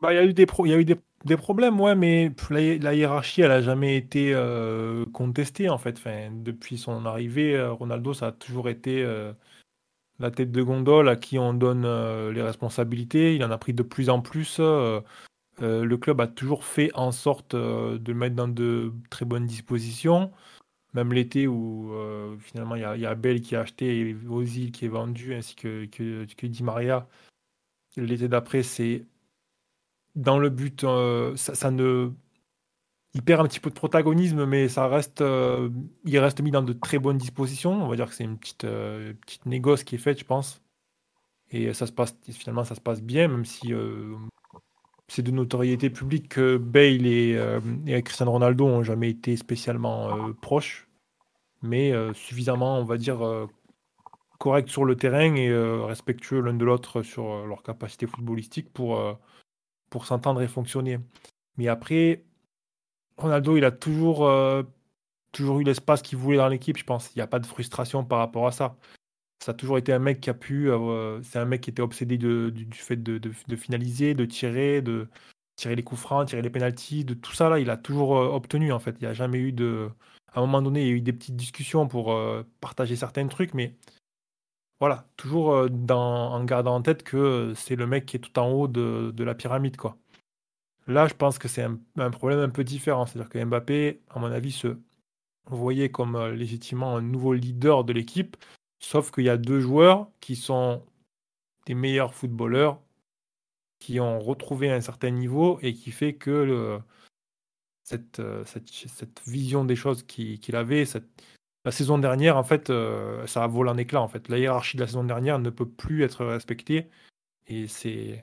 Bah, il y a eu des, problèmes, ouais, mais la, hi- la hiérarchie, elle a jamais été euh, contestée, en fait. Depuis son arrivée, Ronaldo, ça a toujours été la tête de gondole à qui on donne les responsabilités. Il en a pris de plus en plus. le club a toujours fait en sorte de le mettre dans de très bonnes dispositions. Même l'été où euh, finalement il y a, y qui a acheté et Ozil qui est vendu, ainsi que, que, Di Maria. L'été d'après, c'est dans le but, euh, ça, ne. Il perd un petit peu de protagonisme, mais ça reste, euh, il reste mis dans de très bonnes dispositions. On va dire que c'est une petite, petite négoce qui est faite, je pense. Et ça se passe, finalement, ça se passe bien, même si c'est de notoriété publique que Bale et, Cristiano Ronaldo ont jamais été spécialement proches, mais euh, suffisamment, on va dire, euh, corrects sur le terrain et euh, respectueux l'un de l'autre sur leur capacité footballistique pour, pour s'entendre et fonctionner. Mais après, Ronaldo, il a toujours, toujours eu l'espace qu'il voulait dans l'équipe, je pense. Il n'y a pas de frustration par rapport à ça. Ça a toujours été un mec qui a pu. c'est un mec qui était obsédé du, fait de, finaliser, de tirer, de tirer les coups francs, tirer les pénalties, de tout ça là, il a toujours obtenu en fait. Il n'y a jamais eu de. À un moment donné, il y a eu des petites discussions pour euh, partager certains trucs, mais voilà, toujours euh, en gardant en tête que euh, c'est le mec qui est tout en haut de, la pyramide, quoi. Là, je pense que c'est un, problème un peu différent. C'est-à-dire que Mbappé, à mon avis, se voyait comme légitimement un nouveau leader de l'équipe, sauf qu'il y a deux joueurs qui sont des meilleurs footballeurs, qui ont retrouvé un certain niveau et qui fait que cette, euh, cette, vision des choses qu'il avait, cette, la saison dernière, en fait, euh, ça a volé en éclats. En fait. La hiérarchie de la saison dernière ne peut plus être respectée. Et c'est,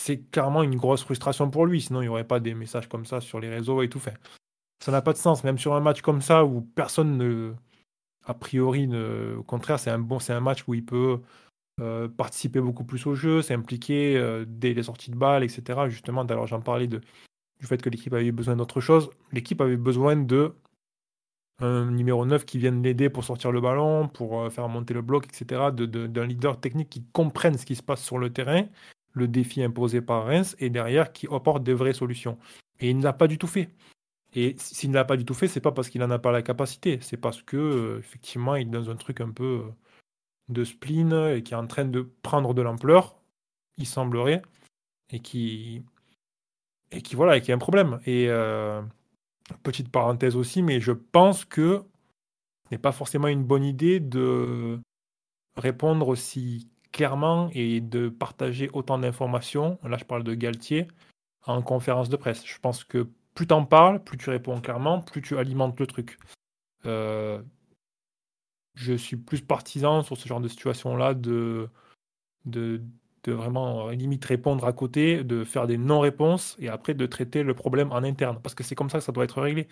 c'est clairement une grosse frustration pour lui. Sinon, il n'y aurait pas des messages comme ça sur les réseaux et tout. Ça n'a pas de sens. Même sur un match comme ça où personne ne. A priori, ne- au contraire, c'est un, bon, un match où il peut euh, participer beaucoup plus au jeu, s'impliquer euh, dès les sorties de balles, etc. Justement, alors j'en parlais de, du fait que l'équipe avait besoin d'autre chose. L'équipe avait besoin de un numéro 9 qui vienne l'aider pour sortir le ballon, pour euh, faire monter le bloc, etc. D'un leader technique qui comprenne ce qui se passe sur le terrain, le défi imposé par Reims, et derrière qui apporte des vraies solutions. Et il ne l'a pas du tout fait. Et s'il ne l'a pas du tout fait, c'est pas parce qu'il n'en a pas la capacité, c'est parce que euh, effectivement il est dans un truc un peu euh, de spleen et qui est en train de prendre de l'ampleur, il semblerait, et qui et qui voilà, et qui a un problème. Et euh, petite parenthèse aussi, mais je pense que n'est pas forcément une bonne idée de répondre aussi clairement et de partager autant d'informations. Là, je parle de Galtier en conférence de presse. Je pense que plus t'en parles, plus tu réponds clairement, plus tu alimentes le truc. Euh, je suis plus partisan sur ce genre de situation-là de, de, de vraiment euh, limite répondre à côté, de faire des non-réponses et après de traiter le problème en interne. Parce que c'est comme ça que ça doit être réglé.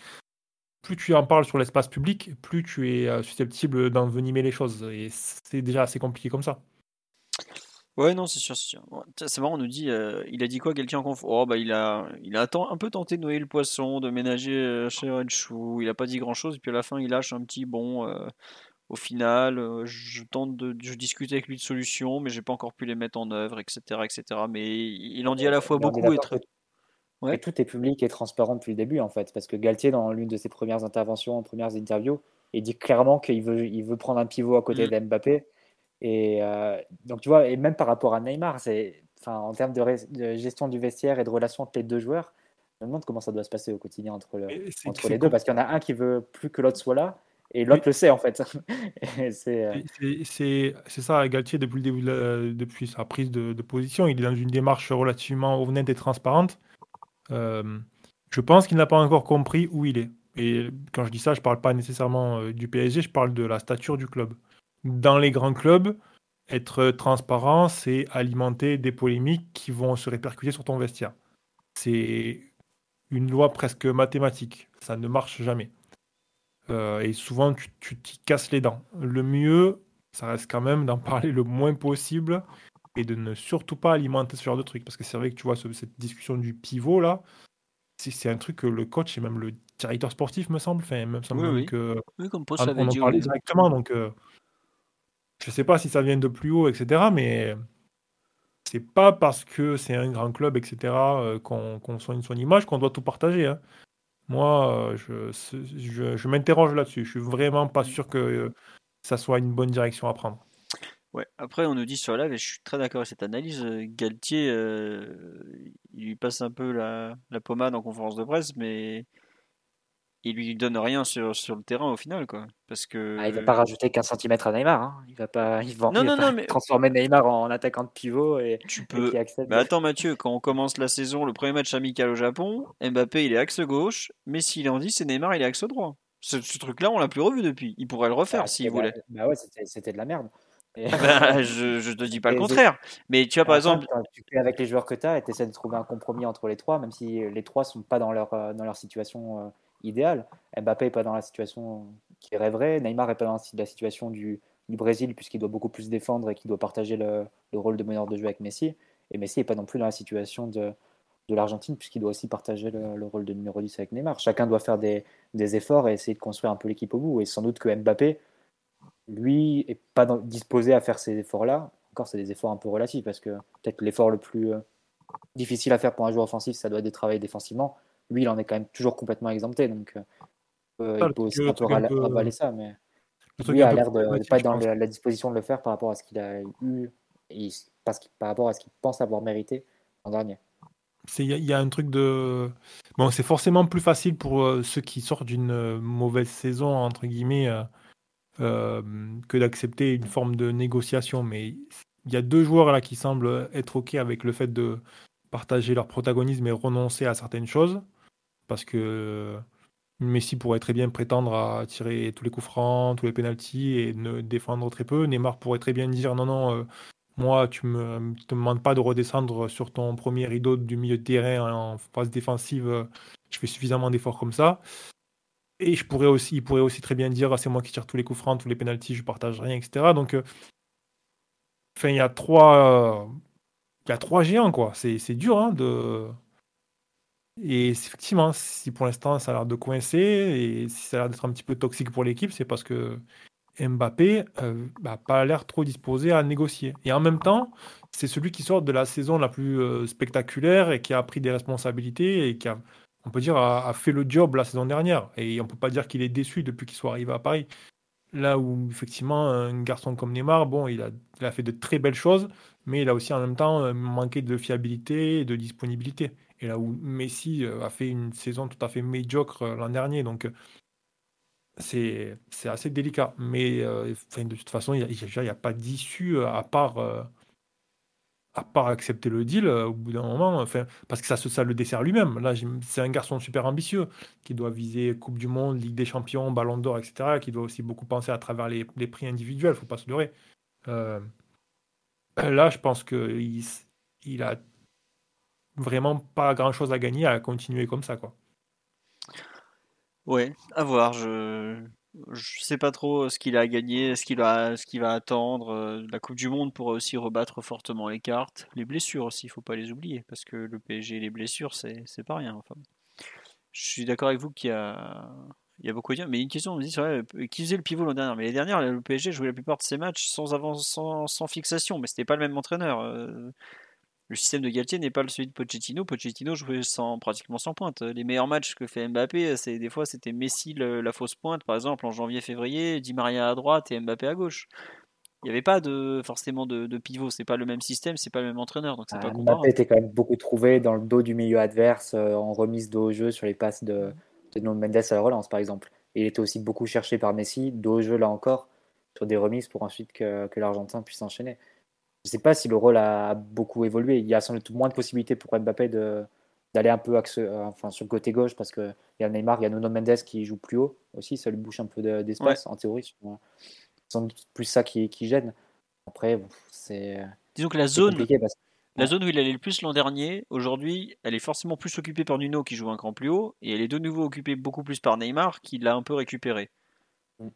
Plus tu en parles sur l'espace public, plus tu es euh, susceptible d'envenimer les choses. Et c'est déjà assez compliqué comme ça. Ouais, non, c'est sûr, c'est sûr. C'est marrant, on nous dit, euh, il a dit quoi, quelqu'un conf... Oh, bah, il a, il a un peu tenté de noyer le poisson, de ménager euh, chez Chou. Il a pas dit grand-chose, et puis à la fin, il lâche un petit bon. Au final, euh, je tente de, je discute avec lui de solutions, mais j'ai pas encore pu les mettre en œuvre, etc., etc. Mais il en dit à la fois beaucoup et très. Ouais. tout est public et transparent depuis le début, en fait. Parce que Galtier, dans l'une de ses premières interventions, premières interviews, il dit clairement qu'il veut, il veut prendre un pivot à côté Mm. de Mbappé. Et euh, donc, tu vois, et même par rapport à Neymar, c'est, enfin, en termes de, gestion du vestiaire et de relation entre les deux joueurs, je me demande comment ça doit se passer au quotidien entre, le- entre les deux. Parce qu'il y en a un qui veut plus que l'autre soit là, et l'autre le sait en fait. [LAUGHS] c'est euh, C'est ça, Galtier, depuis le début, depuis sa prise de, de, position, il est dans une démarche relativement honnête et transparente. Euh, je pense qu'il n'a pas encore compris où il est. Et quand je dis ça, je ne parle pas nécessairement euh, du PSG, je parle de la stature du club. Dans les grands clubs, être transparent, c'est alimenter des polémiques qui vont se répercuter sur ton vestiaire. C'est une loi presque mathématique. Ça ne marche jamais. Euh, et souvent, tu t'y casses les dents. Le mieux, ça reste quand même d'en [LAUGHS] parler le moins possible et de ne surtout pas alimenter ce genre de truc. Parce que c'est vrai que tu vois, cette discussion du pivot, là, c'est un truc que le coach et même le directeur sportif, me semble, enfin, me semble oui, que. Oui, comme on, en parlait directement. Donc, euh, je sais pas si ça vient de plus haut, etc. Mais c'est pas parce que c'est un grand club, etc., euh, qu'on soigne son image qu'on doit tout partager. Hein. Moi, je, je, je m'interroge là-dessus. Je suis vraiment pas sûr que ça soit une bonne direction à prendre. Ouais, après on nous dit sur live, et je suis très d'accord avec cette analyse, Galtier, il lui passe un peu la, la, pommade en conférence de presse, mais il lui donne rien sur, sur le terrain au final, quoi. Parce que... Ah, il va pas rajouter 15 cm à Neymar. Hein. Il va pas, il va, non, non, non, mais... transformer Neymar en attaquant de pivot et tu peux. mais attends, Mathieu, quand on commence la saison, le premier match amical au Japon, Mbappé il est axe gauche, Messi il est en 10 et Neymar il est axe droit. Ce, truc-là, on l'a plus revu depuis. Il pourrait le refaire ah, s'il voulait. Bah ouais, c'était de la merde. [LAUGHS] Bah, je, je te dis pas le contraire. Mais tu vois, par exemple. Tu fais avec les joueurs que tu as et tu essaies de trouver un compromis entre les trois, même si les trois sont pas dans leur, euh, dans leur situation euh, idéal. Mbappé n'est pas dans la situation qui rêverait. Neymar n'est pas dans la situation du, du Brésil, puisqu'il doit beaucoup plus défendre et qu'il doit partager le, le, rôle de meneur de jeu avec Messi. Et Messi n'est pas non plus dans la situation de, de l'Argentine, puisqu'il doit aussi partager le, le, rôle de numéro 10 avec Neymar. Chacun doit faire des, des, efforts et essayer de construire un peu l'équipe au bout. Et sans doute que Mbappé, lui, n'est pas disposé à faire ces efforts-là. Encore, c'est des efforts un peu relatifs, parce que peut-être l'effort le plus euh, difficile à faire pour un joueur offensif, ça doit être de travailler défensivement lui, il en est quand même toujours complètement exempté. Donc, euh, il peut aussi un peu ravaler ça. Mais lui a l'air de ne pas être dans la, disposition de le faire par rapport à ce qu'il a eu et parce par rapport à ce qu'il pense avoir mérité en dernier. Il y, a un truc de. Bon, c'est forcément plus facile pour euh, ceux qui sortent d'une euh, mauvaise saison, entre guillemets, que d'accepter une forme de négociation. Mais il y a deux joueurs là qui semblent être OK avec le fait de partager leur protagonisme et renoncer à certaines choses parce que Messi pourrait très bien prétendre à tirer tous les coups francs, tous les pénalties et ne défendre très peu. Neymar pourrait très bien dire non, non, euh, moi, tu me, me demandes pas de redescendre sur ton premier rideau du milieu de terrain en phase défensive. Euh, je fais suffisamment d'efforts comme ça. Et je pourrais aussi, il pourrait aussi très bien dire c'est moi qui tire tous les coups francs, tous les pénalties, je partage rien, etc. Donc, euh, il y a trois, il y a trois géants quoi. C'est dur hein, de et effectivement, si pour l'instant ça a l'air de coincer et si ça a l'air d'être un petit peu toxique pour l'équipe, c'est parce que Mbappé n'a euh, bah, pas l'air trop disposé à négocier. Et en même temps, c'est celui qui sort de la saison la plus euh, spectaculaire et qui a pris des responsabilités et qui a, on peut dire, a, fait le job la saison dernière. Et on peut pas dire qu'il est déçu depuis qu'il soit arrivé à Paris. Là où effectivement un garçon comme Neymar, bon, il a fait de très belles choses, mais il a aussi en même temps euh, manqué de fiabilité et de disponibilité. Et là où Messi euh, a fait une saison tout à fait médiocre euh, l'an dernier. Donc, c'est assez délicat. Mais de toute façon, il n'y a, pas d'issue à part. à part accepter le deal au bout d'un moment, enfin, parce que ça, ça le dessert lui-même. Là, c'est un garçon super ambitieux qui doit viser Coupe du Monde, Ligue des Champions, Ballon d'Or, etc. Qui doit aussi beaucoup penser à travers les, les prix individuels, faut pas se leurrer. Là, je pense qu'il il a vraiment pas grand chose à gagner à continuer comme ça, quoi. Ouais, à voir. Je je sais pas trop ce qu'il a à gagner, ce ce qu'il va attendre. Euh, la Coupe du Monde pourrait aussi rebattre fortement les cartes. Les blessures aussi, il faut pas les oublier, parce que le PSG, les blessures, c'est, c'est pas rien. Enfin, je suis d'accord avec vous qu'il y a, il y a beaucoup à dire. Mais une question, on me dit, vrai, qui faisait le pivot l'an dernier? Mais les dernières, le PSG jouait la plupart de ses matchs sans, avance, sans, sans fixation, mais c'était pas le même entraîneur. Euh, le système de Galtier n'est pas celui de Pochettino. Pochettino jouait sans, pratiquement sans pointe. Les meilleurs matchs que fait Mbappé, c'est des fois c'était Messi la fausse pointe, par exemple en janvier-février, Di Maria à droite et Mbappé à gauche. Il n'y avait pas de, forcément de, de pivot. C'est pas le même système, c'est pas le même entraîneur, donc c'est pas Mbappé était quand même beaucoup trouvé dans le dos du milieu adverse, euh, en remise de haut jeu sur les passes de, de Mendes à la relance, par exemple. Et il était aussi beaucoup cherché par Messi, dos au jeu là encore, sur des remises pour ensuite que, que l'Argentin puisse enchaîner. Je ne sais pas si le rôle a beaucoup évolué. Il y a sans doute moins de possibilités pour Mbappé d'aller un peu axe, euh, enfin, sur le côté gauche parce qu'il y a Neymar, il y a Nuno Mendes qui joue plus haut aussi, ça lui bouche un peu d'espace en théorie. C'est plus ça qui, qui gêne. Après, c'est. Disons que la zone, la zone où il allait le plus l'an dernier, aujourd'hui, elle est forcément plus occupée par Nuno qui joue un cran plus haut, et elle est de nouveau occupée beaucoup plus par Neymar qui l'a un peu récupéré. Mm.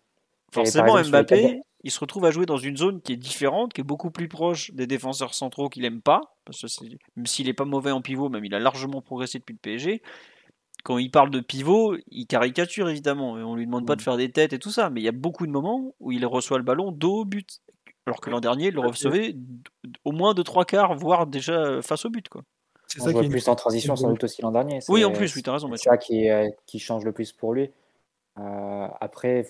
Forcément, Mbappé, il se retrouve à jouer dans une zone qui est différente, qui est beaucoup plus proche des défenseurs centraux qu'il aime pas, parce que même s'il n'est pas mauvais en pivot, même il a largement progressé depuis le PSG. Quand il parle de pivot, il caricature évidemment, et on lui demande pas de mm. faire des têtes et tout ça, mais il y a beaucoup de moments où il reçoit le ballon dos au but, alors que l'an dernier, il le recevait au moins de trois quarts, voire déjà face au but. Quoi. C'est ça qui est plus en transition sans doute aussi l'an dernier. Oui, en plus, oui, tu as raison. C'est ça qui, euh, qui, change le plus pour lui. Euh, après,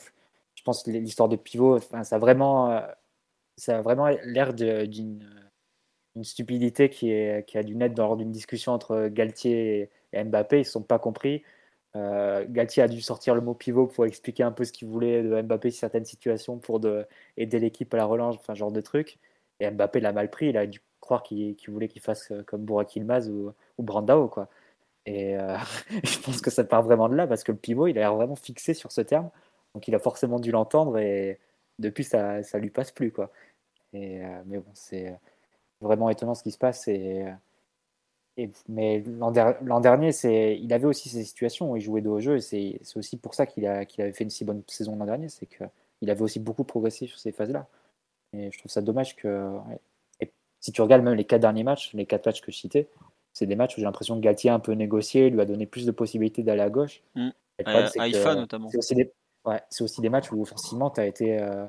je pense que l'histoire de pivot, ça a vraiment, euh, ça a vraiment l'air d'une une stupidité qui, est, qui a dû naître lors d'une discussion entre Galtier et Mbappé. Ils ne se sont pas compris. Euh, Galtier a dû sortir le mot pivot pour expliquer un peu ce qu'il voulait de Mbappé sur certaines situations pour de, aider l'équipe à la relance, enfin, genre de truc. Et Mbappé l'a mal pris. Il a dû croire qu'il voulait qu'il fasse euh, comme Burak Ilmaz ou, ou Brandao. Quoi. Et euh, [LAUGHS] je pense que ça part vraiment de là parce que le pivot, il a l'air vraiment fixé sur ce terme. Donc il a forcément dû l'entendre et depuis, ça ne lui passe plus. Quoi. Et, mais bon, c'est vraiment étonnant ce qui se passe. Et, mais l'an dernier, il avait aussi ces situations où il jouait de haut jeu. Et c'est aussi pour ça qu'il avait fait une si bonne saison l'an dernier. C'est qu'il avait aussi beaucoup progressé sur ces phases-là. Et je trouve ça dommage que. Et si tu regardes même les quatre derniers matchs, les quatre matchs que je citais, c'est des matchs où j'ai l'impression que Galtier a un peu négocié, lui a donné plus de possibilités d'aller à gauche. Mmh. Euh, notamment. C'est aussi, des... ouais, aussi des matchs où offensivement, tu as été. Euh,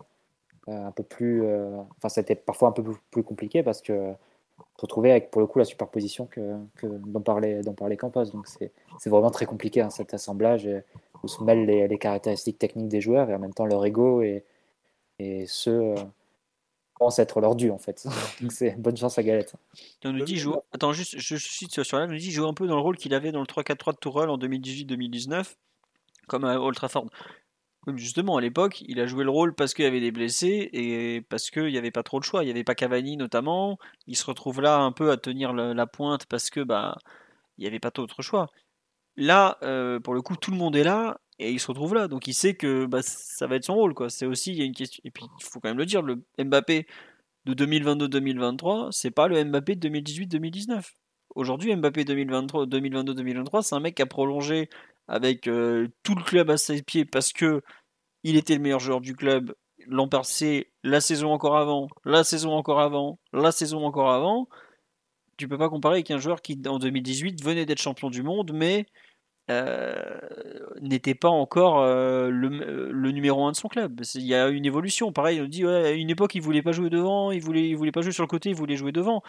euh, un peu plus. Euh, enfin, c'était parfois un peu plus compliqué parce que retrouver avec pour le coup la superposition que, que dont parlait dont parlait Campos. Donc c'est vraiment très compliqué hein, cet assemblage où se mêlent les, les, caractéristiques techniques des joueurs et en même temps leur ego et, et ceux euh, pensent être leur dû en fait. [LAUGHS] donc c'est bonne chance à Galette. On nous dit joue. Attends juste je cite sur là, on nous dit joue un peu dans le rôle qu'il avait dans le 3-4-3 de Tourelle en 2018-2019 comme à Old Trafford justement, à l'époque, il a joué le rôle parce qu'il y avait des blessés et parce qu'il n'y avait pas trop de choix. Il n'y avait pas Cavani notamment. Il se retrouve là un peu à tenir la, pointe parce que bah il n'y avait pas d'autre choix. Là, euh, pour le coup, tout le monde est là et il se retrouve là. Donc il sait que bah, ça va être son rôle. C'est aussi, il y a une question. Et puis, il faut quand même le dire, le Mbappé de 2022-2023, c'est pas le Mbappé de 2018-2019. Aujourd'hui, Mbappé 2022-2023, c'est un mec qui a prolongé avec euh, tout le club à ses pieds parce que il était le meilleur joueur du club l'an passé, la saison encore avant, la saison encore avant, la saison encore avant. Tu peux pas comparer avec un joueur qui en 2018 venait d'être champion du monde, mais euh, n'était pas encore euh, le, numéro un de son club. Il y a une évolution. Pareil, on dit à une époque il voulait pas jouer devant, il voulait, il voulait pas jouer sur le côté, il voulait jouer devant.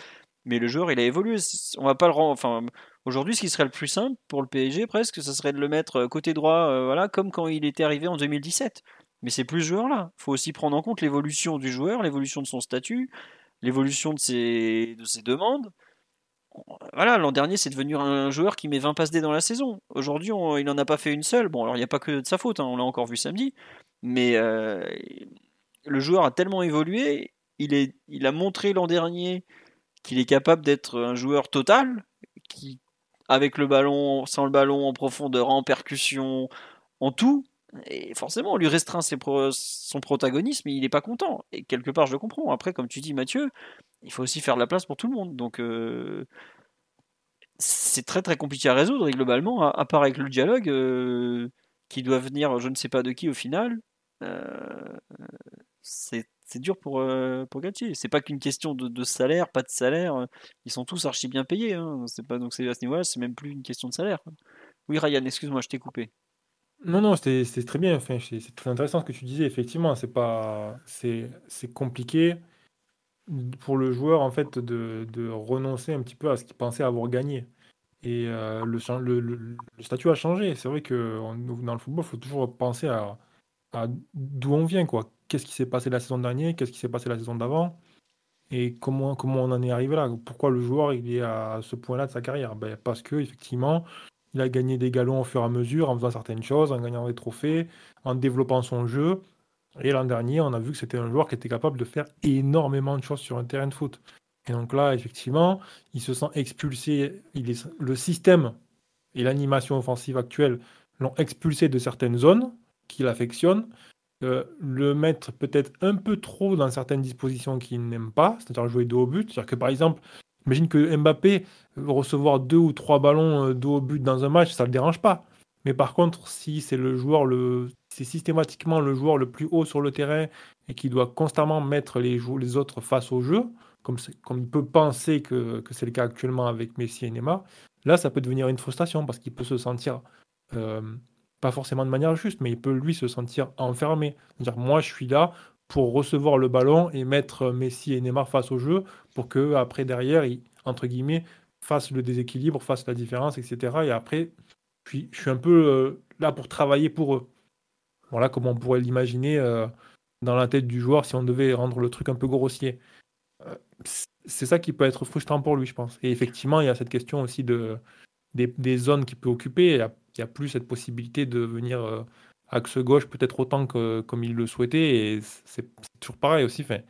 Mais le joueur, il a évolué. On va pas le rendre. Enfin, aujourd'hui, ce qui serait le plus simple pour le PSG, presque, ce serait de le mettre euh, côté droit, euh, voilà, comme quand il était arrivé en 2017. Mais c'est plus ce joueur-là. Il faut aussi prendre en compte l'évolution du joueur, l'évolution de son statut, l'évolution de ses, de ses demandes. Voilà, l'an dernier, c'est devenu un joueur qui met 20 passes D dans la saison. Aujourd'hui, il n'en a pas fait une seule. Bon, alors il n'y a pas que de sa faute, hein, on l'a encore vu samedi. Mais euh, le joueur a tellement évolué. Il, il a montré l'an dernier qu'il est capable d'être un joueur total, qui, avec le ballon, sans le ballon, en profondeur, en percussion, en tout. Et forcément, on lui restreint son protagonisme, et il n'est pas content. Et quelque part, je le comprends. Après, comme tu dis, Mathieu, il faut aussi faire de la place pour tout le monde. Donc, euh, c'est très très compliqué à résoudre. Et globalement, à, part avec le dialogue, euh, qui doit venir, je ne sais pas de qui au final, euh, c'est dur pour, pour Galtier. C'est pas qu'une question de, salaire, pas de salaire. Ils sont tous archi bien payés. Hein. Pas donc à ce niveau-là, c'est même plus une question de salaire. Oui, Ryan, excuse-moi, je t'ai coupé. Non, non, c'était très bien. Enfin, c'est très intéressant ce que tu disais. Effectivement, c'est pas, c'est compliqué pour le joueur en fait de, de, renoncer un petit peu à ce qu'il pensait avoir gagné. Et euh, le, le, le, statut a changé. C'est vrai que dans le football, il faut toujours penser à, à d'où on vient, quoi qu'est-ce qui s'est passé la saison dernière, qu'est-ce qui s'est passé la saison d'avant, et comment, comment on en est arrivé là. Pourquoi le joueur il est à ce point-là de sa carrière? Ben, Parce que effectivement, Il a gagné des galons au fur et à mesure en faisant certaines choses, en gagnant des trophées, en développant son jeu. Et l'an dernier, on a vu que c'était un joueur qui était capable de faire énormément de choses sur un terrain de foot. Et donc là, effectivement, il se sent expulsé. Le système et l'animation offensive actuelle l'ont expulsé de certaines zones qu'il affectionne. Euh, le mettre peut-être un peu trop dans certaines dispositions qu'il n'aime pas, c'est-à-dire jouer dos au but. C'est-à-dire que par exemple, imagine que Mbappé recevoir deux ou trois ballons euh, dos au but dans un match, ça ne le dérange pas. Mais par contre, si c'est le joueur c'est systématiquement le joueur le plus haut sur le terrain et qui doit constamment mettre les, autres face au jeu, comme, il peut penser que, que c'est le cas actuellement avec Messi et Neymar, là, ça peut devenir une frustration parce qu'il peut se sentir, euh, pas forcément de manière juste, mais il peut lui se sentir enfermé. C'est-à-dire, moi, je suis là pour recevoir le ballon et mettre Messi et Neymar face au jeu pour que après derrière, ils, entre guillemets, fassent le déséquilibre, fassent la différence, etc. Et après, puis, je suis un peu euh, là pour travailler pour eux. Voilà comment on pourrait l'imaginer euh, dans la tête du joueur si on devait rendre le truc un peu grossier. Euh, c'est ça qui peut être frustrant pour lui, je pense. Et effectivement, il y a cette question aussi de, des, zones qu'il peut occuper. Il n'y a, plus cette possibilité de venir axe gauche peut-être autant que comme il le souhaitait. Et c'est toujours pareil aussi. Il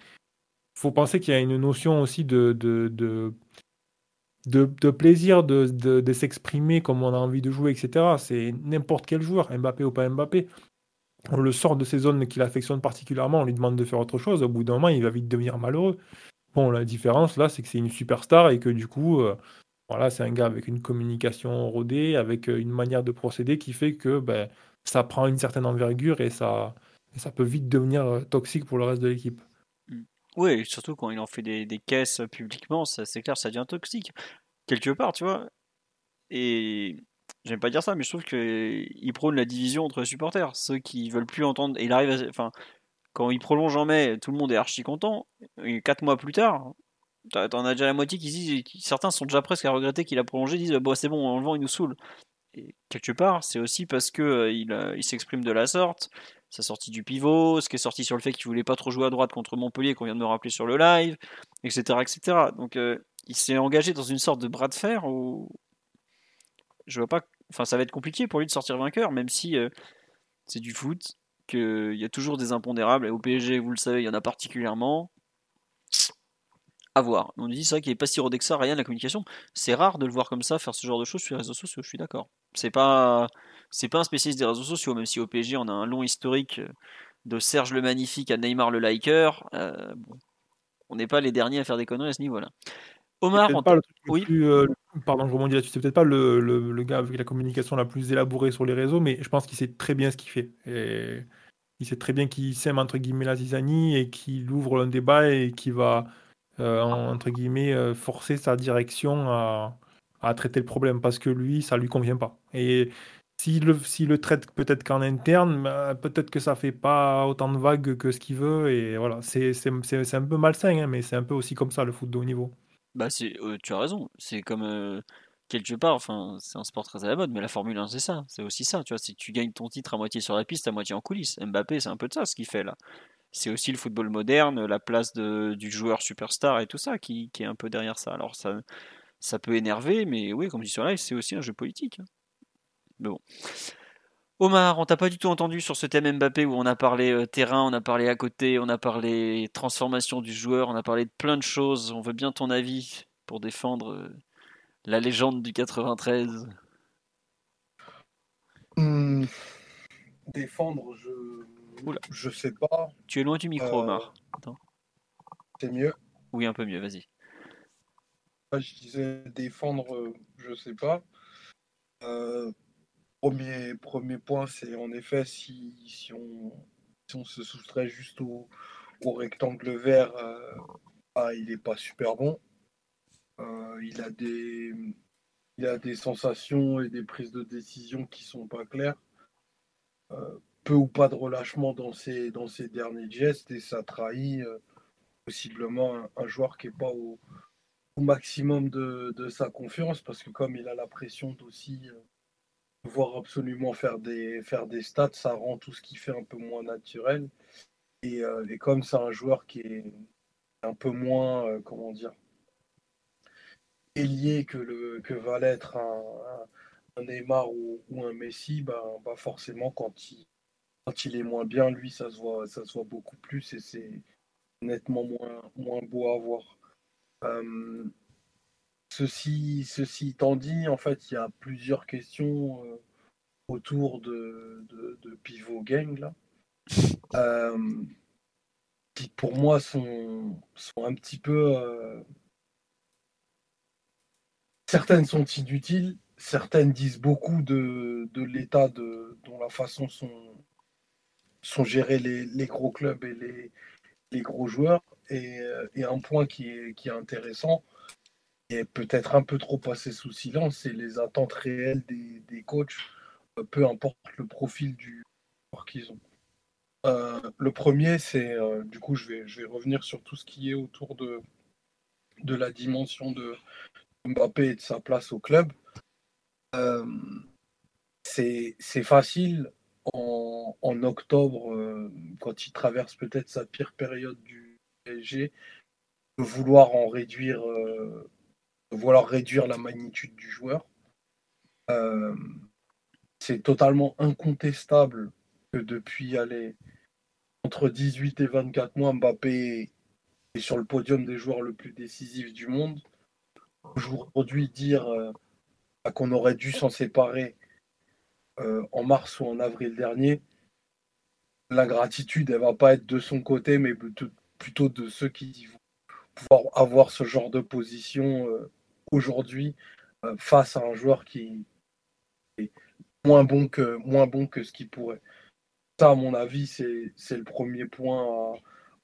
faut penser qu'il y a une notion aussi de, de, de, de, plaisir de, de s'exprimer comme on a envie de jouer, etc. C'est n'importe quel joueur, Mbappé ou pas Mbappé on le sort de ces zones qu'il affectionne particulièrement, on lui demande de faire autre chose, au bout d'un moment, il va vite devenir malheureux. Bon, la différence là, c'est que c'est une superstar et que du coup, euh, voilà, c'est un gars avec une communication rodée, avec euh, une manière de procéder qui fait que ben, ça prend une certaine envergure et ça, ça peut vite devenir euh, toxique pour le reste de l'équipe. Mmh. Oui, surtout quand il en fait des, caisses publiquement, c'est clair, ça devient toxique. Quelque part, tu vois. Et j'aime pas dire ça, mais je trouve qu'il prône la division entre supporters. Ceux qui veulent plus entendre. Il arrive Enfin, quand il prolonge en mai, tout le monde est archi content. Quatre mois plus tard, t'en as déjà la moitié qui disent. Certains sont déjà presque à regretter qu'il a prolongé, disent bon, c'est bon, en le vent, il nous saoule. Et quelque part, c'est aussi parce que euh, il, il s'exprime de la sorte. Sa sortie du pivot, ce qui est sorti sur le fait qu'il voulait pas trop jouer à droite contre Montpellier, qu'on vient de me rappeler sur le live, etc. etc. Donc, euh, il s'est engagé dans une sorte de bras de fer où je vois pas. Enfin, ça va être compliqué pour lui de sortir vainqueur, même si euh, c'est du foot, qu'il y a toujours des impondérables. Et au PSG, vous le savez, il y en a particulièrement. À voir. On dit ça qui est pas si rodé que ça, rien de la communication. C'est rare de le voir comme ça, faire ce genre de choses sur les réseaux sociaux, je suis d'accord. C'est pas, c'est pas un spécialiste des réseaux sociaux, même si au PSG, on a un long historique de Serge le Magnifique à Neymar le Liker. Euh, on n'est pas les derniers à faire des conneries à ce niveau-là. Omar, on oui. Euh, pardon, je rebondis là-dessus. C'est peut-être pas le, le, gars avec la communication la plus élaborée sur les réseaux, mais je pense qu'il sait très bien ce qu'il fait. Et il sait très bien qu'il sème entre guillemets la zizanie et qu'il ouvre un débat et qu'il va euh, entre guillemets euh, forcer sa direction à, à, traiter le problème parce que lui, ça lui convient pas. Et s'il le, le traite peut-être qu'en interne, bah, peut-être que ça fait pas autant de vagues que ce qu'il veut. Et voilà, c'est un peu malsain, hein, mais c'est un peu aussi comme ça le foot de haut niveau. Bah, c'est, tu as raison. C'est comme quelque part, enfin, c'est un sport très à la mode, mais la Formule 1, c'est ça. C'est aussi ça. Tu vois, si tu gagnes ton titre à moitié sur la piste, à moitié en coulisses. Mbappé, c'est un peu de ça ce qu'il fait là. C'est aussi le football moderne, la place du joueur superstar et tout ça qui, est un peu derrière ça. Alors ça, ça peut énerver, mais oui, comme je dis sur live, c'est aussi un jeu politique. Mais bon. Omar, on t'a pas du tout entendu sur ce thème Mbappé où on a parlé euh, terrain, on a parlé à côté, on a parlé transformation du joueur, on a parlé de plein de choses. On veut bien ton avis pour défendre euh, la légende du 93. Hmm, défendre, je. Je sais pas. Tu es loin du micro, euh, Omar. C'est mieux. Oui, un peu mieux, vas-y. Je disais défendre, je sais pas. Premier, premier point, c'est en effet si, si, on, si on se soustrait juste au, au rectangle vert, euh, ah, il n'est pas super bon. Euh, il, a des, il a des sensations et des prises de décision qui sont pas claires. Euh, peu ou pas de relâchement dans ses, dans ses derniers gestes et ça trahit possiblement un, joueur qui n'est pas au, maximum de, de, sa confiance parce que comme il a la pression d'aussi voir absolument faire des, faire des stats, ça rend tout ce qui fait un peu moins naturel. Et, euh, et comme c'est un joueur qui est un peu moins, euh, comment dire, lié que, le, que va l'être un, Neymar ou, un Messi, bah, bah, forcément, quand il, quand il est moins bien, lui, ça se voit, ça se voit beaucoup plus et c'est nettement moins, moins beau à voir. Euh, ceci, ceci étant dit, en fait, il y a plusieurs questions euh, autour de, de, Pivot Gang, là, euh, qui pour moi sont, sont un petit peu. certaines sont inutiles, certaines disent beaucoup de, de l'état de, dont la façon sont, sont gérés les, gros clubs et les, gros joueurs. Et, et, un point qui est, intéressant, et peut-être un peu trop passé sous silence, c'est les attentes réelles des, des coachs, euh, peu importe le profil du joueur qu'ils ont. Euh, le premier, c'est, euh, du coup, je vais, revenir sur tout ce qui est autour de, de la dimension de Mbappé et de sa place au club. c'est facile en, octobre, quand il traverse peut-être sa pire période du PSG, de vouloir en réduire vouloir réduire la magnitude du joueur. Euh, c'est totalement incontestable que depuis entre 18 et 24 mois, Mbappé est sur le podium des joueurs le plus décisif du monde. Aujourd'hui, dire euh, qu'on aurait dû s'en séparer euh, en mars ou en avril dernier, la gratitude, elle va pas être de son côté, mais plutôt de ceux qui vont pouvoir avoir ce genre de position aujourd'hui euh, face à un joueur qui est moins bon que, moins bon que ce qu'il pourrait. Ça, à mon avis, c'est le premier point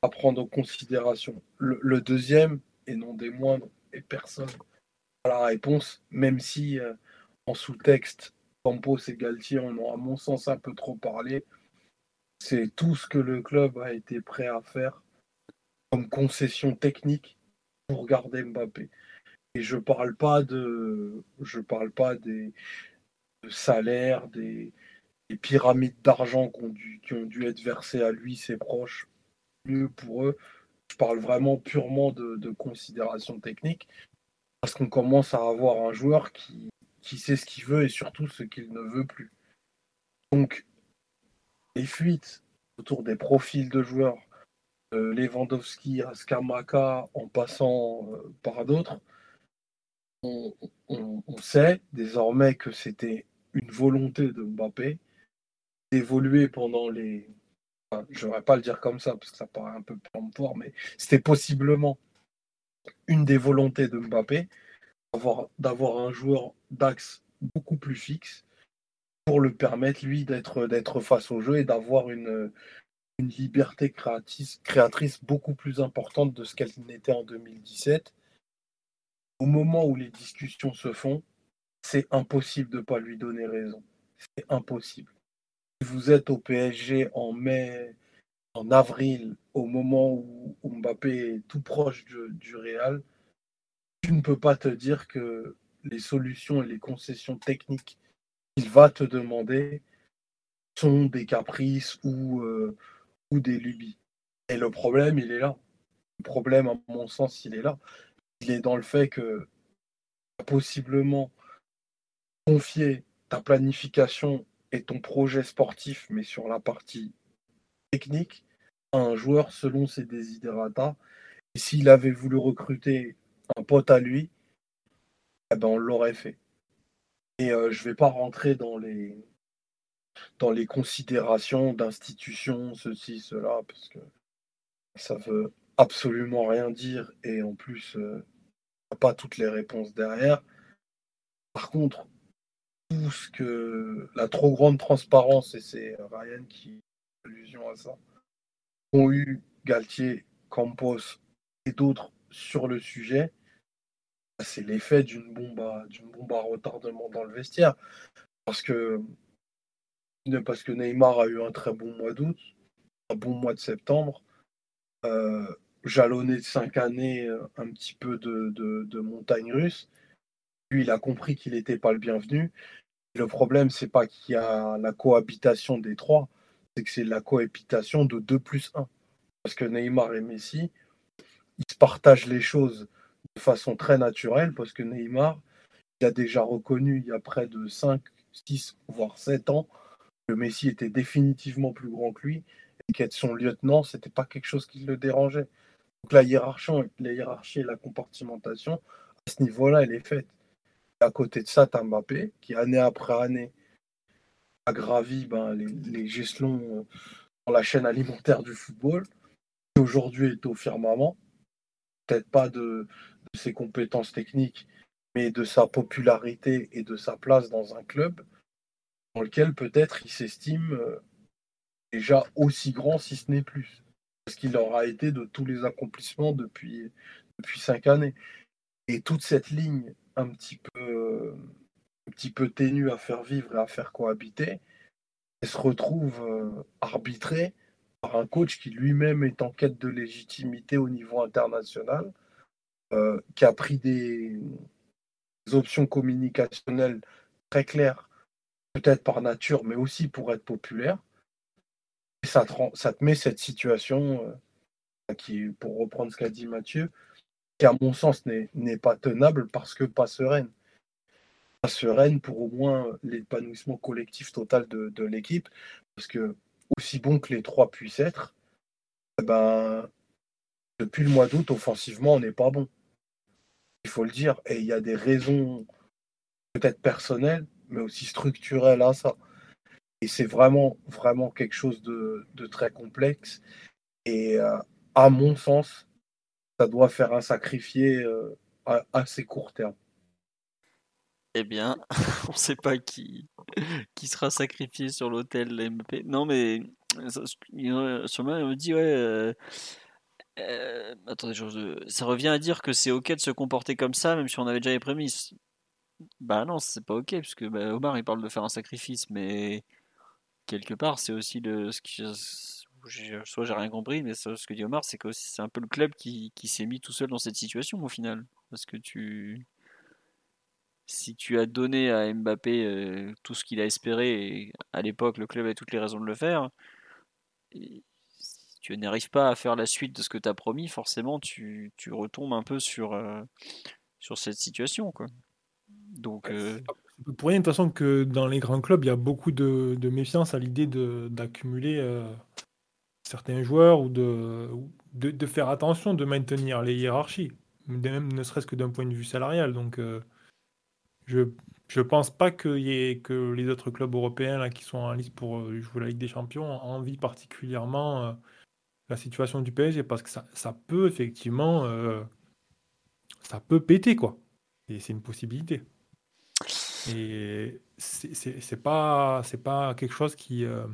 à, prendre en considération. Le, deuxième, et non des moindres, et personne à la réponse, même si euh, en sous-texte, Campos et Galtier en ont, à mon sens, un peu trop parlé. C'est tout ce que le club a été prêt à faire comme concession technique pour garder Mbappé. Et je parle pas de, je parle pas des salaires, des, pyramides d'argent qui ont, dû, être versées à lui, ses proches, pour eux. Je parle vraiment purement de, de considérations techniques, parce qu'on commence à avoir un joueur qui, qui sait ce qu'il veut et surtout ce qu'il ne veut plus. Donc, les fuites autour des profils de joueurs, euh, Lewandowski à Skamaka en passant euh, par d'autres, on, sait désormais que c'était une volonté de Mbappé d'évoluer pendant les. je ne vais pas le dire comme ça parce que ça paraît un peu fort, mais c'était possiblement une des volontés de Mbappé d'avoir un joueur d'axe beaucoup plus fixe pour le permettre, lui, d'être face au jeu et d'avoir une, liberté créatrice, créatrice beaucoup plus importante de ce qu'elle n'était en 2017 au moment où les discussions se font, c'est impossible de ne pas lui donner raison. C'est impossible. Si vous êtes au PSG en mai, en avril, au moment où, Mbappé est tout proche du, Real, tu ne peux pas te dire que les solutions et les concessions techniques qu'il va te demander sont des caprices ou, euh, ou des lubies. Et le problème, il est là. Le problème, à mon sens, il est là il est dans le fait que possiblement confier ta planification et ton projet sportif, mais sur la partie technique, à un joueur selon ses désiderata. Et s'il avait voulu recruter un pote à lui, ben on l'aurait fait. Et euh, je ne vais pas rentrer dans les, dans les considérations d'institutions, ceci, cela, parce que ça veut absolument rien dire et en plus euh, pas toutes les réponses derrière. Par contre, tout ce que la trop grande transparence, et c'est Ryan qui allusion à ça, ont eu Galtier, Campos et d'autres sur le sujet, c'est l'effet d'une bombe, à, d'une bombe à retardement dans le vestiaire. Parce que, parce que Neymar a eu un très bon mois d'août, un bon mois de septembre. Euh, jalonné de cinq années euh, un petit peu de, de, montagne russe. Lui, il a compris qu'il n'était pas le bienvenu. Le problème, c'est pas qu'il y a la cohabitation des trois, c'est que c'est la cohabitation de 2 plus 1. Parce que Neymar et Messi, ils se partagent les choses de façon très naturelle, parce que Neymar, il a déjà reconnu il y a près de 5, 6, voire 7 ans que Messi était définitivement plus grand que lui et qu'être son lieutenant, c'était pas quelque chose qui le dérangeait. Donc la hiérarchie, la hiérarchie et la compartimentation, à ce niveau-là, elle est faite. à côté de ça, tu Mbappé, qui année après année a gravi ben, les, les euh, dans la chaîne alimentaire du football, qui aujourd'hui est au firmament. Peut-être pas de, ses compétences techniques, mais de sa popularité et de sa place dans un club dans lequel peut-être il s'estime euh, déjà aussi grand, si ce n'est plus. Parce qu'il aura été de tous les accomplissements depuis, cinq années. Et toute cette ligne un petit peu, un petit peu ténue à faire vivre et à faire cohabiter, elle se retrouve euh, arbitrée un coach qui lui-même est en quête de légitimité au niveau international, euh, qui a pris des, options communicationnelles très claires peut-être par nature, mais aussi pour être populaire. Et ça te, ça te met cette situation euh, qui, pour reprendre ce qu'a dit Mathieu, qui à mon sens n'est pas tenable parce que pas sereine. Pas sereine pour au moins l'épanouissement collectif total de, de l'équipe. Parce que aussi bon que les trois puissent être, eh ben, depuis le mois d'août, offensivement, on n'est pas bon. Il faut le dire. Et il y a des raisons peut-être personnelles, mais aussi structurel à ça. Et c'est vraiment, vraiment quelque chose de, de très complexe. Et euh, à mon sens, ça doit faire un sacrifié euh, à assez court terme. Eh bien, [LAUGHS] on ne sait pas qui, sera sacrifié sur l'hôtel MP. Non, mais sûrement, on me dit, ouais. Euh, euh, attendez, je, ça revient à dire que c'est ok de se comporter comme ça, même si on avait déjà les prémices. Bah non, c'est pas ok, puisque bah, Omar il parle de faire un sacrifice, mais quelque part c'est aussi le ce qui soit j'ai rien compris, mais ce que dit Omar, c'est que c'est un peu le club qui, qui s'est mis tout seul dans cette situation au final, parce que tu si tu as donné à Mbappé euh, tout ce qu'il a espéré, et à l'époque le club avait toutes les raisons de le faire, et si tu n'arrives pas à faire la suite de ce que tu as promis, forcément tu, tu, retombes un peu sur, euh, sur cette situation. Quoi. Donc, euh, Pour rien, de toute façon, que dans les grands clubs, il y a beaucoup de, méfiance à l'idée d'accumuler certains joueurs ou de, de, faire attention de maintenir les hiérarchies, même ne serait-ce que d'un point de vue salarial. Donc, je je pense pas qu'il y ait que les autres clubs européens qui sont en liste pour jouer la Ligue des Champions envie particulièrement la situation du PSG parce que ça, peut effectivement ça peut péter quoi. Et c'est une possibilité. Et c'est pas, pas quelque chose qui. Euh,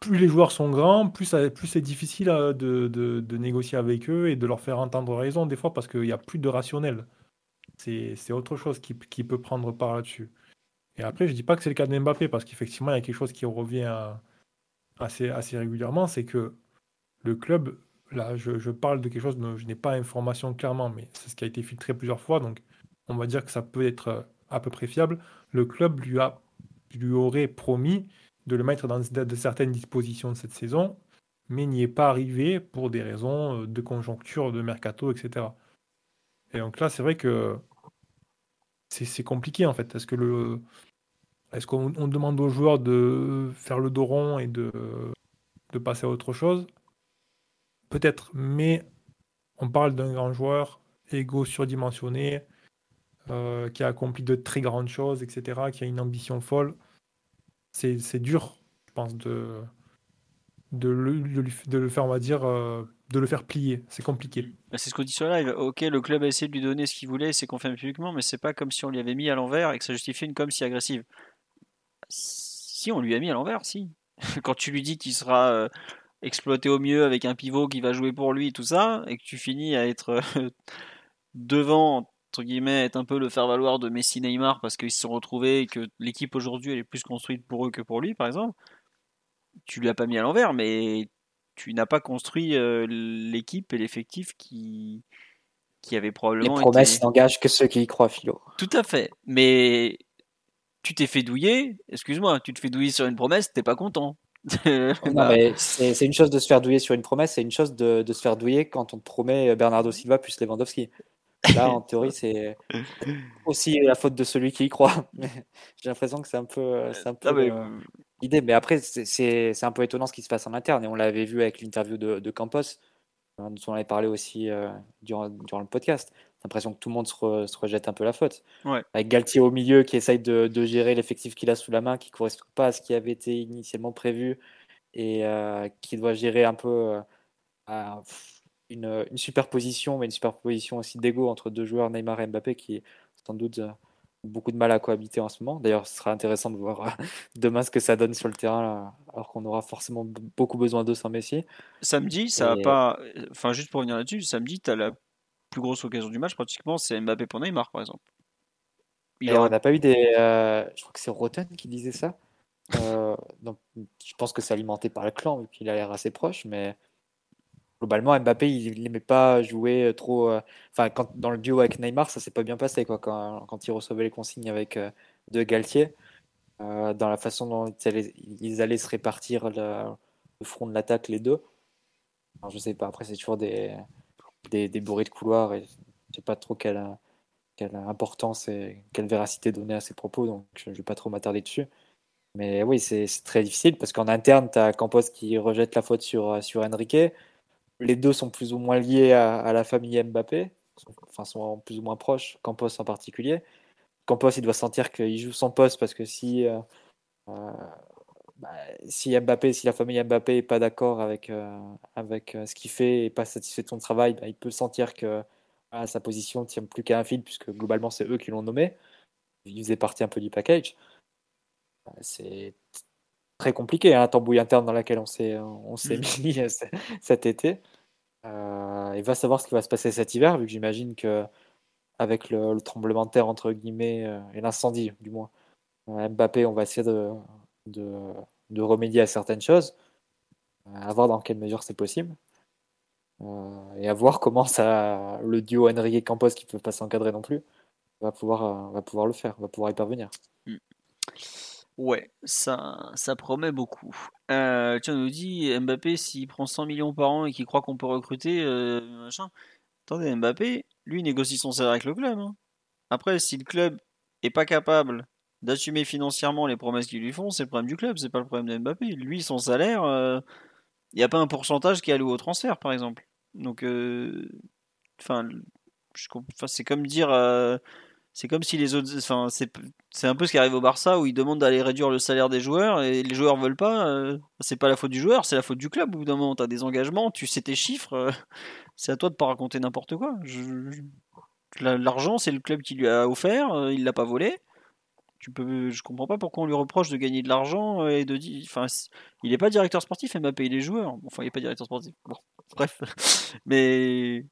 plus les joueurs sont grands, plus, plus c'est difficile euh, de, de, de, négocier avec eux et de leur faire entendre raison, des fois, parce qu'il n'y a plus de rationnel. C'est autre chose qui, qui, peut prendre part là-dessus. Et après, je dis pas que c'est le cas de Mbappé, parce qu'effectivement, il y a quelque chose qui revient assez, assez régulièrement c'est que le club, là, je, je, parle de quelque chose dont je n'ai pas information clairement, mais c'est ce qui a été filtré plusieurs fois, donc on va dire que ça peut être euh, à peu près fiable, le club lui, a, lui aurait promis de le mettre dans de certaines dispositions de cette saison, mais n'y est pas arrivé pour des raisons euh, de conjoncture, de mercato, etc. Et donc là, c'est vrai que c'est compliqué en fait. Est-ce que le est-ce qu'on demande aux joueurs de faire le dos rond et de, passer à autre chose? Peut-être, mais on parle d'un grand joueur, égo surdimensionné, euh, qui a accompli de très grandes choses, etc., qui a une ambition folle. C'est dur, je pense, de, de, le, faire, on va dire, euh, de le faire plier. C'est compliqué. Bah, c'est ce qu'on dit sur live. Ok, le club a essayé de lui donner ce qu'il voulait, c'est confirmé publiquement, mais c'est pas comme si on lui avait mis à l'envers et que ça justifiait une com si agressive. Si on lui a mis à l'envers, si. [LAUGHS] Quand tu lui dis qu'il sera euh, exploité au mieux avec un pivot qui va jouer pour lui et tout ça, et que tu finis à être [LAUGHS] devant entre guillemets, être un peu le faire-valoir de Messi Neymar parce qu'ils se sont retrouvés et que l'équipe aujourd'hui elle est plus construite pour eux que pour lui, par exemple. Tu lui as pas mis à l'envers, mais tu n'as pas construit euh, l'équipe et l'effectif qui, qui avait probablement. Les promesses n'engagent que ceux qui y croient, Philo. Tout à fait. Mais tu t'es fait douiller, excuse-moi, tu te fais douiller sur une promesse, t'es pas content. [LAUGHS] non, mais c'est une chose de se faire douiller sur une promesse, c'est une chose de, de, se faire douiller quand on te promet Bernardo Silva plus Lewandowski. Là, en théorie, c'est [LAUGHS] aussi la faute de celui qui y croit. [LAUGHS] J'ai l'impression que c'est un peu, un peu Ah, mais, euh, l'idée. Mais après, c'est- un peu étonnant ce qui se passe en interne. Et on l'avait vu avec l'interview de, de Campos, euh, dont on avait parlé aussi euh, durant, durant le podcast. J'ai l'impression que tout le monde se, re- se rejette un peu la faute. Ouais. Avec Galtier au milieu qui essaye de, de gérer l'effectif qu'il a sous la main, qui ne correspond pas à ce qui avait été initialement prévu et euh, qui doit gérer un peu euh, une, une superposition, mais une superposition aussi d'ego entre deux joueurs, Neymar et Mbappé, qui sans doute beaucoup de mal à cohabiter en ce moment. D'ailleurs, ce sera intéressant de voir euh, [LAUGHS] demain ce que ça donne sur le terrain, là, alors qu'on aura forcément beaucoup besoin d'eux sans Messi. Samedi, ça a Et- pas. Enfin, juste pour revenir là-dessus, samedi, tu as la plus grosse occasion du match, pratiquement, c'est Mbappé pour Neymar, par exemple. Il Et on n'a pas eu des. euh, je crois que c'est Roten qui disait ça. Euh, donc, je pense que c'est alimenté par le clan, vu qu'il a l'air assez proche, mais globalement, Mbappé, il n'aimait pas jouer trop. euh, Enfin, quand, dans le duo avec Neymar, ça s'est pas bien passé, quoi, quand, quand il recevait les consignes avec euh, De Galtier, euh, dans la façon dont ils allaient, se répartir le, front de l'attaque, les deux. Alors, je sais pas, après, c'est toujours des, des, des bourrées de couloir, et je sais pas trop quelle, quelle importance et quelle véracité donner à ces propos, donc je ne vais pas trop m'attarder dessus. Mais oui, c'est très difficile parce qu'en interne, tu as Campos qui rejette la faute sur, euh, sur Enrique. Les deux sont plus ou moins liés à, la famille Mbappé, enfin sont plus ou moins proches, Campos en particulier. Campos, il doit sentir qu'il joue son poste parce que si, euh, euh, bah, si Mbappé, si la famille Mbappé n'est pas d'accord avec, euh, avec ce qu'il fait et pas satisfait de son travail, bah, il peut sentir que sa position ne tient plus qu'à un fil puisque globalement c'est eux qui l'ont nommé. Il faisait partie un peu du package. Bah, C'est très compliqué, hein, tambouille interne dans laquelle on s'est on s'est mis euh, cet été. Euh, il va savoir ce qui va se passer cet hiver, vu que j'imagine que avec le, le tremblement de terre entre guillemets euh, et l'incendie du moins, euh, Mbappé, on va essayer de, de, de remédier à certaines choses, à voir dans quelle mesure c'est possible. Euh, et à voir comment ça, le duo Enrique Campos qui ne peut pas s'encadrer non plus va pouvoir, va pouvoir le faire, va pouvoir y parvenir. Ouais, ça, ça promet beaucoup. Euh, tu nous dis Mbappé, s'il prend 100 millions par an et qu'il croit qu'on peut recruter, euh, machin. Attendez, Mbappé, lui, négocie son salaire avec le club. hein. Après, si le club est pas capable d'assumer financièrement les promesses qu'ils lui font, c'est le problème du club, c'est pas le problème de Mbappé. Lui, son salaire, euh, il n'y a pas un pourcentage qui est alloué au transfert, par exemple. Donc, euh, enfin, c'est comme dire. Euh, c'est comme si les autres. Enfin, c'est un peu ce qui arrive au Barça où ils demandent d'aller réduire le salaire des joueurs et les joueurs veulent pas. euh, c'est pas la faute du joueur, c'est la faute du club. Au bout d'un moment, tu as des engagements, tu sais tes chiffres. euh, [LAUGHS] c'est à toi de pas raconter n'importe quoi. L'argent, c'est le club qui lui a offert, euh, il l'a pas volé. Tu peux, je comprends pas pourquoi on lui reproche de gagner de l'argent et de dire. Enfin, il est pas directeur sportif, il est joueur. Enfin, il est pas directeur sportif. Bon, bref. [LAUGHS] Mais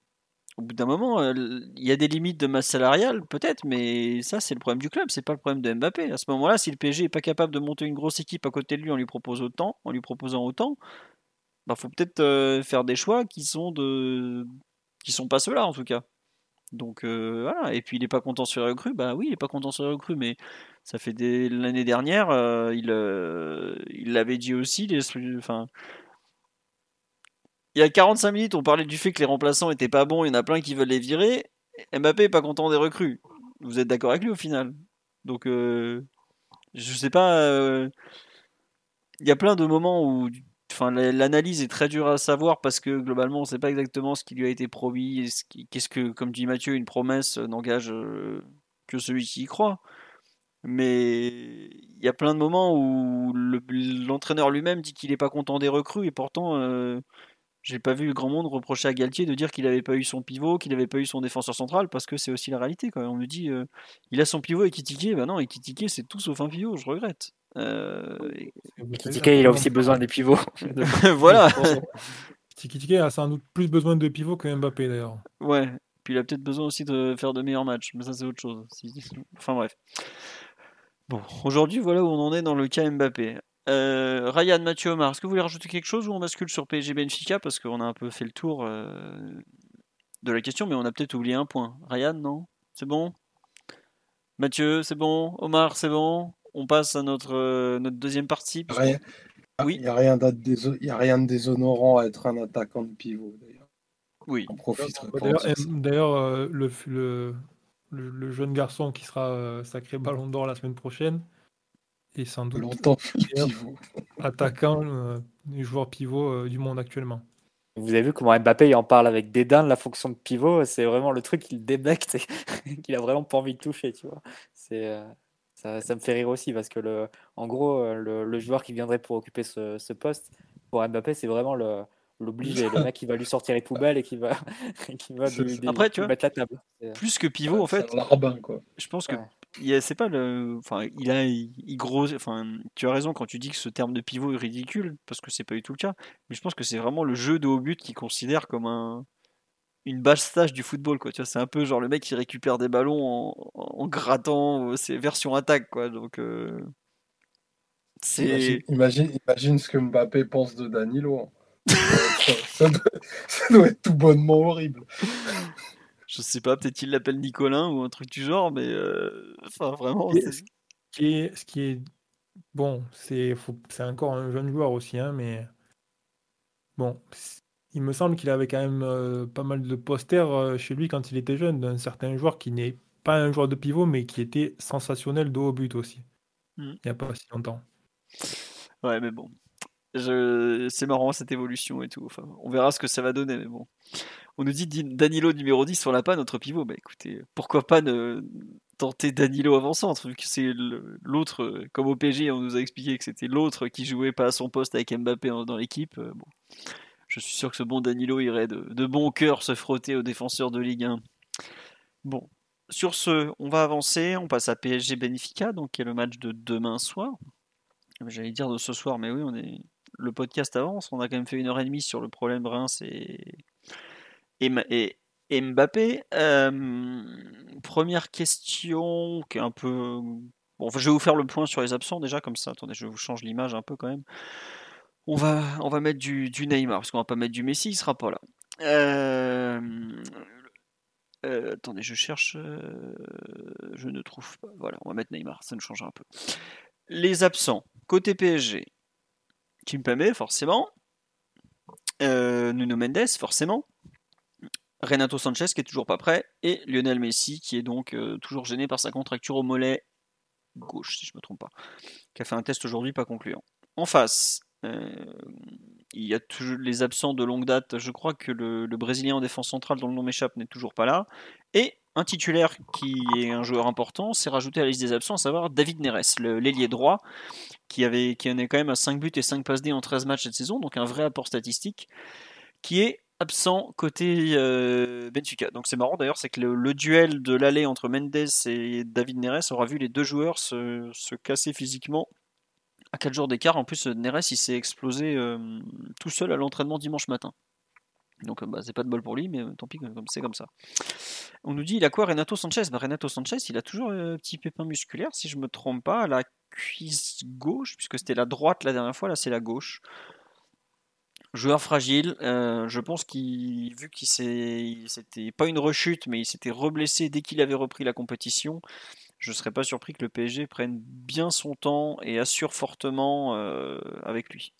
au bout d'un moment, euh, il y a des limites de masse salariale, peut-être, mais ça, c'est le problème du club, c'est pas le problème de Mbappé. À ce moment-là, si le PSG est pas capable de monter une grosse équipe à côté de lui en lui propose autant, en lui proposant autant, bah faut peut-être euh, faire des choix qui sont de, qui sont pas ceux-là en tout cas. Donc euh, voilà. Et puis il est pas content sur les recrues, bah oui, il est pas content sur les recrues, mais ça fait l'année dernière, il il l'avait dit aussi, les, enfin il y a 45 minutes, on parlait du fait que les remplaçants étaient pas bons, il y en a plein qui veulent les virer. Mbappé est pas content des recrues. Vous êtes d'accord avec lui au final? Donc, euh, je sais pas. euh, Il y a plein de moments où, enfin, la- l'analyse est très dure à savoir parce que globalement, on sait pas exactement ce qui lui a été promis. Qu'est-ce que, comme dit Mathieu, une promesse n'engage euh, que celui qui y croit. Mais il y a plein de moments où le- l'entraîneur lui-même dit qu'il est pas content des recrues et pourtant. euh, j'ai pas vu grand monde reprocher à Galtier de dire qu'il avait pas eu son pivot, qu'il avait pas eu son défenseur central, parce que c'est aussi la réalité. Quoi. On me dit, euh, il a son pivot et Kitike, bah non, et Kitike c'est tout sauf un pivot, je regrette. Euh, et- Kitike, il a aussi besoin des pivots. [LAUGHS] voilà. Tiki Tiki a sans doute plus besoin de pivots que Mbappé d'ailleurs. Ouais. Puis il a peut-être besoin aussi de faire de meilleurs matchs, mais ça c'est autre chose. Enfin bref. Bon, aujourd'hui voilà où on en est dans le cas Mbappé. Euh, Ryan, Mathieu, Omar, est-ce que vous voulez rajouter quelque chose ou on bascule sur PSG Benfica parce qu'on a un peu fait le tour euh, de la question, mais on a peut-être oublié un point. Ryan, non? C'est bon? Mathieu, c'est bon? Omar, c'est bon? On passe à notre, euh, notre deuxième partie. parce Rien- qu'on- Oui. Il n'y a, rien déso- il y a rien de déshonorant à être un attaquant de pivot, d'ailleurs. Oui. On profiterait pas D'ailleurs, de le, le, le, le jeune garçon qui sera euh, sacré ballon d'or la semaine prochaine est sans doute longtemps [LAUGHS] attaquant euh, des joueurs pivots euh, du monde actuellement. Vous avez vu comment Mbappé il en parle avec dédain de la fonction de pivot, c'est vraiment le truc qu'il débecte et [LAUGHS] qu'il a vraiment pas envie de toucher, tu vois. C'est euh, ça, ça me fait rire aussi parce que le, en gros, euh, le, le joueur qui viendrait pour occuper ce, ce poste pour Mbappé, c'est vraiment le l'obligé, le mec qui va lui sortir les poubelles et qui va, [LAUGHS] qui va lui, Après, tu lui vois, mettre la table. Plus que pivot, en fait, larbin, quoi. je pense que Ouais. Il y a- c'est pas le. Enfin, il a. Il, il gros. Enfin, tu as raison quand tu dis que ce terme de pivot est ridicule, parce que c'est pas du tout le cas. Mais je pense que c'est vraiment le jeu de haut but qui considère comme un. Une base stage du football, quoi. Tu vois, c'est un peu genre le mec qui récupère des ballons en, en grattant. euh, C'est version attaque, quoi. Donc. euh, C'est. Imagine, imagine, ce que Mbappé pense de Danilo. hein. ça, [LAUGHS] ça doit, ça doit être tout bonnement horrible. Je sais pas, peut-être il l'appelle Nicolin ou un truc du genre, mais. euh, Enfin, vraiment. Et ce qui est, ce qui est bon, c'est encore un jeune joueur aussi, hein, mais bon, il me semble qu'il avait quand même euh, pas mal de posters euh, chez lui quand il était jeune d'un certain joueur qui n'est pas un joueur de pivot, mais qui était sensationnel de haut but aussi. Mm. Il n'y a pas si longtemps. Ouais, mais bon. Je... C'est marrant cette évolution et tout. Enfin, on verra ce que ça va donner, mais bon. On nous dit Di- Danilo numéro 10 sur la pas notre pivot. Bah écoutez, pourquoi pas ne tenter Danilo avant-centre, vu que c'est l'autre, euh, comme au PSG, on nous a expliqué que c'était l'autre qui jouait pas à son poste avec Mbappé dans l'équipe. euh. Je suis sûr que ce bon Danilo irait de, de bon cœur se frotter aux défenseurs de Ligue 1. Bon. Sur ce, on va avancer. On passe à PSG Benfica, donc qui est le match de demain soir. J'allais dire de ce soir, mais oui, on est le podcast avance. On a quand même fait une heure et demie sur le problème Reims et, et, Mbappé. Euh, première question qui est un peu. Bon, je vais vous faire le point sur les absents déjà, comme ça. Attendez, je vous change l'image un peu quand même. On va, on va mettre du, du Neymar, parce qu'on va pas mettre du Messi, il sera pas là. Euh, euh, attendez, je cherche. je ne trouve pas. Voilà, on va mettre Neymar, ça nous change un peu. Les absents, côté PSG, Kimpembe, forcément. Nuno Mendes, forcément. Renato Sanchez, qui est toujours pas prêt. Et Lionel Messi, qui est donc euh, toujours gêné par sa contracture au mollet gauche, si je me trompe pas. Qui a fait un test aujourd'hui pas concluant. En face, euh, il y a toujours les absents de longue date. Je crois que le, Brésilien en défense centrale, dont le nom m'échappe, n'est toujours pas là. Et un titulaire qui est un joueur important, s'est rajouté à la liste des absents, à savoir David Neres, l'ailier droit, qui, avait, qui en est quand même à 5 buts et 5 passes D en 13 matchs cette saison, donc un vrai apport statistique, qui est absent côté euh, Benfica. Donc c'est marrant d'ailleurs, c'est que le, duel de l'aller entre Mendes et David Neres aura vu les deux joueurs se, se casser physiquement à 4 jours d'écart. En plus, Neres il s'est explosé euh, tout seul à l'entraînement dimanche matin. Donc bah, c'est pas de bol pour lui, mais euh, tant pis, c'est comme ça. On nous dit il a quoi Renato Sanchez? Bah, Renato Sanchez, il a toujours un petit pépin musculaire, si je me trompe pas, à la cuisse gauche, puisque c'était la droite la dernière fois, là c'est la gauche. Joueur fragile, euh, je pense qu'il, vu qu'il s'est, pas une rechute, mais il s'était reblessé dès qu'il avait repris la compétition. Je serais pas surpris que le PSG prenne bien son temps et assure fortement euh, avec lui.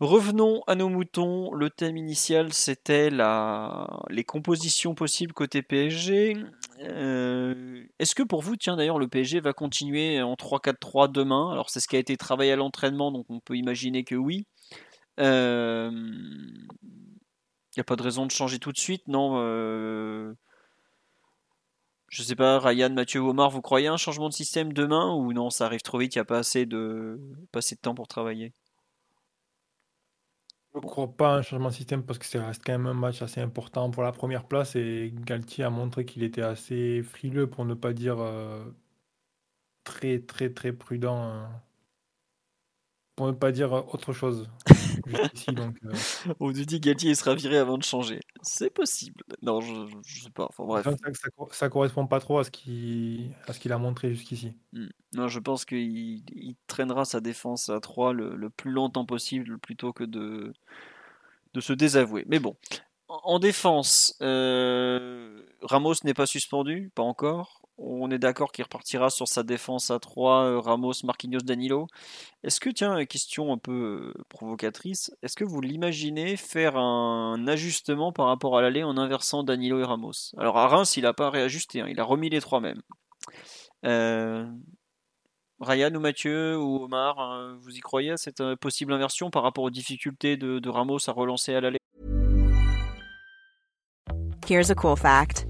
Revenons à nos moutons. Le thème initial, c'était les compositions possibles côté PSG. Euh, Est-ce que pour vous, tiens d'ailleurs, le PSG va continuer en 3-4-3 demain? Alors c'est ce qui a été travaillé à l'entraînement, donc on peut imaginer que oui. Il n'y a pas de raison de changer tout de suite, non euh... Je sais pas, Ryan, Mathieu, Omar, vous croyez à un changement de système demain ou non, ça arrive trop vite, il n'y a pas assez de... pas assez de temps pour travailler? Je ne crois pas à un changement de système parce que ça reste quand même un match assez important pour la première place et Galtier a montré qu'il était assez frileux pour ne pas dire euh, très très très prudent euh, pour ne pas dire autre chose [LAUGHS] donc euh, On nous dit Galtier il sera viré avant de changer. C'est possible. Non, je, je- je sais pas. Enfin bref. ça, ça correspond pas trop à ce qu'il à ce qu'il a montré jusqu'ici. Hmm. Non, je pense qu'il il traînera sa défense à 3 le, le plus longtemps possible plutôt que de, de se désavouer. Mais bon, en, en défense, euh, Ramos n'est pas suspendu, pas encore. On est d'accord qu'il repartira sur sa défense à 3, euh, Ramos, Marquinhos, Danilo. Est-ce que, tiens, question un peu euh, provocatrice, est-ce que vous l'imaginez faire un ajustement par rapport à l'aller en inversant Danilo et Ramos? Alors à Reims, il n'a pas réajusté, hein, il a remis les trois mêmes. Euh, Ryan ou Mathieu ou Omar, hein, vous y croyez à cette possible inversion par rapport aux difficultés de, de Ramos à relancer à l'aller? Here's a cool fact.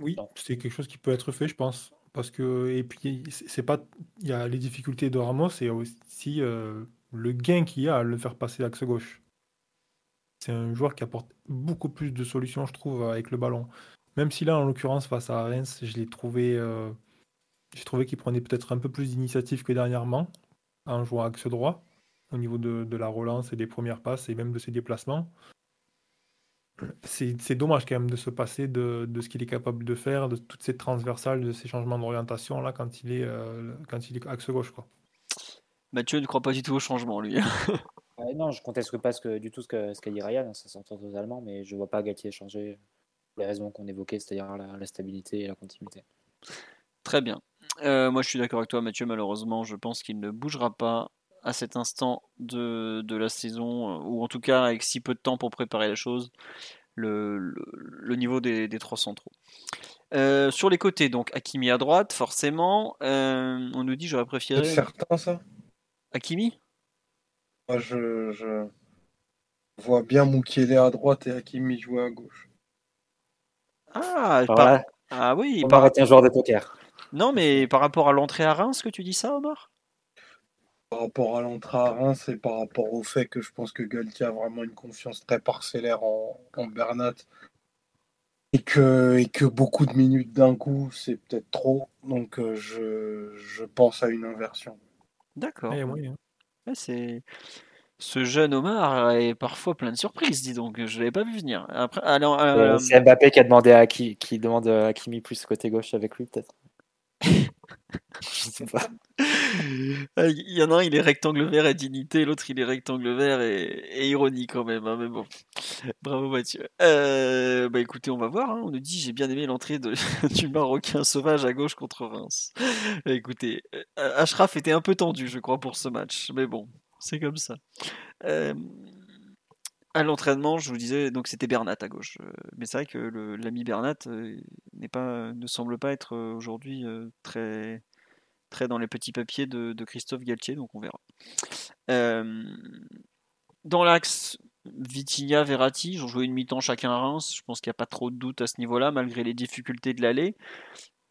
Oui, c'est quelque chose qui peut être fait, je pense. Parce que, et puis, c'est pas, il y a les difficultés de Ramos et aussi euh, le gain qu'il y a à le faire passer l'axe gauche. C'est un joueur qui apporte beaucoup plus de solutions, je trouve, avec le ballon. Même si là, en l'occurrence, face à Reims, je l'ai trouvé, euh, j'ai trouvé qu'il prenait peut-être un peu plus d'initiative que dernièrement en jouant axe droit, au niveau de, de la relance et des premières passes et même de ses déplacements c'est dommage quand même de se passer de, ce qu'il est capable de faire, de toutes ces transversales, de ces changements d'orientation là quand il est euh, quand il est axe gauche quoi. Mathieu ne croit pas du tout au changement lui. [LAUGHS] non, je conteste pas ce du tout ce qu'a ce dit Ryan, ça s'entend totalement, mais je vois pas Gatier changer pour les raisons qu'on évoquait, c'est-à-dire la, stabilité et la continuité. Très bien. Euh, moi je suis d'accord avec toi Mathieu, malheureusement je pense qu'il ne bougera pas à cet instant de, de, la saison, euh, ou en tout cas avec si peu de temps pour préparer la chose, le, le, niveau des, des, trois centraux. Euh, sur les côtés, donc Hakimi à droite, forcément. Euh, on nous dit j'aurais préféré. C'est certain ça? Hakimi? Moi je, je, vois bien Moukielé à droite et Hakimi jouer à gauche. Ah, par... ah oui. On par... un joueur de poker. Non, mais par rapport à l'entrée à Reims, que tu dis ça, Omar? Par rapport à l'entrée à Reims et par rapport au fait que je pense que Galtier a vraiment une confiance très parcellaire en, Bernat et que, et que beaucoup de minutes d'un coup, c'est peut-être trop. Donc euh, je, je, pense à une inversion. D'accord. c'est ce jeune Omar est parfois plein de surprises, dis donc. Je l'avais pas vu venir. Après, alors, euh, C'est Mbappé qui a demandé à qui, qui demande à Kimi plus côté gauche avec lui, peut-être. Ah, il y en a un, il est rectangle vert et dignité, l'autre il est rectangle vert et, ironie quand même. Hein, mais bon, bravo Mathieu. Euh, bah écoutez, on va voir. Hein. On nous dit j'ai bien aimé l'entrée [LAUGHS] du Marocain sauvage à gauche contre Reims. écoutez, euh, Ashraf était un peu tendu, je crois, pour ce match. Mais bon, c'est comme ça. Euh, à l'entraînement, je vous disais, donc c'était Bernat à gauche. Mais c'est vrai que l'ami Bernat n'est pas, ne semble pas être aujourd'hui très dans les petits papiers de, Christophe Galtier, donc on verra. Euh, dans l'axe Vitinha, Verratti, ont joué une mi-temps chacun à Reims. Je pense qu'il n'y a pas trop de doute à ce niveau-là, malgré les difficultés de l'aller.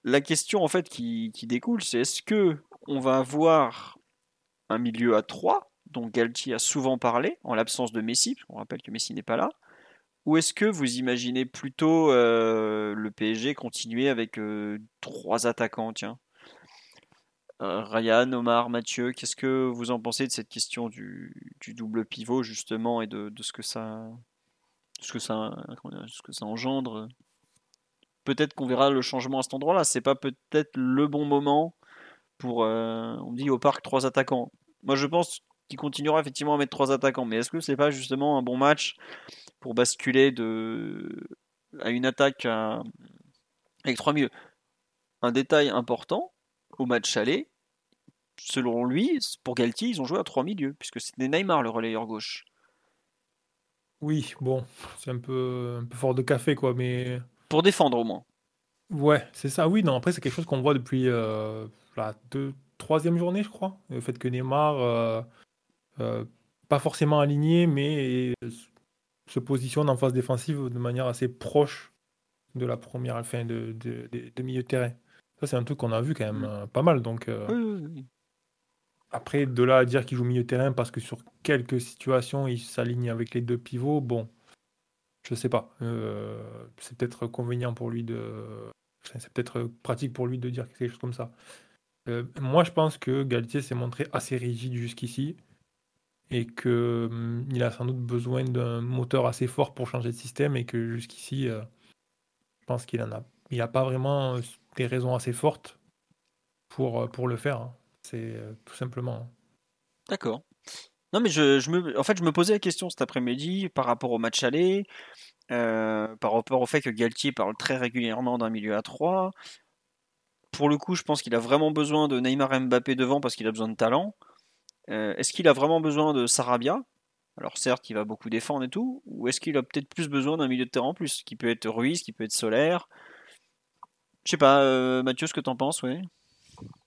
La question en fait qui, découle, c'est est-ce que on va avoir un milieu à 3 dont Galtier a souvent parlé, en l'absence de Messi, on rappelle que Messi n'est pas là, ou est-ce que vous imaginez plutôt euh, le PSG continuer avec euh, trois attaquants tiens? Euh, Ryan, Omar, Mathieu, qu'est-ce que vous en pensez de cette question du, double pivot justement et de, ce que ça, ce que ça, engendre? Peut-être qu'on verra le changement à cet endroit-là. C'est pas peut-être le bon moment pour. On dit au parc trois attaquants. Moi, je pense qu'il continuera effectivement à mettre trois attaquants. Mais est-ce que c'est pas justement un bon match pour basculer de à une attaque avec trois milieux? Un détail important au match aller, selon lui, pour Galtier, ils ont joué à trois milieux, puisque c'était Neymar le relayeur gauche. Oui, bon, c'est un peu, un peu fort de café, quoi, mais. Pour défendre au moins. Ouais, c'est ça. Oui, non, après, c'est quelque chose qu'on voit depuis euh, la deux, troisième journée, je crois. Le fait que Neymar, euh, pas forcément aligné, mais se positionne en phase défensive de manière assez proche de la première fin de, de, de, milieu de terrain. Ça, c'est un truc qu'on a vu quand même mm. pas mal. Donc, oui, oui, oui. Après, de là à dire qu'il joue milieu terrain parce que sur quelques situations, il s'aligne avec les deux pivots, bon. Je sais pas. c'est peut-être convenient pour lui de. C'est peut-être pratique pour lui de dire quelque chose comme ça. moi, je pense que Galtier s'est montré assez rigide jusqu'ici et qu'il hum, a sans doute besoin d'un moteur assez fort pour changer de système et que jusqu'ici, je pense qu'il en a, il a pas vraiment des raisons assez fortes pour, pour le faire. Hein. C'est tout simplement. Hein. D'accord. Non, mais je, me, en fait, je me posais la question cet après-midi par rapport au match aller, euh, par rapport au fait que Galtier parle très régulièrement d'un milieu à 3. Pour le coup, je pense qu'il a vraiment besoin de Neymar Mbappé devant parce qu'il a besoin de talent. Euh, est-ce qu'il a vraiment besoin de Sarabia? Alors certes, il va beaucoup défendre et tout, ou est-ce qu'il a peut-être plus besoin d'un milieu de terrain en plus, qui peut être Ruiz, qui peut être Solaire Je sais pas, euh, Mathieu, ce que t'en penses, oui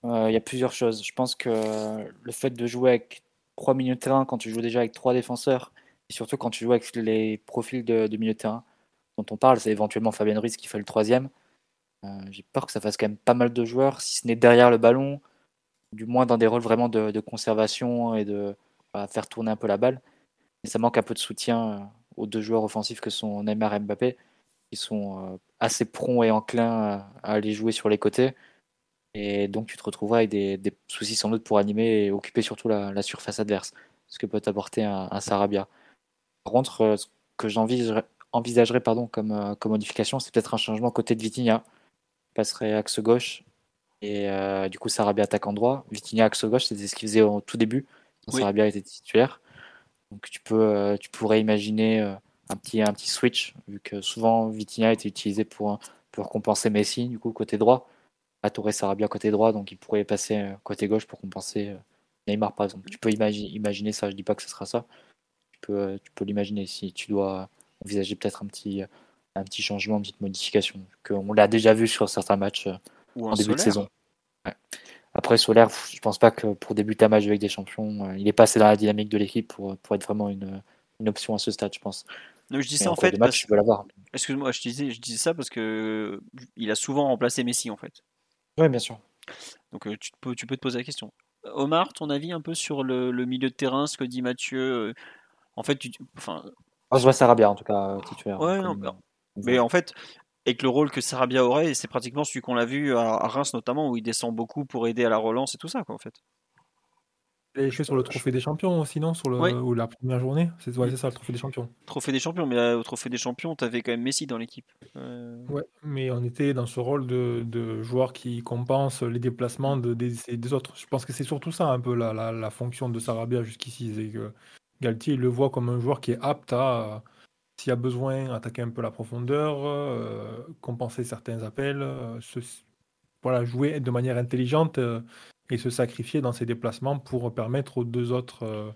Il y a plusieurs choses. Je pense que le fait de jouer avec 3 milieux de terrain quand tu joues déjà avec trois défenseurs, et surtout quand tu joues avec les profils de, milieu de terrain dont on parle, c'est éventuellement Fabien Ruiz qui fait le troisième. Euh, j'ai peur que ça fasse quand même pas mal de joueurs, si ce n'est derrière le ballon, du moins dans des rôles vraiment de, conservation et de faire tourner un peu la balle. Mais ça manque un peu de soutien euh, aux deux joueurs offensifs que sont Neymar et Mbappé, qui sont euh, assez prompts et enclins à aller jouer sur les côtés. Et donc, tu te retrouveras avec des, soucis sans doute pour animer et occuper surtout la, surface adverse, ce que peut apporter un, Sarabia. Par contre, euh, ce que j'envisagerais pardon, comme, comme modification, c'est peut-être un changement côté de Vitinha. passerait axe gauche et euh, du coup Sarabia attaque en droit. Vitinha axe gauche, c'était ce qu'il faisait au tout début Sarabia était titulaire. Donc tu, peux, tu pourrais imaginer un, petit, un petit switch, vu que souvent Vitinha était utilisé pour, pour compenser Messi, du coup côté droit. Touré Sarabia côté droit, donc il pourrait passer euh, côté gauche pour compenser euh, Neymar par exemple. Tu peux imaginer ça, je dis pas que ce sera ça. Tu peux, euh, tu peux l'imaginer si tu dois envisager peut-être un petit, un petit changement, une petite modification. On l'a déjà vu sur certains matchs en début de saison. Après Solaire, je pense pas que pour débuter un match avec des champions, il est passé dans la dynamique de l'équipe pour, pour être vraiment une, une option à ce stade, je pense. je dis ça en fait. Excuse-moi, je disais, je disais ça parce que il a souvent remplacé Messi en fait. Oui, bien sûr. Donc tu, peux, tu peux te poser la question. Omar, ton avis un peu sur le, milieu de terrain, ce que dit Mathieu En fait, tu, enfin. je vois Sarabia en tout cas titulaire. Ouais, non, bah, mais en fait, avec le rôle que Sarabia aurait, c'est pratiquement celui qu'on l'a vu à, Reims notamment, où il descend beaucoup pour aider à la relance et tout ça, quoi, en fait. Et fait sur le trophée des champions, sinon, sur le, ou la première journée C'est ça, le trophée des champions. Trophée des champions, mais au trophée des champions, tu avais quand même Messi dans l'équipe. Euh, ouais, mais on était dans ce rôle de, de joueur qui compense les déplacements de, des, des, autres. Je pense que c'est surtout ça un peu la, la, la fonction de Sarabia jusqu'ici. C'est que Galtier le voit comme un joueur qui est apte à, s'il y a besoin, attaquer un peu la profondeur, euh, compenser certains appels, euh, voilà, jouer de manière intelligente et se sacrifier dans ses déplacements pour permettre aux deux autres euh,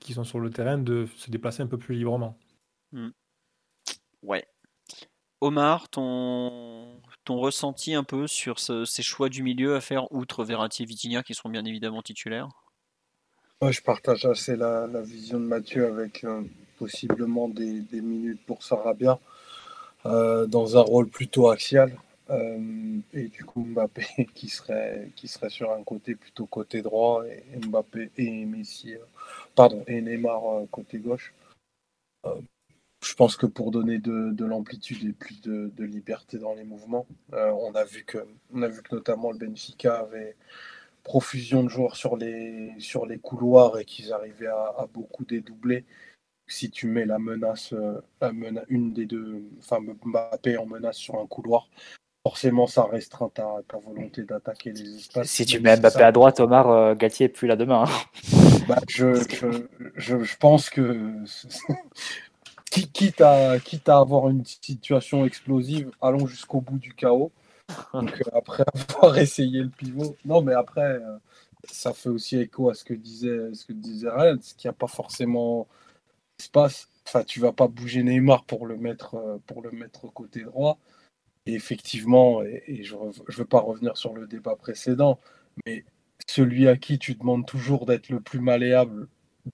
qui sont sur le terrain de se déplacer un peu plus librement. Hmm. Ouais. Omar, ton, ton ressenti un peu sur ces choix du milieu à faire outre Verratti et Vitinha qui sont bien évidemment titulaires? Moi, je partage assez la, vision de Mathieu avec euh, possiblement des, minutes pour Sarabia euh, dans un rôle plutôt axial. Euh, et du coup, Mbappé [LAUGHS] qui serait, qui serait sur un côté plutôt côté droit et Mbappé et Messi, euh, pardon, et Neymar côté gauche. je pense que pour donner de, de l'amplitude et plus de, liberté dans les mouvements, on, a vu que, on a vu que notamment le Benfica avait profusion de joueurs sur les, sur les couloirs et qu'ils arrivaient à beaucoup dédoubler si tu mets la menace, la menace, une des deux, enfin Mbappé en menace sur un couloir, forcément ça restreint ta, volonté d'attaquer les espaces. Si tu mets Mbappé à droite, Omar, euh, Gatier est plus là demain. Hein. Bah, je, je, pense que [LAUGHS] quitte à, quitte à avoir une situation explosive, allons jusqu'au bout du chaos. Donc, euh, après [LAUGHS] avoir essayé le pivot. Non, mais après, euh, ça fait aussi écho à ce que disait, ce que disait Ryan, ce qu'il n'y a pas forcément espace. Enfin, tu vas pas bouger Neymar pour le mettre, pour le mettre côté droit. Et effectivement, et, je ne veux pas revenir sur le débat précédent, mais celui à qui tu demandes toujours d'être le plus malléable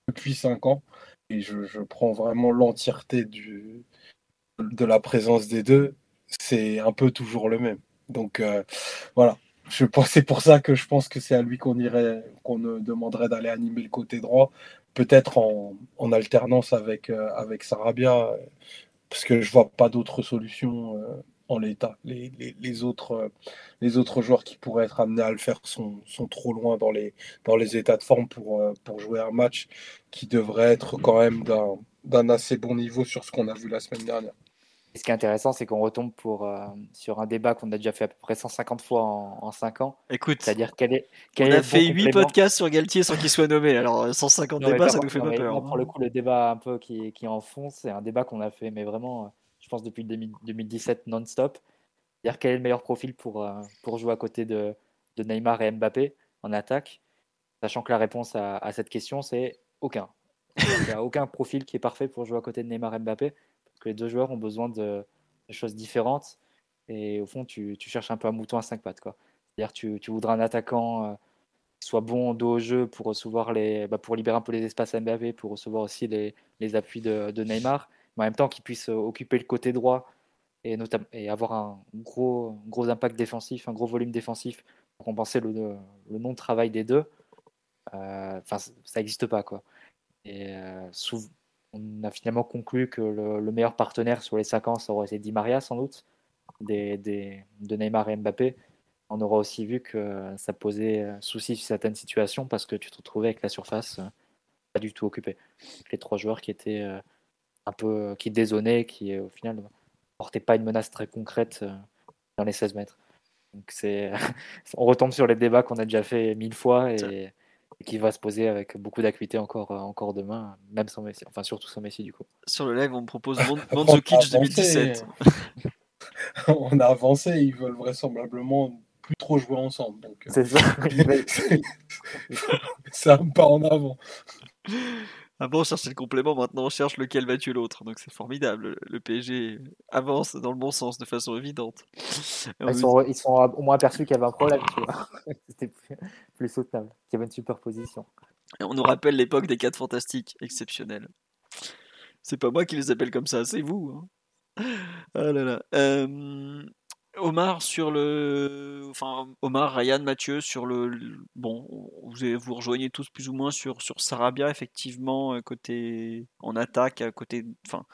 depuis 5 ans, et je, prends vraiment l'entièreté de la présence des deux, c'est un peu toujours le même. Donc euh, voilà, c'est pour ça que je pense que c'est à lui qu'on irait, qu'on demanderait d'aller animer le côté droit, peut-être en, alternance avec, euh, avec Sarabia parce que je vois pas d'autre solution euh, en l'état. Les, les, autres, euh, les autres joueurs qui pourraient être amenés à le faire sont, sont trop loin dans les, dans les états de forme pour, pour jouer un match qui devrait être quand même d'un assez bon niveau sur ce qu'on a vu la semaine dernière. Et ce qui est intéressant, c'est qu'on retombe pour, euh, sur un débat qu'on a déjà fait à peu près 150 fois en, en 5 ans. Écoute, c'est-à-dire quel est, quel on a fait 8 podcasts sur Galtier sans qu'il soit nommé. Alors 150 non, débats, ça nous fait pas peur. Pour le coup, le débat un peu qui, qui est en fond, c'est un débat qu'on a fait, mais vraiment, je pense depuis 2017 non-stop. C'est-à-dire quel est le meilleur profil pour, euh, pour jouer à côté de, de, Neymar et Mbappé en attaque, sachant que la réponse à, à cette question, c'est aucun. Il n'y a aucun profil qui est parfait pour jouer à côté de Neymar et Mbappé que les deux joueurs ont besoin de, choses différentes. Et au fond, tu, cherches un peu un mouton à cinq pattes. C'est-à-dire tu, tu voudras un attaquant euh, qui soit bon dos au jeu pour recevoir les, bah, pour libérer un peu les espaces à Mbappé, pour recevoir aussi les, les appuis de, Neymar, mais en même temps qu'il puisse euh, occuper le côté droit et, et avoir un gros, gros impact défensif, un gros volume défensif pour compenser le, le non-travail des deux. Euh, ça n'existe pas. Quoi. Et souvent, on a finalement conclu que le, meilleur partenaire sur les 5 ans, ça aurait été Di Maria sans doute, des, de Neymar et Mbappé. On aura aussi vu que ça posait souci sur certaines situations parce que tu te retrouvais avec la surface euh, pas du tout occupée. Les trois joueurs qui étaient euh, un peu qui dézonaient, qui au final ne portaient pas une menace très concrète euh, dans les 16 mètres. Donc c'est, [LAUGHS] on retombe sur les débats qu'on a déjà fait mille fois et qui va se poser avec beaucoup d'acuité encore, euh, encore demain, même sans Messi, enfin surtout sans Messi du coup. Sur le live, on me propose [LAUGHS] Mandzukic 2017. [LAUGHS] on a avancé, ils veulent vraisemblablement plus trop jouer ensemble. Euh, c'est ça. c'est un pas en avant. [LAUGHS] Avant, on cherchait le complément, maintenant on cherche lequel va tuer l'autre. Donc c'est formidable. Le PSG avance dans le bon sens de façon évidente. Ils sont, ils sont, au moins aperçus qu'il y avait un problème. [LAUGHS] C'était plus, plus, soutenable, qu'il y avait une superposition. Et on nous rappelle l'époque des 4 fantastiques, exceptionnels. C'est pas moi qui les appelle comme ça, c'est vous. Hein. Ah là là. Euh, Omar sur le, enfin Omar, Ryan, Mathieu sur le, bon, vous, vous rejoignez tous plus ou moins sur sur Sarabia effectivement euh, côté en attaque, côté, enfin,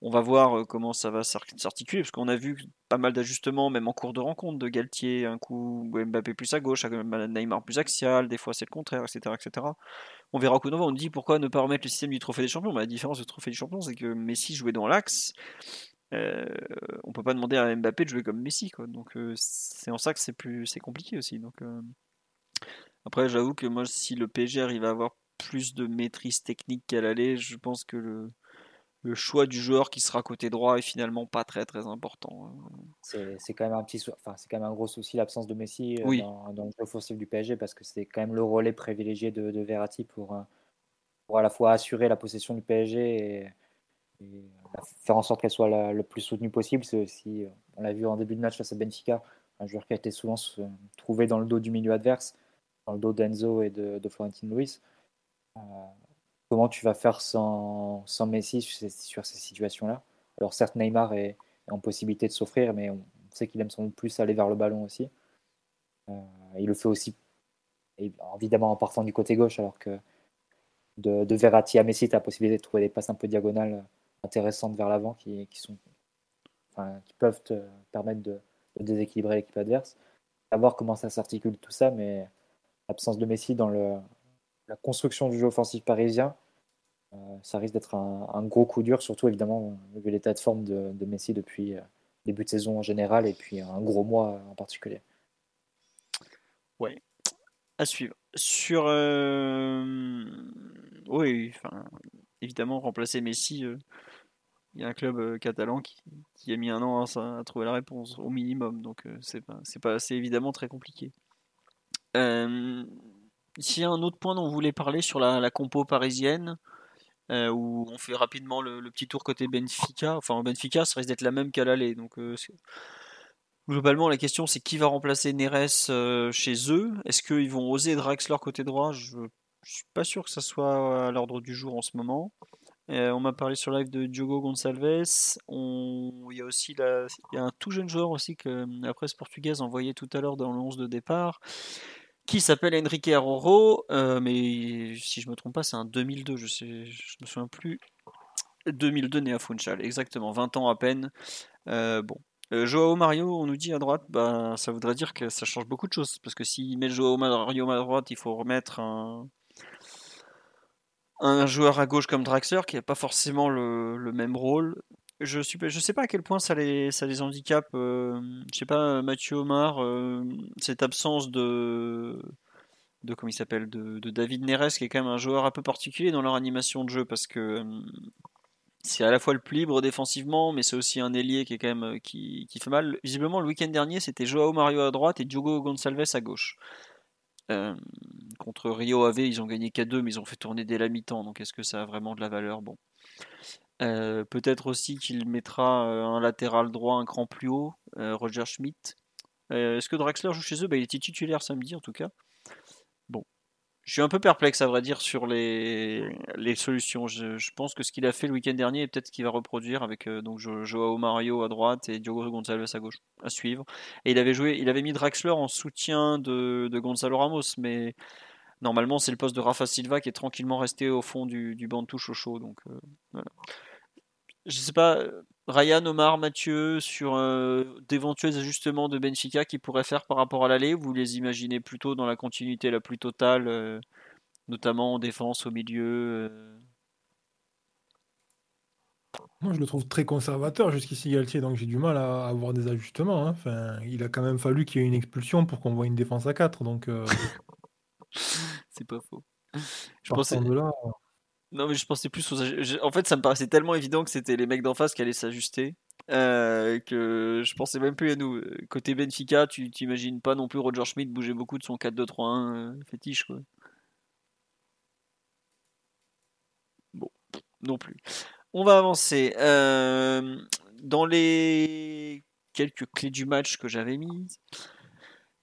on va voir euh, comment ça va s'articuler parce qu'on a vu pas mal d'ajustements même en cours de rencontre de Galtier, un coup Mbappé plus à gauche, Neymar plus axial, des fois c'est le contraire, etc., etc. On verra coup on dit pourquoi ne pas remettre le système du trophée des champions. la différence du trophée des champions, c'est que Messi jouait dans l'axe euh, on peut pas demander à Mbappé de jouer comme Messi, quoi. Donc euh, c'est en ça que c'est plus c'est compliqué aussi. Donc euh, après, j'avoue que moi, si le PSG arrive à avoir plus de maîtrise technique qu'à l'aller, je pense que le, le choix du joueur qui sera côté droit est finalement pas très très important. C'est quand même un petit, enfin c'est quand même un gros souci l'absence de Messi dans, dans, le jeu offensif du PSG parce que c'est quand même le relais privilégié de, de Verratti pour, pour à la fois assurer la possession du PSG et, faire en sorte qu'elle soit le plus soutenue possible. C'est euh, on l'a vu en début de match face à Benfica, un joueur qui a été souvent trouvé dans le dos du milieu adverse, dans le dos d'Enzo et de, de Florentine Luis. Euh, comment tu vas faire sans, sans Messi sur ces, situations-là? Alors certes, Neymar est, en possibilité de s'offrir, mais on sait qu'il aime sans doute plus aller vers le ballon aussi. Euh, il le fait aussi, évidemment, en partant du côté gauche, alors que de, de Verratti à Messi, tu as la possibilité de trouver des passes un peu diagonales intéressantes vers l'avant qui, qui, sont, enfin, qui peuvent permettre de, déséquilibrer l'équipe adverse. À voir comment ça s'articule tout ça, mais l'absence de Messi dans le, la construction du jeu offensif parisien, euh, ça risque d'être un, gros coup dur, surtout évidemment vu l'état de forme de, Messi depuis euh, début de saison en général et puis un gros mois en particulier. Oui, à suivre. Sur. Euh, oui, enfin, évidemment, remplacer Messi, il y a un club euh, catalan qui, a mis un an à, trouver la réponse, au minimum. Donc euh, c'est pas, pas, évidemment très compliqué. Euh, S'il y a un autre point dont vous voulez parler sur la, compo parisienne, où on fait rapidement le, petit tour côté Benfica. Enfin, Benfica, ça risque d'être la même qu'à l'aller. Donc, globalement, la question c'est qui va remplacer Neres chez eux? Est-ce qu'ils vont oser Draxler côté droit? Je ne suis pas sûr que ça soit à l'ordre du jour en ce moment. Euh, on m'a parlé sur live de Diogo Gonçalves. Il y a aussi un tout jeune joueur aussi que la presse portugaise envoyait tout à l'heure dans le 11 de départ, qui s'appelle Enrique Aroro, euh, mais si je me trompe pas, c'est un 2002. Je sais, je me souviens plus 2002 né à Funchal, exactement, 20 ans à peine. Euh, bon. Euh, Joao Mario, on nous dit à droite, bah, ça voudrait dire que ça change beaucoup de choses. Parce que s'il met Joao Mario à droite, il faut remettre un, un joueur à gauche comme Draxler qui n'a pas forcément le, même rôle. Je ne sais pas à quel point ça les, ça les handicape. Euh, je sais pas, Mathieu Omar, euh, cette absence de, de comment il s'appelle, de, de, David Neres, qui est quand même un joueur un peu particulier dans leur animation de jeu parce que euh, c'est à la fois le plus libre défensivement, mais c'est aussi un ailier qui est quand même euh, qui, qui fait mal. Visiblement, le week-end dernier, c'était Joao Mario à droite et Diogo Gonçalves à gauche. Euh, contre Rio Ave, ils ont gagné 4-2, mais ils ont fait tourner dès la mi-temps. Donc est-ce que ça a vraiment de la valeur? Bon. Euh, Peut-être aussi qu'il mettra euh, un latéral droit un cran plus haut, Roger Schmidt. Est-ce que Draxler joue chez eux? Bah, Il était titulaire samedi en tout cas. Je suis un peu perplexe à vrai dire sur les, solutions. Je, pense que ce qu'il a fait le week-end dernier est peut-être ce qu'il va reproduire avec euh, donc Jo- Joao Mario à droite et Diogo Gonçalves à gauche à suivre. Et il avait joué, il avait mis Draxler en soutien de, de Gonzalo Ramos, mais normalement c'est le poste de Rafa Silva qui est tranquillement resté au fond du, banc de touche au chaud. Donc euh, voilà. Sais pas, euh, Ryan, Omar, Mathieu, sur euh, d'éventuels ajustements de Benfica qu'ils pourraient faire par rapport à l'aller, vous les imaginez plutôt dans la continuité la plus totale, euh, notamment en défense, au milieu euh, Moi, je le trouve très conservateur jusqu'ici, Galtier, donc j'ai du mal à avoir des ajustements. hein. Enfin, il a quand même fallu qu'il y ait une expulsion pour qu'on voit une défense à 4. Donc, [LAUGHS] C'est pas faux. Je pensais... partant de là, Non, mais je pensais plus aux. En fait, ça me paraissait tellement évident que c'était les mecs d'en face qui allaient s'ajuster euh, que je pensais même plus à nous. Euh, Côté Benfica, tu t'imagines pas non plus Roger Schmidt bouger beaucoup de son 4-2-3-1 euh, fétiche. Bon, non plus. On va avancer. Dans les quelques clés du match que j'avais mises,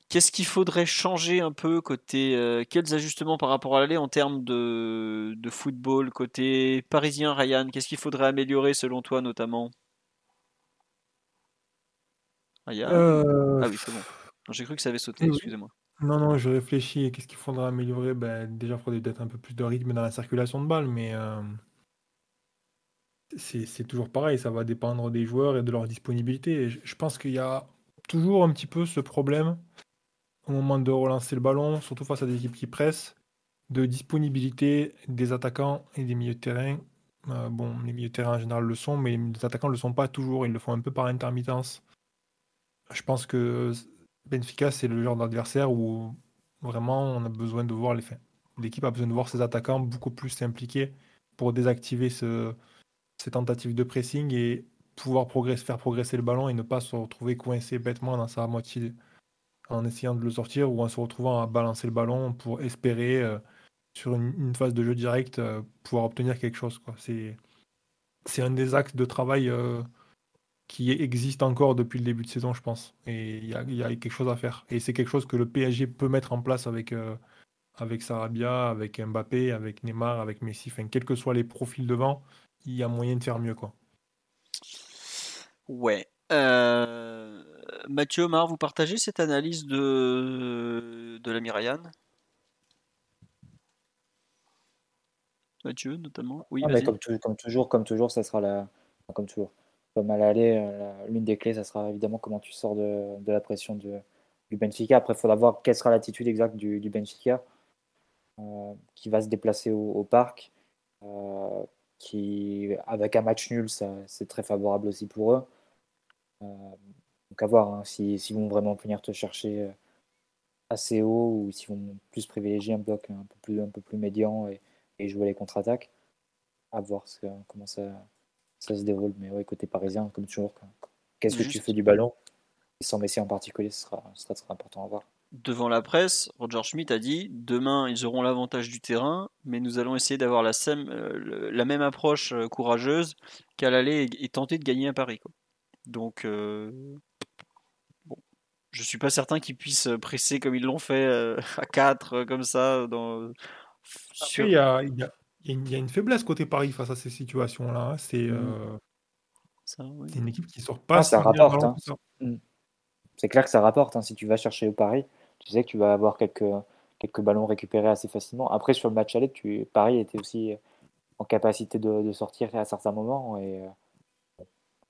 Qu'est-ce qu'il faudrait changer un peu côté euh, quels ajustements par rapport à l'aller en termes de, de football côté parisien Ryan Qu'est-ce qu'il faudrait améliorer selon toi notamment? Ryan? Euh, Ah oui c'est bon. J'ai cru que ça avait sauté. oui. Excusez-moi. Non, non, je réfléchis. Qu'est-ce qu'il faudra améliorer? Ben, déjà, il faudrait peut-être un peu plus de rythme dans la circulation de balles, mais euh, c'est toujours pareil. Ça va dépendre des joueurs et de leur disponibilité. Je pense qu'il y a toujours un petit peu ce problème au moment de relancer le ballon, surtout face à des équipes qui pressent, de disponibilité des attaquants et des milieux de terrain. Euh, bon, les milieux de terrain en général le sont, mais les attaquants ne le sont pas toujours. Ils le font un peu par intermittence. Je pense que Benfica, c'est le genre d'adversaire où vraiment on a besoin de voir les fins. L'équipe a besoin de voir ses attaquants beaucoup plus s'impliquer pour désactiver ce, ces tentatives de pressing et pouvoir faire progresser le ballon et ne pas se retrouver coincé bêtement dans sa moitié en essayant de le sortir ou en se retrouvant à balancer le ballon pour espérer euh, sur une, phase de jeu direct euh, pouvoir obtenir quelque chose. C'est, un des axes de travail euh, qui existe encore depuis le début de saison, je pense. Et il y y a quelque chose à faire. Et c'est quelque chose que le PSG peut mettre en place avec, avec Sarabia, avec Mbappé, avec Neymar, avec Messi. Enfin, quels que soient les profils devant, il y a moyen de faire mieux. Quoi. Ouais. Euh, Mathieu Omar, vous partagez cette analyse de de l'ami Ryan? Mathieu notamment Oui, Ah, mais vas-y. comme, tou- comme toujours, comme toujours, ça sera la, comme toujours, comme à l'aller, euh, l'une des clés, ça sera évidemment comment tu sors de, de la pression de- du Benfica. Après, il faudra voir quelle sera l'attitude exacte du, du Benfica, euh, qui va se déplacer au, au parc, euh, qui, avec un match nul, c'est très favorable aussi pour eux. Donc à voir hein, si, s'ils vont vraiment venir te chercher euh, assez haut ou s'ils vont plus privilégier un bloc un peu plus, un peu plus médian et, et jouer les contre-attaques. À voir ce- comment ça, ça se déroule. Mais ouais, côté parisien, comme toujours, qu'est-ce que tu fais du ballon? Et sans Messi en particulier, ce sera, ce sera très important à voir. Devant la presse, Roger Schmidt a dit demain ils auront l'avantage du terrain, mais nous allons essayer d'avoir la, sem- euh, la même approche euh, courageuse qu'à l'aller et, et tenter de gagner à Paris. quoi. Donc, euh, bon, je suis pas certain qu'ils puissent presser comme ils l'ont fait euh, [LAUGHS] à 4 comme ça. Dans, sur- il y a, il y a- il y a une, il y a une faiblesse côté Paris face à ces situations-là. hein. C'est Mhm. euh, oui. c'est une équipe qui sort pas Ah, ça rapporte, hein. ça. C'est clair que ça rapporte. hein. Si tu vas chercher au Paris, tu sais que tu vas avoir quelques, quelques ballons récupérés assez facilement. Après, sur le match aller, tu, Paris était aussi en capacité de, de sortir à certains moments. Et, euh,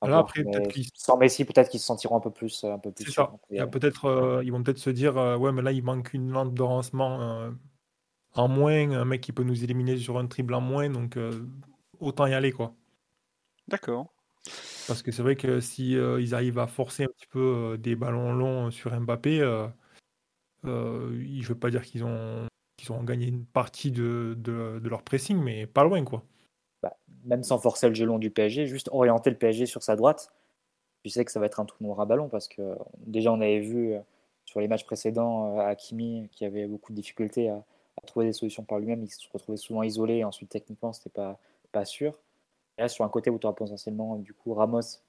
Là, voir. après, Mais qu'ils sans Messi, peut-être qu'ils se sentiront un peu plus, un peu plus C'est ça. Donc, Il y a euh, peut-être, euh, ils vont peut-être se dire, euh, ouais, mais là, il manque une lampe de lancement euh, en moins, un mec qui peut nous éliminer sur un triple en moins, donc euh, autant y aller, quoi. D'accord. Parce que c'est vrai que si euh, ils arrivent à forcer un petit peu euh, des ballons longs sur Mbappé, euh, euh, je ne veux pas dire qu'ils ont, qu'ils ont gagné une partie de, de, de leur pressing, mais pas loin, quoi. Même sans forcer le jeu long du PSG, juste orienter le PSG sur sa droite, tu sais que ça va être un trou noir à ballon parce que déjà on avait vu euh, sur les matchs précédents euh, Hakimi qui avait beaucoup de difficultés à, trouver des solutions par lui-même, il se retrouvait souvent isolé et ensuite techniquement c'était pas, pas sûr. Et là sur un côté où tu auras potentiellement du coup Ramos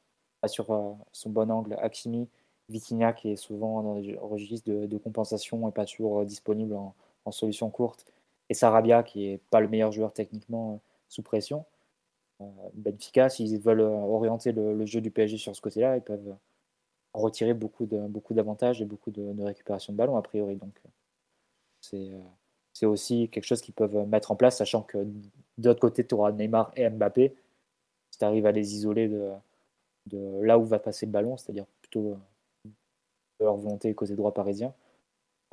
sur euh, son bon angle, Hakimi, Vitinha qui est souvent dans le registre de, compensation et pas toujours disponible en, en solution courte, et Sarabia qui est pas le meilleur joueur techniquement sous pression. Euh, Benfica, s'ils veulent euh, orienter le, jeu du PSG sur ce côté-là, ils peuvent en retirer beaucoup de beaucoup d'avantages et beaucoup de, de récupération de ballon a priori. Donc euh, c'est euh, aussi quelque chose qu'ils peuvent mettre en place, sachant que de l'autre côté, tu auras Neymar et Mbappé. Si tu arrives à les isoler de, de là où va passer le ballon, c'est-à-dire plutôt euh, de leur volonté côté droit parisien,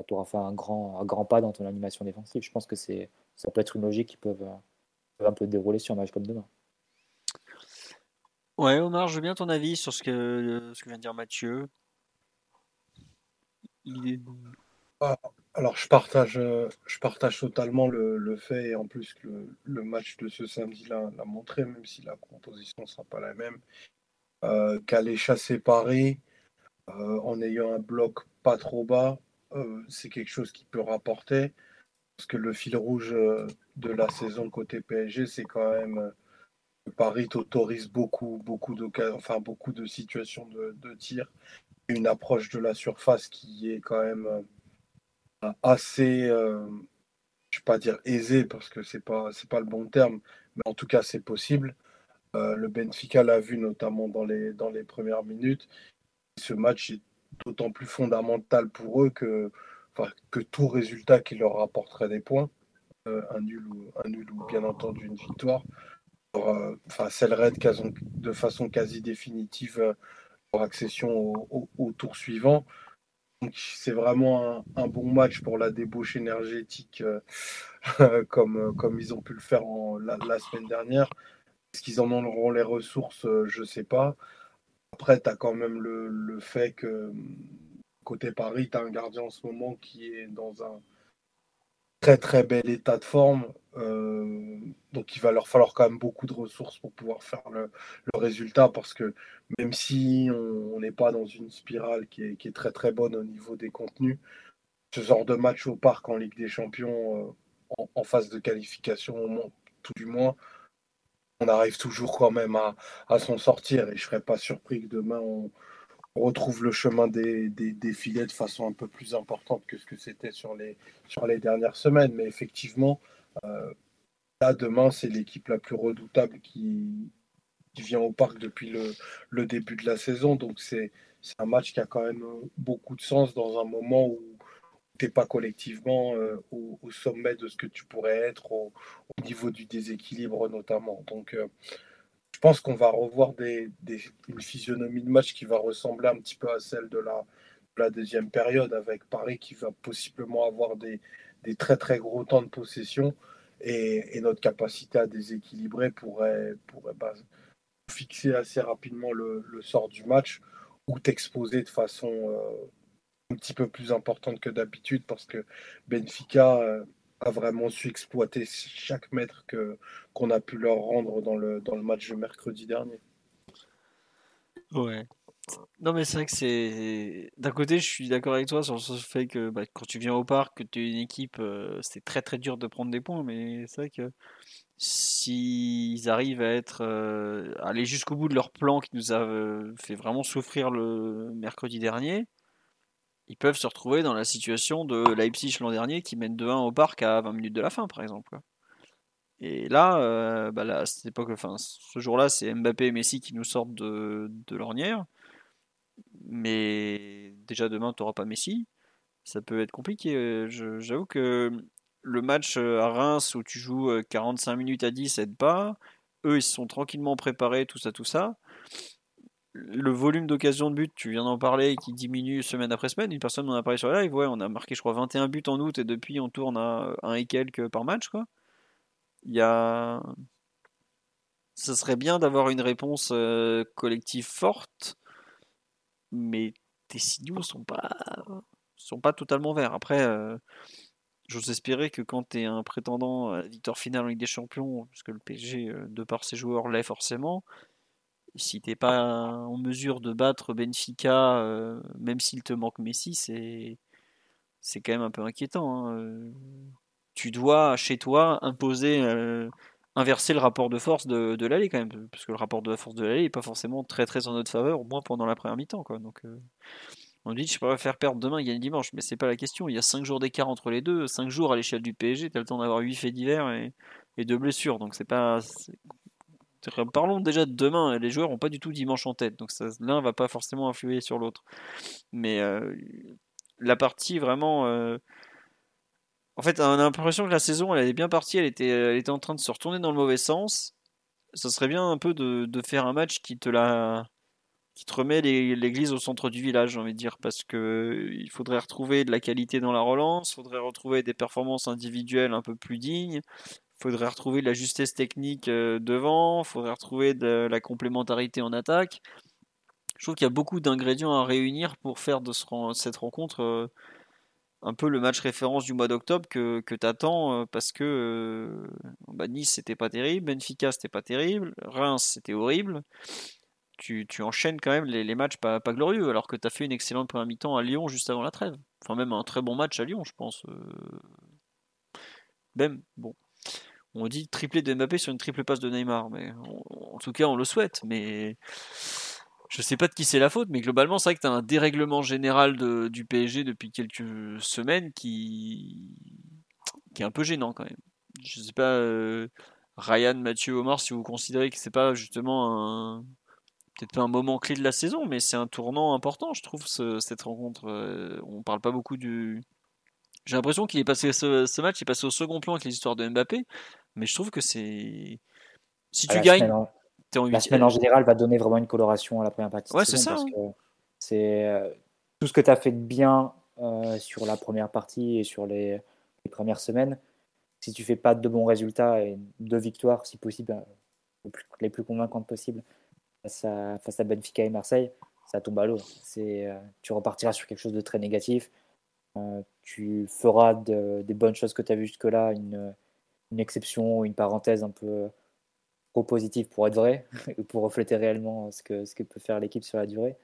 tu auras fait un grand, un grand pas dans ton animation défensive. Je pense que ça peut être une logique qui peuvent, euh, peuvent un peu dérouler sur un match comme demain. Ouais, Omar, je veux bien ton avis sur ce que, ce que vient de dire Mathieu. Ah, alors, je partage, euh, je partage totalement le, le fait, et en plus que le, le match de ce samedi l'a l'a montré, même si la composition ne sera pas la même, euh, qu'aller chasser Paris euh, en ayant un bloc pas trop bas, euh, c'est quelque chose qui peut rapporter. Parce que le fil rouge euh, de la saison côté PSG, c'est quand même euh, Paris t'autorise beaucoup, beaucoup enfin beaucoup de situations de, tir, une approche de la surface qui est quand même euh, assez, euh, je ne vais pas dire aisée parce que c'est pas, c'est pas le bon terme, mais en tout cas c'est possible. Euh, le Benfica l'a vu notamment dans les, dans les premières minutes. Ce match est d'autant plus fondamental pour eux que, que tout résultat qui leur rapporterait des points, un, nul ou, un nul ou bien entendu une victoire, enfin, scelleraient de, façon quasi définitive euh, leur accession au, tour suivant. Donc, c'est vraiment un, bon match pour la débauche énergétique euh, [LAUGHS] comme, euh, ils ont pu le faire la, semaine dernière. Est-ce qu'ils en auront les ressources euh, Je ne sais pas. Après, tu as quand même le, le fait que côté Paris, tu as un gardien en ce moment qui est dans un très très bel état de forme. Euh, donc il va leur falloir quand même beaucoup de ressources pour pouvoir faire le, résultat parce que même si on n'est pas dans une spirale qui est, très très bonne au niveau des contenus, ce genre de match au parc en Ligue des Champions, euh, en, phase de qualification au moins, tout du moins, on arrive toujours quand même à, à s'en sortir et je ne serais pas surpris que demain on retrouve le chemin des, des, filets de façon un peu plus importante que ce que c'était sur les, dernières semaines. Mais effectivement, euh, là, demain, c'est l'équipe la plus redoutable qui, vient au parc depuis le, début de la saison. Donc, c'est un match qui a quand même beaucoup de sens dans un moment où tu n'es pas collectivement euh, au, sommet de ce que tu pourrais être au, au niveau du déséquilibre notamment. Donc, euh, je pense qu'on va revoir une physionomie de match qui va ressembler un petit peu à celle de la, de la deuxième période, avec Paris qui va possiblement avoir des, très très gros temps de possession et, notre capacité à déséquilibrer pourrait, bah, fixer assez rapidement le, le sort du match ou t'exposer de façon euh, un petit peu plus importante que d'habitude parce que Benfica euh, a vraiment su exploiter chaque mètre que qu'on a pu leur rendre dans le, dans le match de mercredi dernier. Ouais. Non, mais c'est vrai que c'est. D'un côté, je suis d'accord avec toi sur ce fait que bah, quand tu viens au parc, que tu es une équipe, euh, c'est très très dur de prendre des points. Mais c'est vrai que s'ils arrivent à être. euh, aller jusqu'au bout de leur plan qui nous a euh, fait vraiment souffrir le mercredi dernier, ils peuvent se retrouver dans la situation de Leipzig l'an dernier qui mène 2-1 au parc à 20 minutes de la fin, par exemple. Et là, euh, bah cette époque, enfin, ce jour-là, c'est Mbappé et Messi qui nous sortent de, l'ornière. Mais déjà demain, tu n'auras pas Messi. Ça peut être compliqué. Euh, J'avoue que le match euh, à Reims où tu joues euh, 45 minutes à 10 aide pas. Eux, ils se sont tranquillement préparés, tout ça, tout ça. Le volume d'occasion de but, tu viens d'en parler, qui diminue semaine après semaine. Une personne m'en a parlé sur la live. Ouais, on a marqué, je crois, 21 buts en août et depuis, on tourne à un et quelques par match. Il y a. Ce serait bien d'avoir une réponse euh, collective forte, mais tes signaux sont pas sont pas totalement verts. Après, euh, j'ose espérer que quand tu es un prétendant à la victoire finale en Ligue des Champions, parce que le PSG, euh, de par ses joueurs, l'est forcément, si t'es pas en mesure de battre Benfica, euh, même s'il te manque Messi, c'est c'est quand même un peu inquiétant. hein. Euh, Tu dois, chez toi, imposer, euh, inverser le rapport de force de, l'aller quand même, parce que le rapport de force de l'aller n'est pas forcément très très en notre faveur, au moins pendant la première mi-temps. Quoi. Donc, on dit, je pourrais faire perdre demain, gagner dimanche, mais c'est pas la question. Il y a 5 jours d'écart entre les deux, 5 jours à l'échelle du PSG, tu as le temps d'avoir 8 faits divers et, et 2 blessures. Donc c'est pas. Parlons déjà de demain, les joueurs n'ont pas du tout dimanche en tête, donc l'un va pas forcément influer sur l'autre. Mais euh, la partie vraiment. euh, En fait, on a l'impression que la saison, elle est bien partie, elle était, elle était en train de se retourner dans le mauvais sens. Ça serait bien un peu de, de faire un match qui te la, qui te remet l'église au centre du village, j'ai envie de dire, parce que il faudrait retrouver de la qualité dans la relance, il faudrait retrouver des performances individuelles un peu plus dignes, faudrait retrouver de la justesse technique euh, devant, faudrait retrouver de la complémentarité en attaque. Je trouve qu'il y a beaucoup d'ingrédients à réunir pour faire de cette rencontre euh, un peu le match référence du mois d'octobre que, que tu attends parce que euh, bah, Nice c'était pas terrible, Benfica c'était pas terrible, Reims c'était horrible. Tu, tu enchaînes quand même les, matchs pas, pas glorieux alors que tu as fait une excellente première mi-temps à Lyon juste avant la trêve. Enfin, même un très bon match à Lyon, je pense. euh. Même, bon. On dit triplé de Mbappé sur une triple passe de Neymar, mais en tout cas on le souhaite. Mais je sais pas de qui c'est la faute, mais globalement c'est vrai que tu as un dérèglement général du PSG depuis quelques semaines qui, qui est un peu gênant quand même. Je sais pas, euh, Ryan, Mathieu, Omar, si vous considérez que c'est pas justement un peut-être pas un moment clé de la saison, mais c'est un tournant important, je trouve, ce- cette rencontre. Euh, on parle pas beaucoup du. J'ai l'impression qu'il est passé ce, ce match, il est passé au second plan avec les histoires de Mbappé, mais je trouve que c'est. Si Ah, tu la gagnes, semaine en- t'es en La semaine en général va donner vraiment une coloration à la première partie Ouais, c'est ça, hein. c'est euh, tout ce que tu as fait de bien euh, sur la première partie et sur les, les premières semaines. Si tu fais pas de bons résultats et deux victoires, si possible, euh, les plus, les plus convaincantes possibles face à, face à Benfica et Marseille, ça tombe à l'eau. Euh, tu repartiras sur quelque chose de très négatif. Tu feras de- des bonnes choses que tu as vues jusque-là une, une exception, une parenthèse un peu trop positive pour être [LAUGHS] vrai, pour refléter réellement ce que, ce que peut faire l'équipe sur la durée.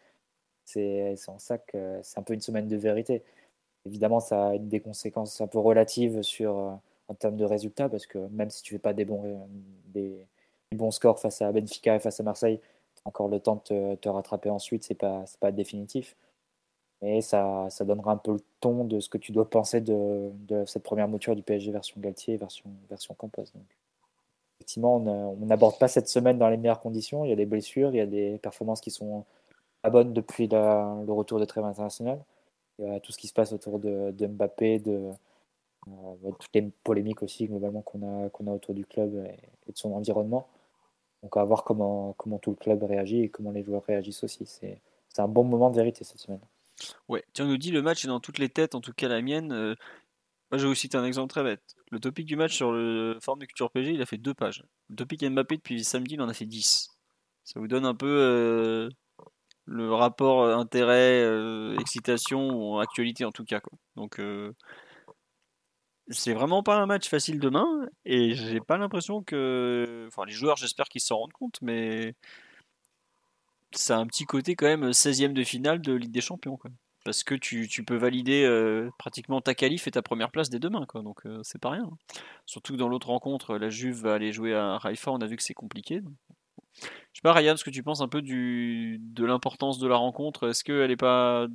C'est en ça que c'est un peu une semaine de vérité. Évidemment, ça a des conséquences un peu relatives sur, euh, en termes de résultats, parce que même si tu fais pas des bons, des, bons scores face à Benfica et face à Marseille, encore le temps de te, rattraper ensuite, c'est pas, c'est pas définitif. Mais ça, donnera un peu le ton de ce que tu dois penser de, cette première mouture du PSG version Galtier, version, version Campos. Effectivement, on a- on n'aborde pas cette semaine dans les meilleures conditions. Il y a des blessures, il y a des performances qui sont pas bonnes depuis le retour de trêve internationale. Il y a tout ce qui se passe autour de, Mbappé, de, euh, toutes les polémiques aussi globalement qu'on a, qu'on a autour du club et, de son environnement. Donc à voir comment, tout le club réagit et comment les joueurs réagissent aussi. C'est un bon moment de vérité cette semaine. Ouais, tiens, on nous dit le match est dans toutes les têtes, en tout cas la mienne. Euh, moi, je vais vous citer un exemple très bête. Le topic du match sur le forum de Culture PG, il a fait deux pages. Le topic Mbappé depuis samedi, il en a fait 10. Ça vous donne un peu euh, le rapport euh, intérêt, excitation, ou actualité en tout cas. Quoi. Donc, c'est vraiment pas un match facile demain, et j'ai pas l'impression que. Enfin, les joueurs, j'espère qu'ils s'en rendent compte, mais ça a un petit côté quand même 16e de finale de Ligue des Champions. Quoi. Parce que tu, tu peux valider euh, pratiquement ta qualif et ta première place dès demain. Quoi. Donc euh, c'est pas rien. Surtout que dans l'autre rencontre, la Juve va aller jouer à Haïfa. On a vu que c'est compliqué. donc. Je sais pas, Ryan, ce que tu penses un peu du, de l'importance de la rencontre? Est-ce qu'elle n'est pas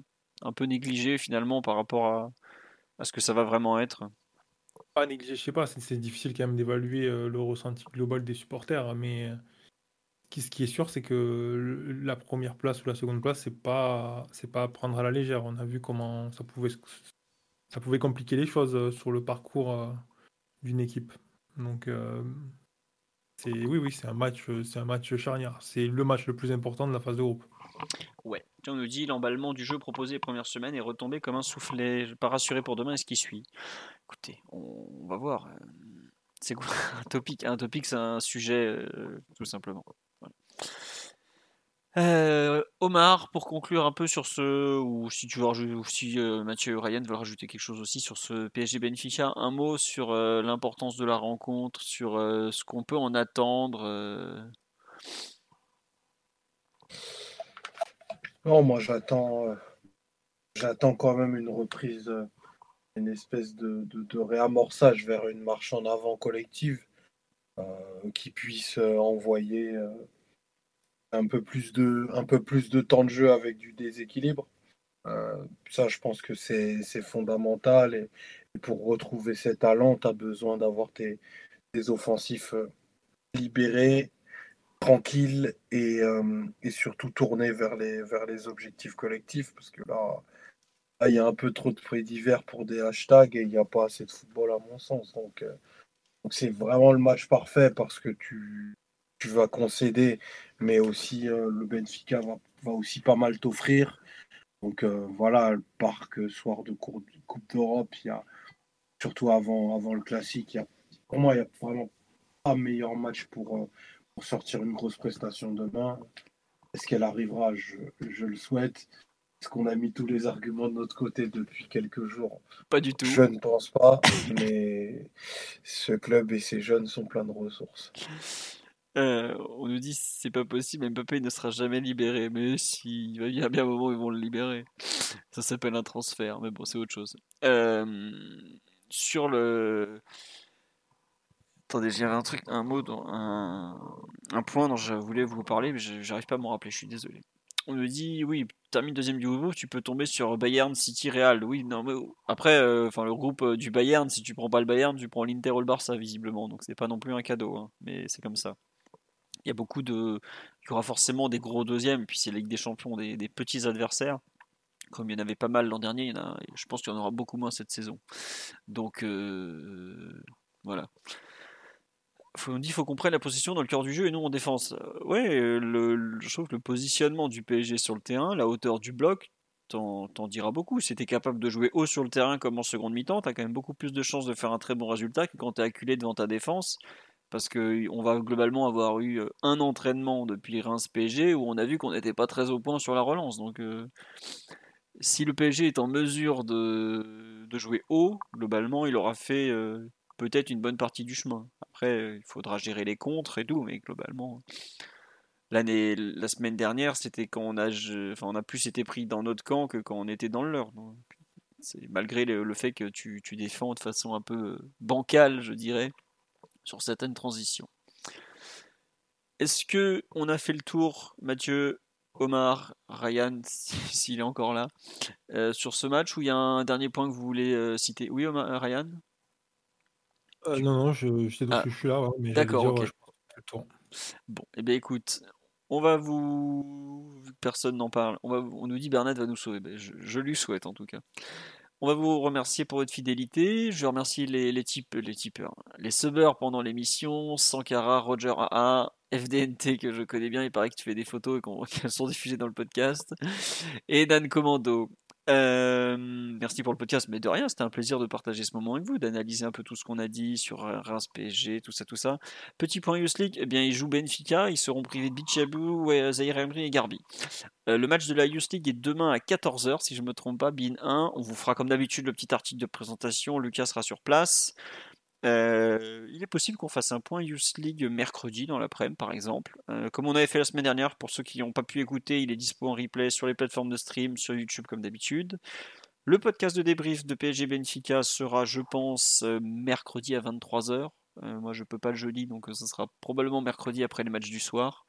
un peu négligée finalement par rapport à, à ce que ça va vraiment être? Pas négligé, je sais pas, c'est difficile quand même d'évaluer euh, le ressenti global des supporters, mais euh, ce qui est sûr, c'est que la première place ou la seconde place, c'est pas, c'est pas à prendre à la légère. On a vu comment ça pouvait, ça pouvait compliquer les choses euh, sur le parcours, euh, d'une équipe. Donc, euh, c'est oui, oui, c'est un match, c'est un match charnière. C'est le match le plus important de la phase de groupe. Ouais. On nous dit l'emballement du jeu proposé les premières semaines est retombé comme un soufflet. Je pas rassuré pour demain et ce qui suit? Écoutez, on, va voir. C'est [LAUGHS] un topic Un c'est un sujet tout simplement. Euh, Omar, pour conclure un peu sur ce, ou si tu si Mathieu Ryan veut rajouter quelque chose aussi sur ce PSG Benfica, un mot sur l'importance de la rencontre, sur ce qu'on peut en attendre. Non, moi j'attends, euh, j'attends quand même une reprise, euh, une espèce de, réamorçage vers une marche en avant collective euh, qui puisse envoyer un peu plus de, un peu plus de temps de jeu avec du déséquilibre. ça, je pense que c'est, fondamental et, pour retrouver ces talents, tu as besoin d'avoir tes, tes offensifs libérés tranquille et, euh, et, surtout tourné vers les, vers les objectifs collectifs parce que là, il y a un peu trop de faits divers pour des hashtags et il n'y a pas assez de football à mon sens. Donc, euh, donc c'est vraiment le match parfait parce que tu, tu vas concéder, mais aussi euh, le Benfica va, va, aussi pas mal t'offrir. Donc voilà, le parc soir de Coupe d'Europe, il y a surtout avant, avant le classique, il y a, pour moi, il n'y a vraiment pas meilleur match pour sortir une grosse prestation demain. Est-ce qu'elle arrivera? Je, le souhaite. Est-ce qu'on a mis tous les arguments de notre côté depuis quelques jours? Pas du tout. Je ne pense pas, mais ce club et ses jeunes sont pleins de ressources. Euh, on nous dit c'est pas possible, Mbappé ne sera jamais libéré. Mais s'il y a bien un moment où ils vont le libérer. Ça s'appelle un transfert, mais bon, c'est autre chose. Euh, sur le Attendez, j'avais un truc, un mot, un, un point dont je voulais vous parler, mais j'arrive pas à m'en rappeler, je suis désolé. On me dit, oui, termine deuxième du groupe, tu peux tomber sur Bayern, City, Real. Oui, non, mais après, euh, enfin, le groupe du Bayern, si tu prends pas le Bayern, tu prends l'Inter ou le Barça, visiblement. Donc c'est pas non plus un cadeau, hein, mais c'est comme ça. Il y a beaucoup de. Il y aura forcément des gros deuxièmes, puis c'est la Ligue des Champions, des, petits adversaires. Comme il y en avait pas mal l'an dernier, je pense qu'il y en aura beaucoup moins cette saison. Donc, euh, voilà on dit faut qu'on prenne la position dans le cœur du jeu et non en défense. Euh, ouais, le, je trouve que le positionnement du PSG sur le terrain, la hauteur du bloc, t'en dira beaucoup. Si t'es capable de jouer haut sur le terrain comme en seconde mi-temps, t'as quand même beaucoup plus de chances de faire un très bon résultat que quand t'es acculé devant ta défense. Parce qu'on va globalement avoir eu un entraînement depuis Reims PSG où on a vu qu'on n'était pas très au point sur la relance. Donc si le PSG est en mesure de, de, jouer haut, globalement, il aura fait peut-être une bonne partie du chemin. Après, il faudra gérer les contres et tout, mais globalement, l'année, la semaine dernière, c'était quand on a, enfin, on a plus été pris dans notre camp que quand on était dans le leur. Malgré le, fait que tu, tu, défends de façon un peu bancale, je dirais, sur certaines transitions. Est-ce que on a fait le tour, Mathieu, Omar, Ryan, [LAUGHS] s'il est encore là, euh, sur ce match où il y a un dernier point que vous voulez euh, citer? Oui, Omar, Ryan? Euh, non, non, je, sais ah, je suis là, mais D'accord, ok. Bon, et eh bien écoute, on va vous. Personne n'en parle. On, va... on nous dit Bernard va nous sauver. Ben, je, lui souhaite en tout cas. On va vous remercier pour votre fidélité. Je remercie les, les, types, les tipeurs, les subbers pendant l'émission. Sankara, Roger AA, FDNT que je connais bien. Il paraît que tu fais des photos et [LAUGHS] qu'elles sont diffusées dans le podcast. Et Dan Commando. Euh, merci pour le podcast, mais de rien, c'était un plaisir de partager ce moment avec vous, d'analyser un peu tout ce qu'on a dit sur Reims PSG, tout ça, tout ça. Petit point Youth League, eh bien, ils jouent Benfica, ils seront privés de Bichabou, Zahir Emery et Garbi. Euh, le match de la Youth League est demain à 14h, si je ne me trompe pas, BIN 1. On vous fera comme d'habitude le petit article de présentation, Lucas sera sur place. Euh, il est possible qu'on fasse un point Youth League mercredi dans l'après-midi, par exemple. Euh, comme on avait fait la semaine dernière, pour ceux qui n'ont pas pu écouter, il est dispo en replay sur les plateformes de stream, sur YouTube comme d'habitude. Le podcast de débrief de PSG Benfica sera, je pense, euh, mercredi à 23h. moi, je peux pas le jeudi, donc ce sera probablement mercredi après les matchs du soir.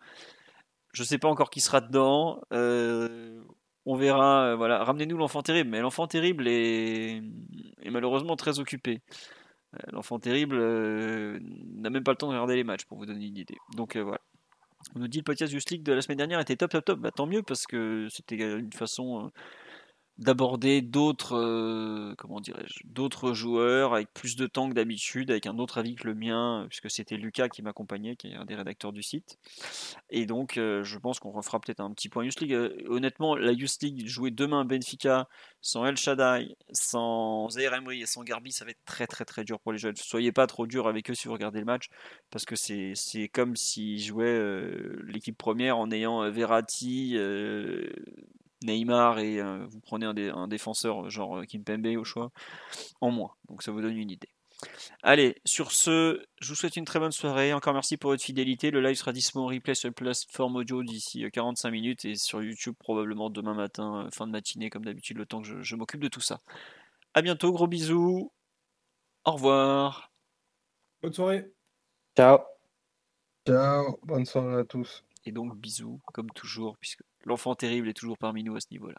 Je sais pas encore qui sera dedans. on verra. voilà, ramenez-nous l'enfant terrible. Mais l'enfant terrible est malheureusement très occupé. Euh, l'enfant terrible euh, n'a même pas le temps de regarder les matchs pour vous donner une idée. Donc euh, voilà. On nous dit le podcast du League de la semaine dernière était top, top, top. Bah, tant mieux parce que c'était une façon d'aborder d'autres euh, comment dirais-je d'autres joueurs avec plus de temps que d'habitude avec un autre avis que le mien puisque c'était Lucas qui m'accompagnait qui est un des rédacteurs du site. Et donc euh, je pense qu'on refera peut-être un petit point Youth League. Euh, honnêtement la Youth League jouer demain Benfica sans El Shaddai sans Zaire et sans Garbi ça va être très très très dur pour les jeunes. Soyez pas trop dur avec eux si vous regardez le match parce que c'est c'est comme s'ils jouaient l'équipe première en ayant Verratti Neymar et euh, vous prenez un, dé- un défenseur euh, genre euh, Kimpembe au choix en moins. Donc ça vous donne une idée. Allez, sur ce, je vous souhaite une très bonne soirée. Encore merci pour votre fidélité. Le live sera disponible en replay sur la plateforme audio d'ici euh, 45 minutes et sur YouTube probablement demain matin, fin de matinée, comme d'habitude, le temps que je, je m'occupe de tout ça. À bientôt, gros bisous. Au revoir. Bonne soirée. Ciao. Ciao, bonne soirée à tous. Et donc bisous, comme toujours, puisque l'enfant terrible est toujours parmi nous à ce niveau-là.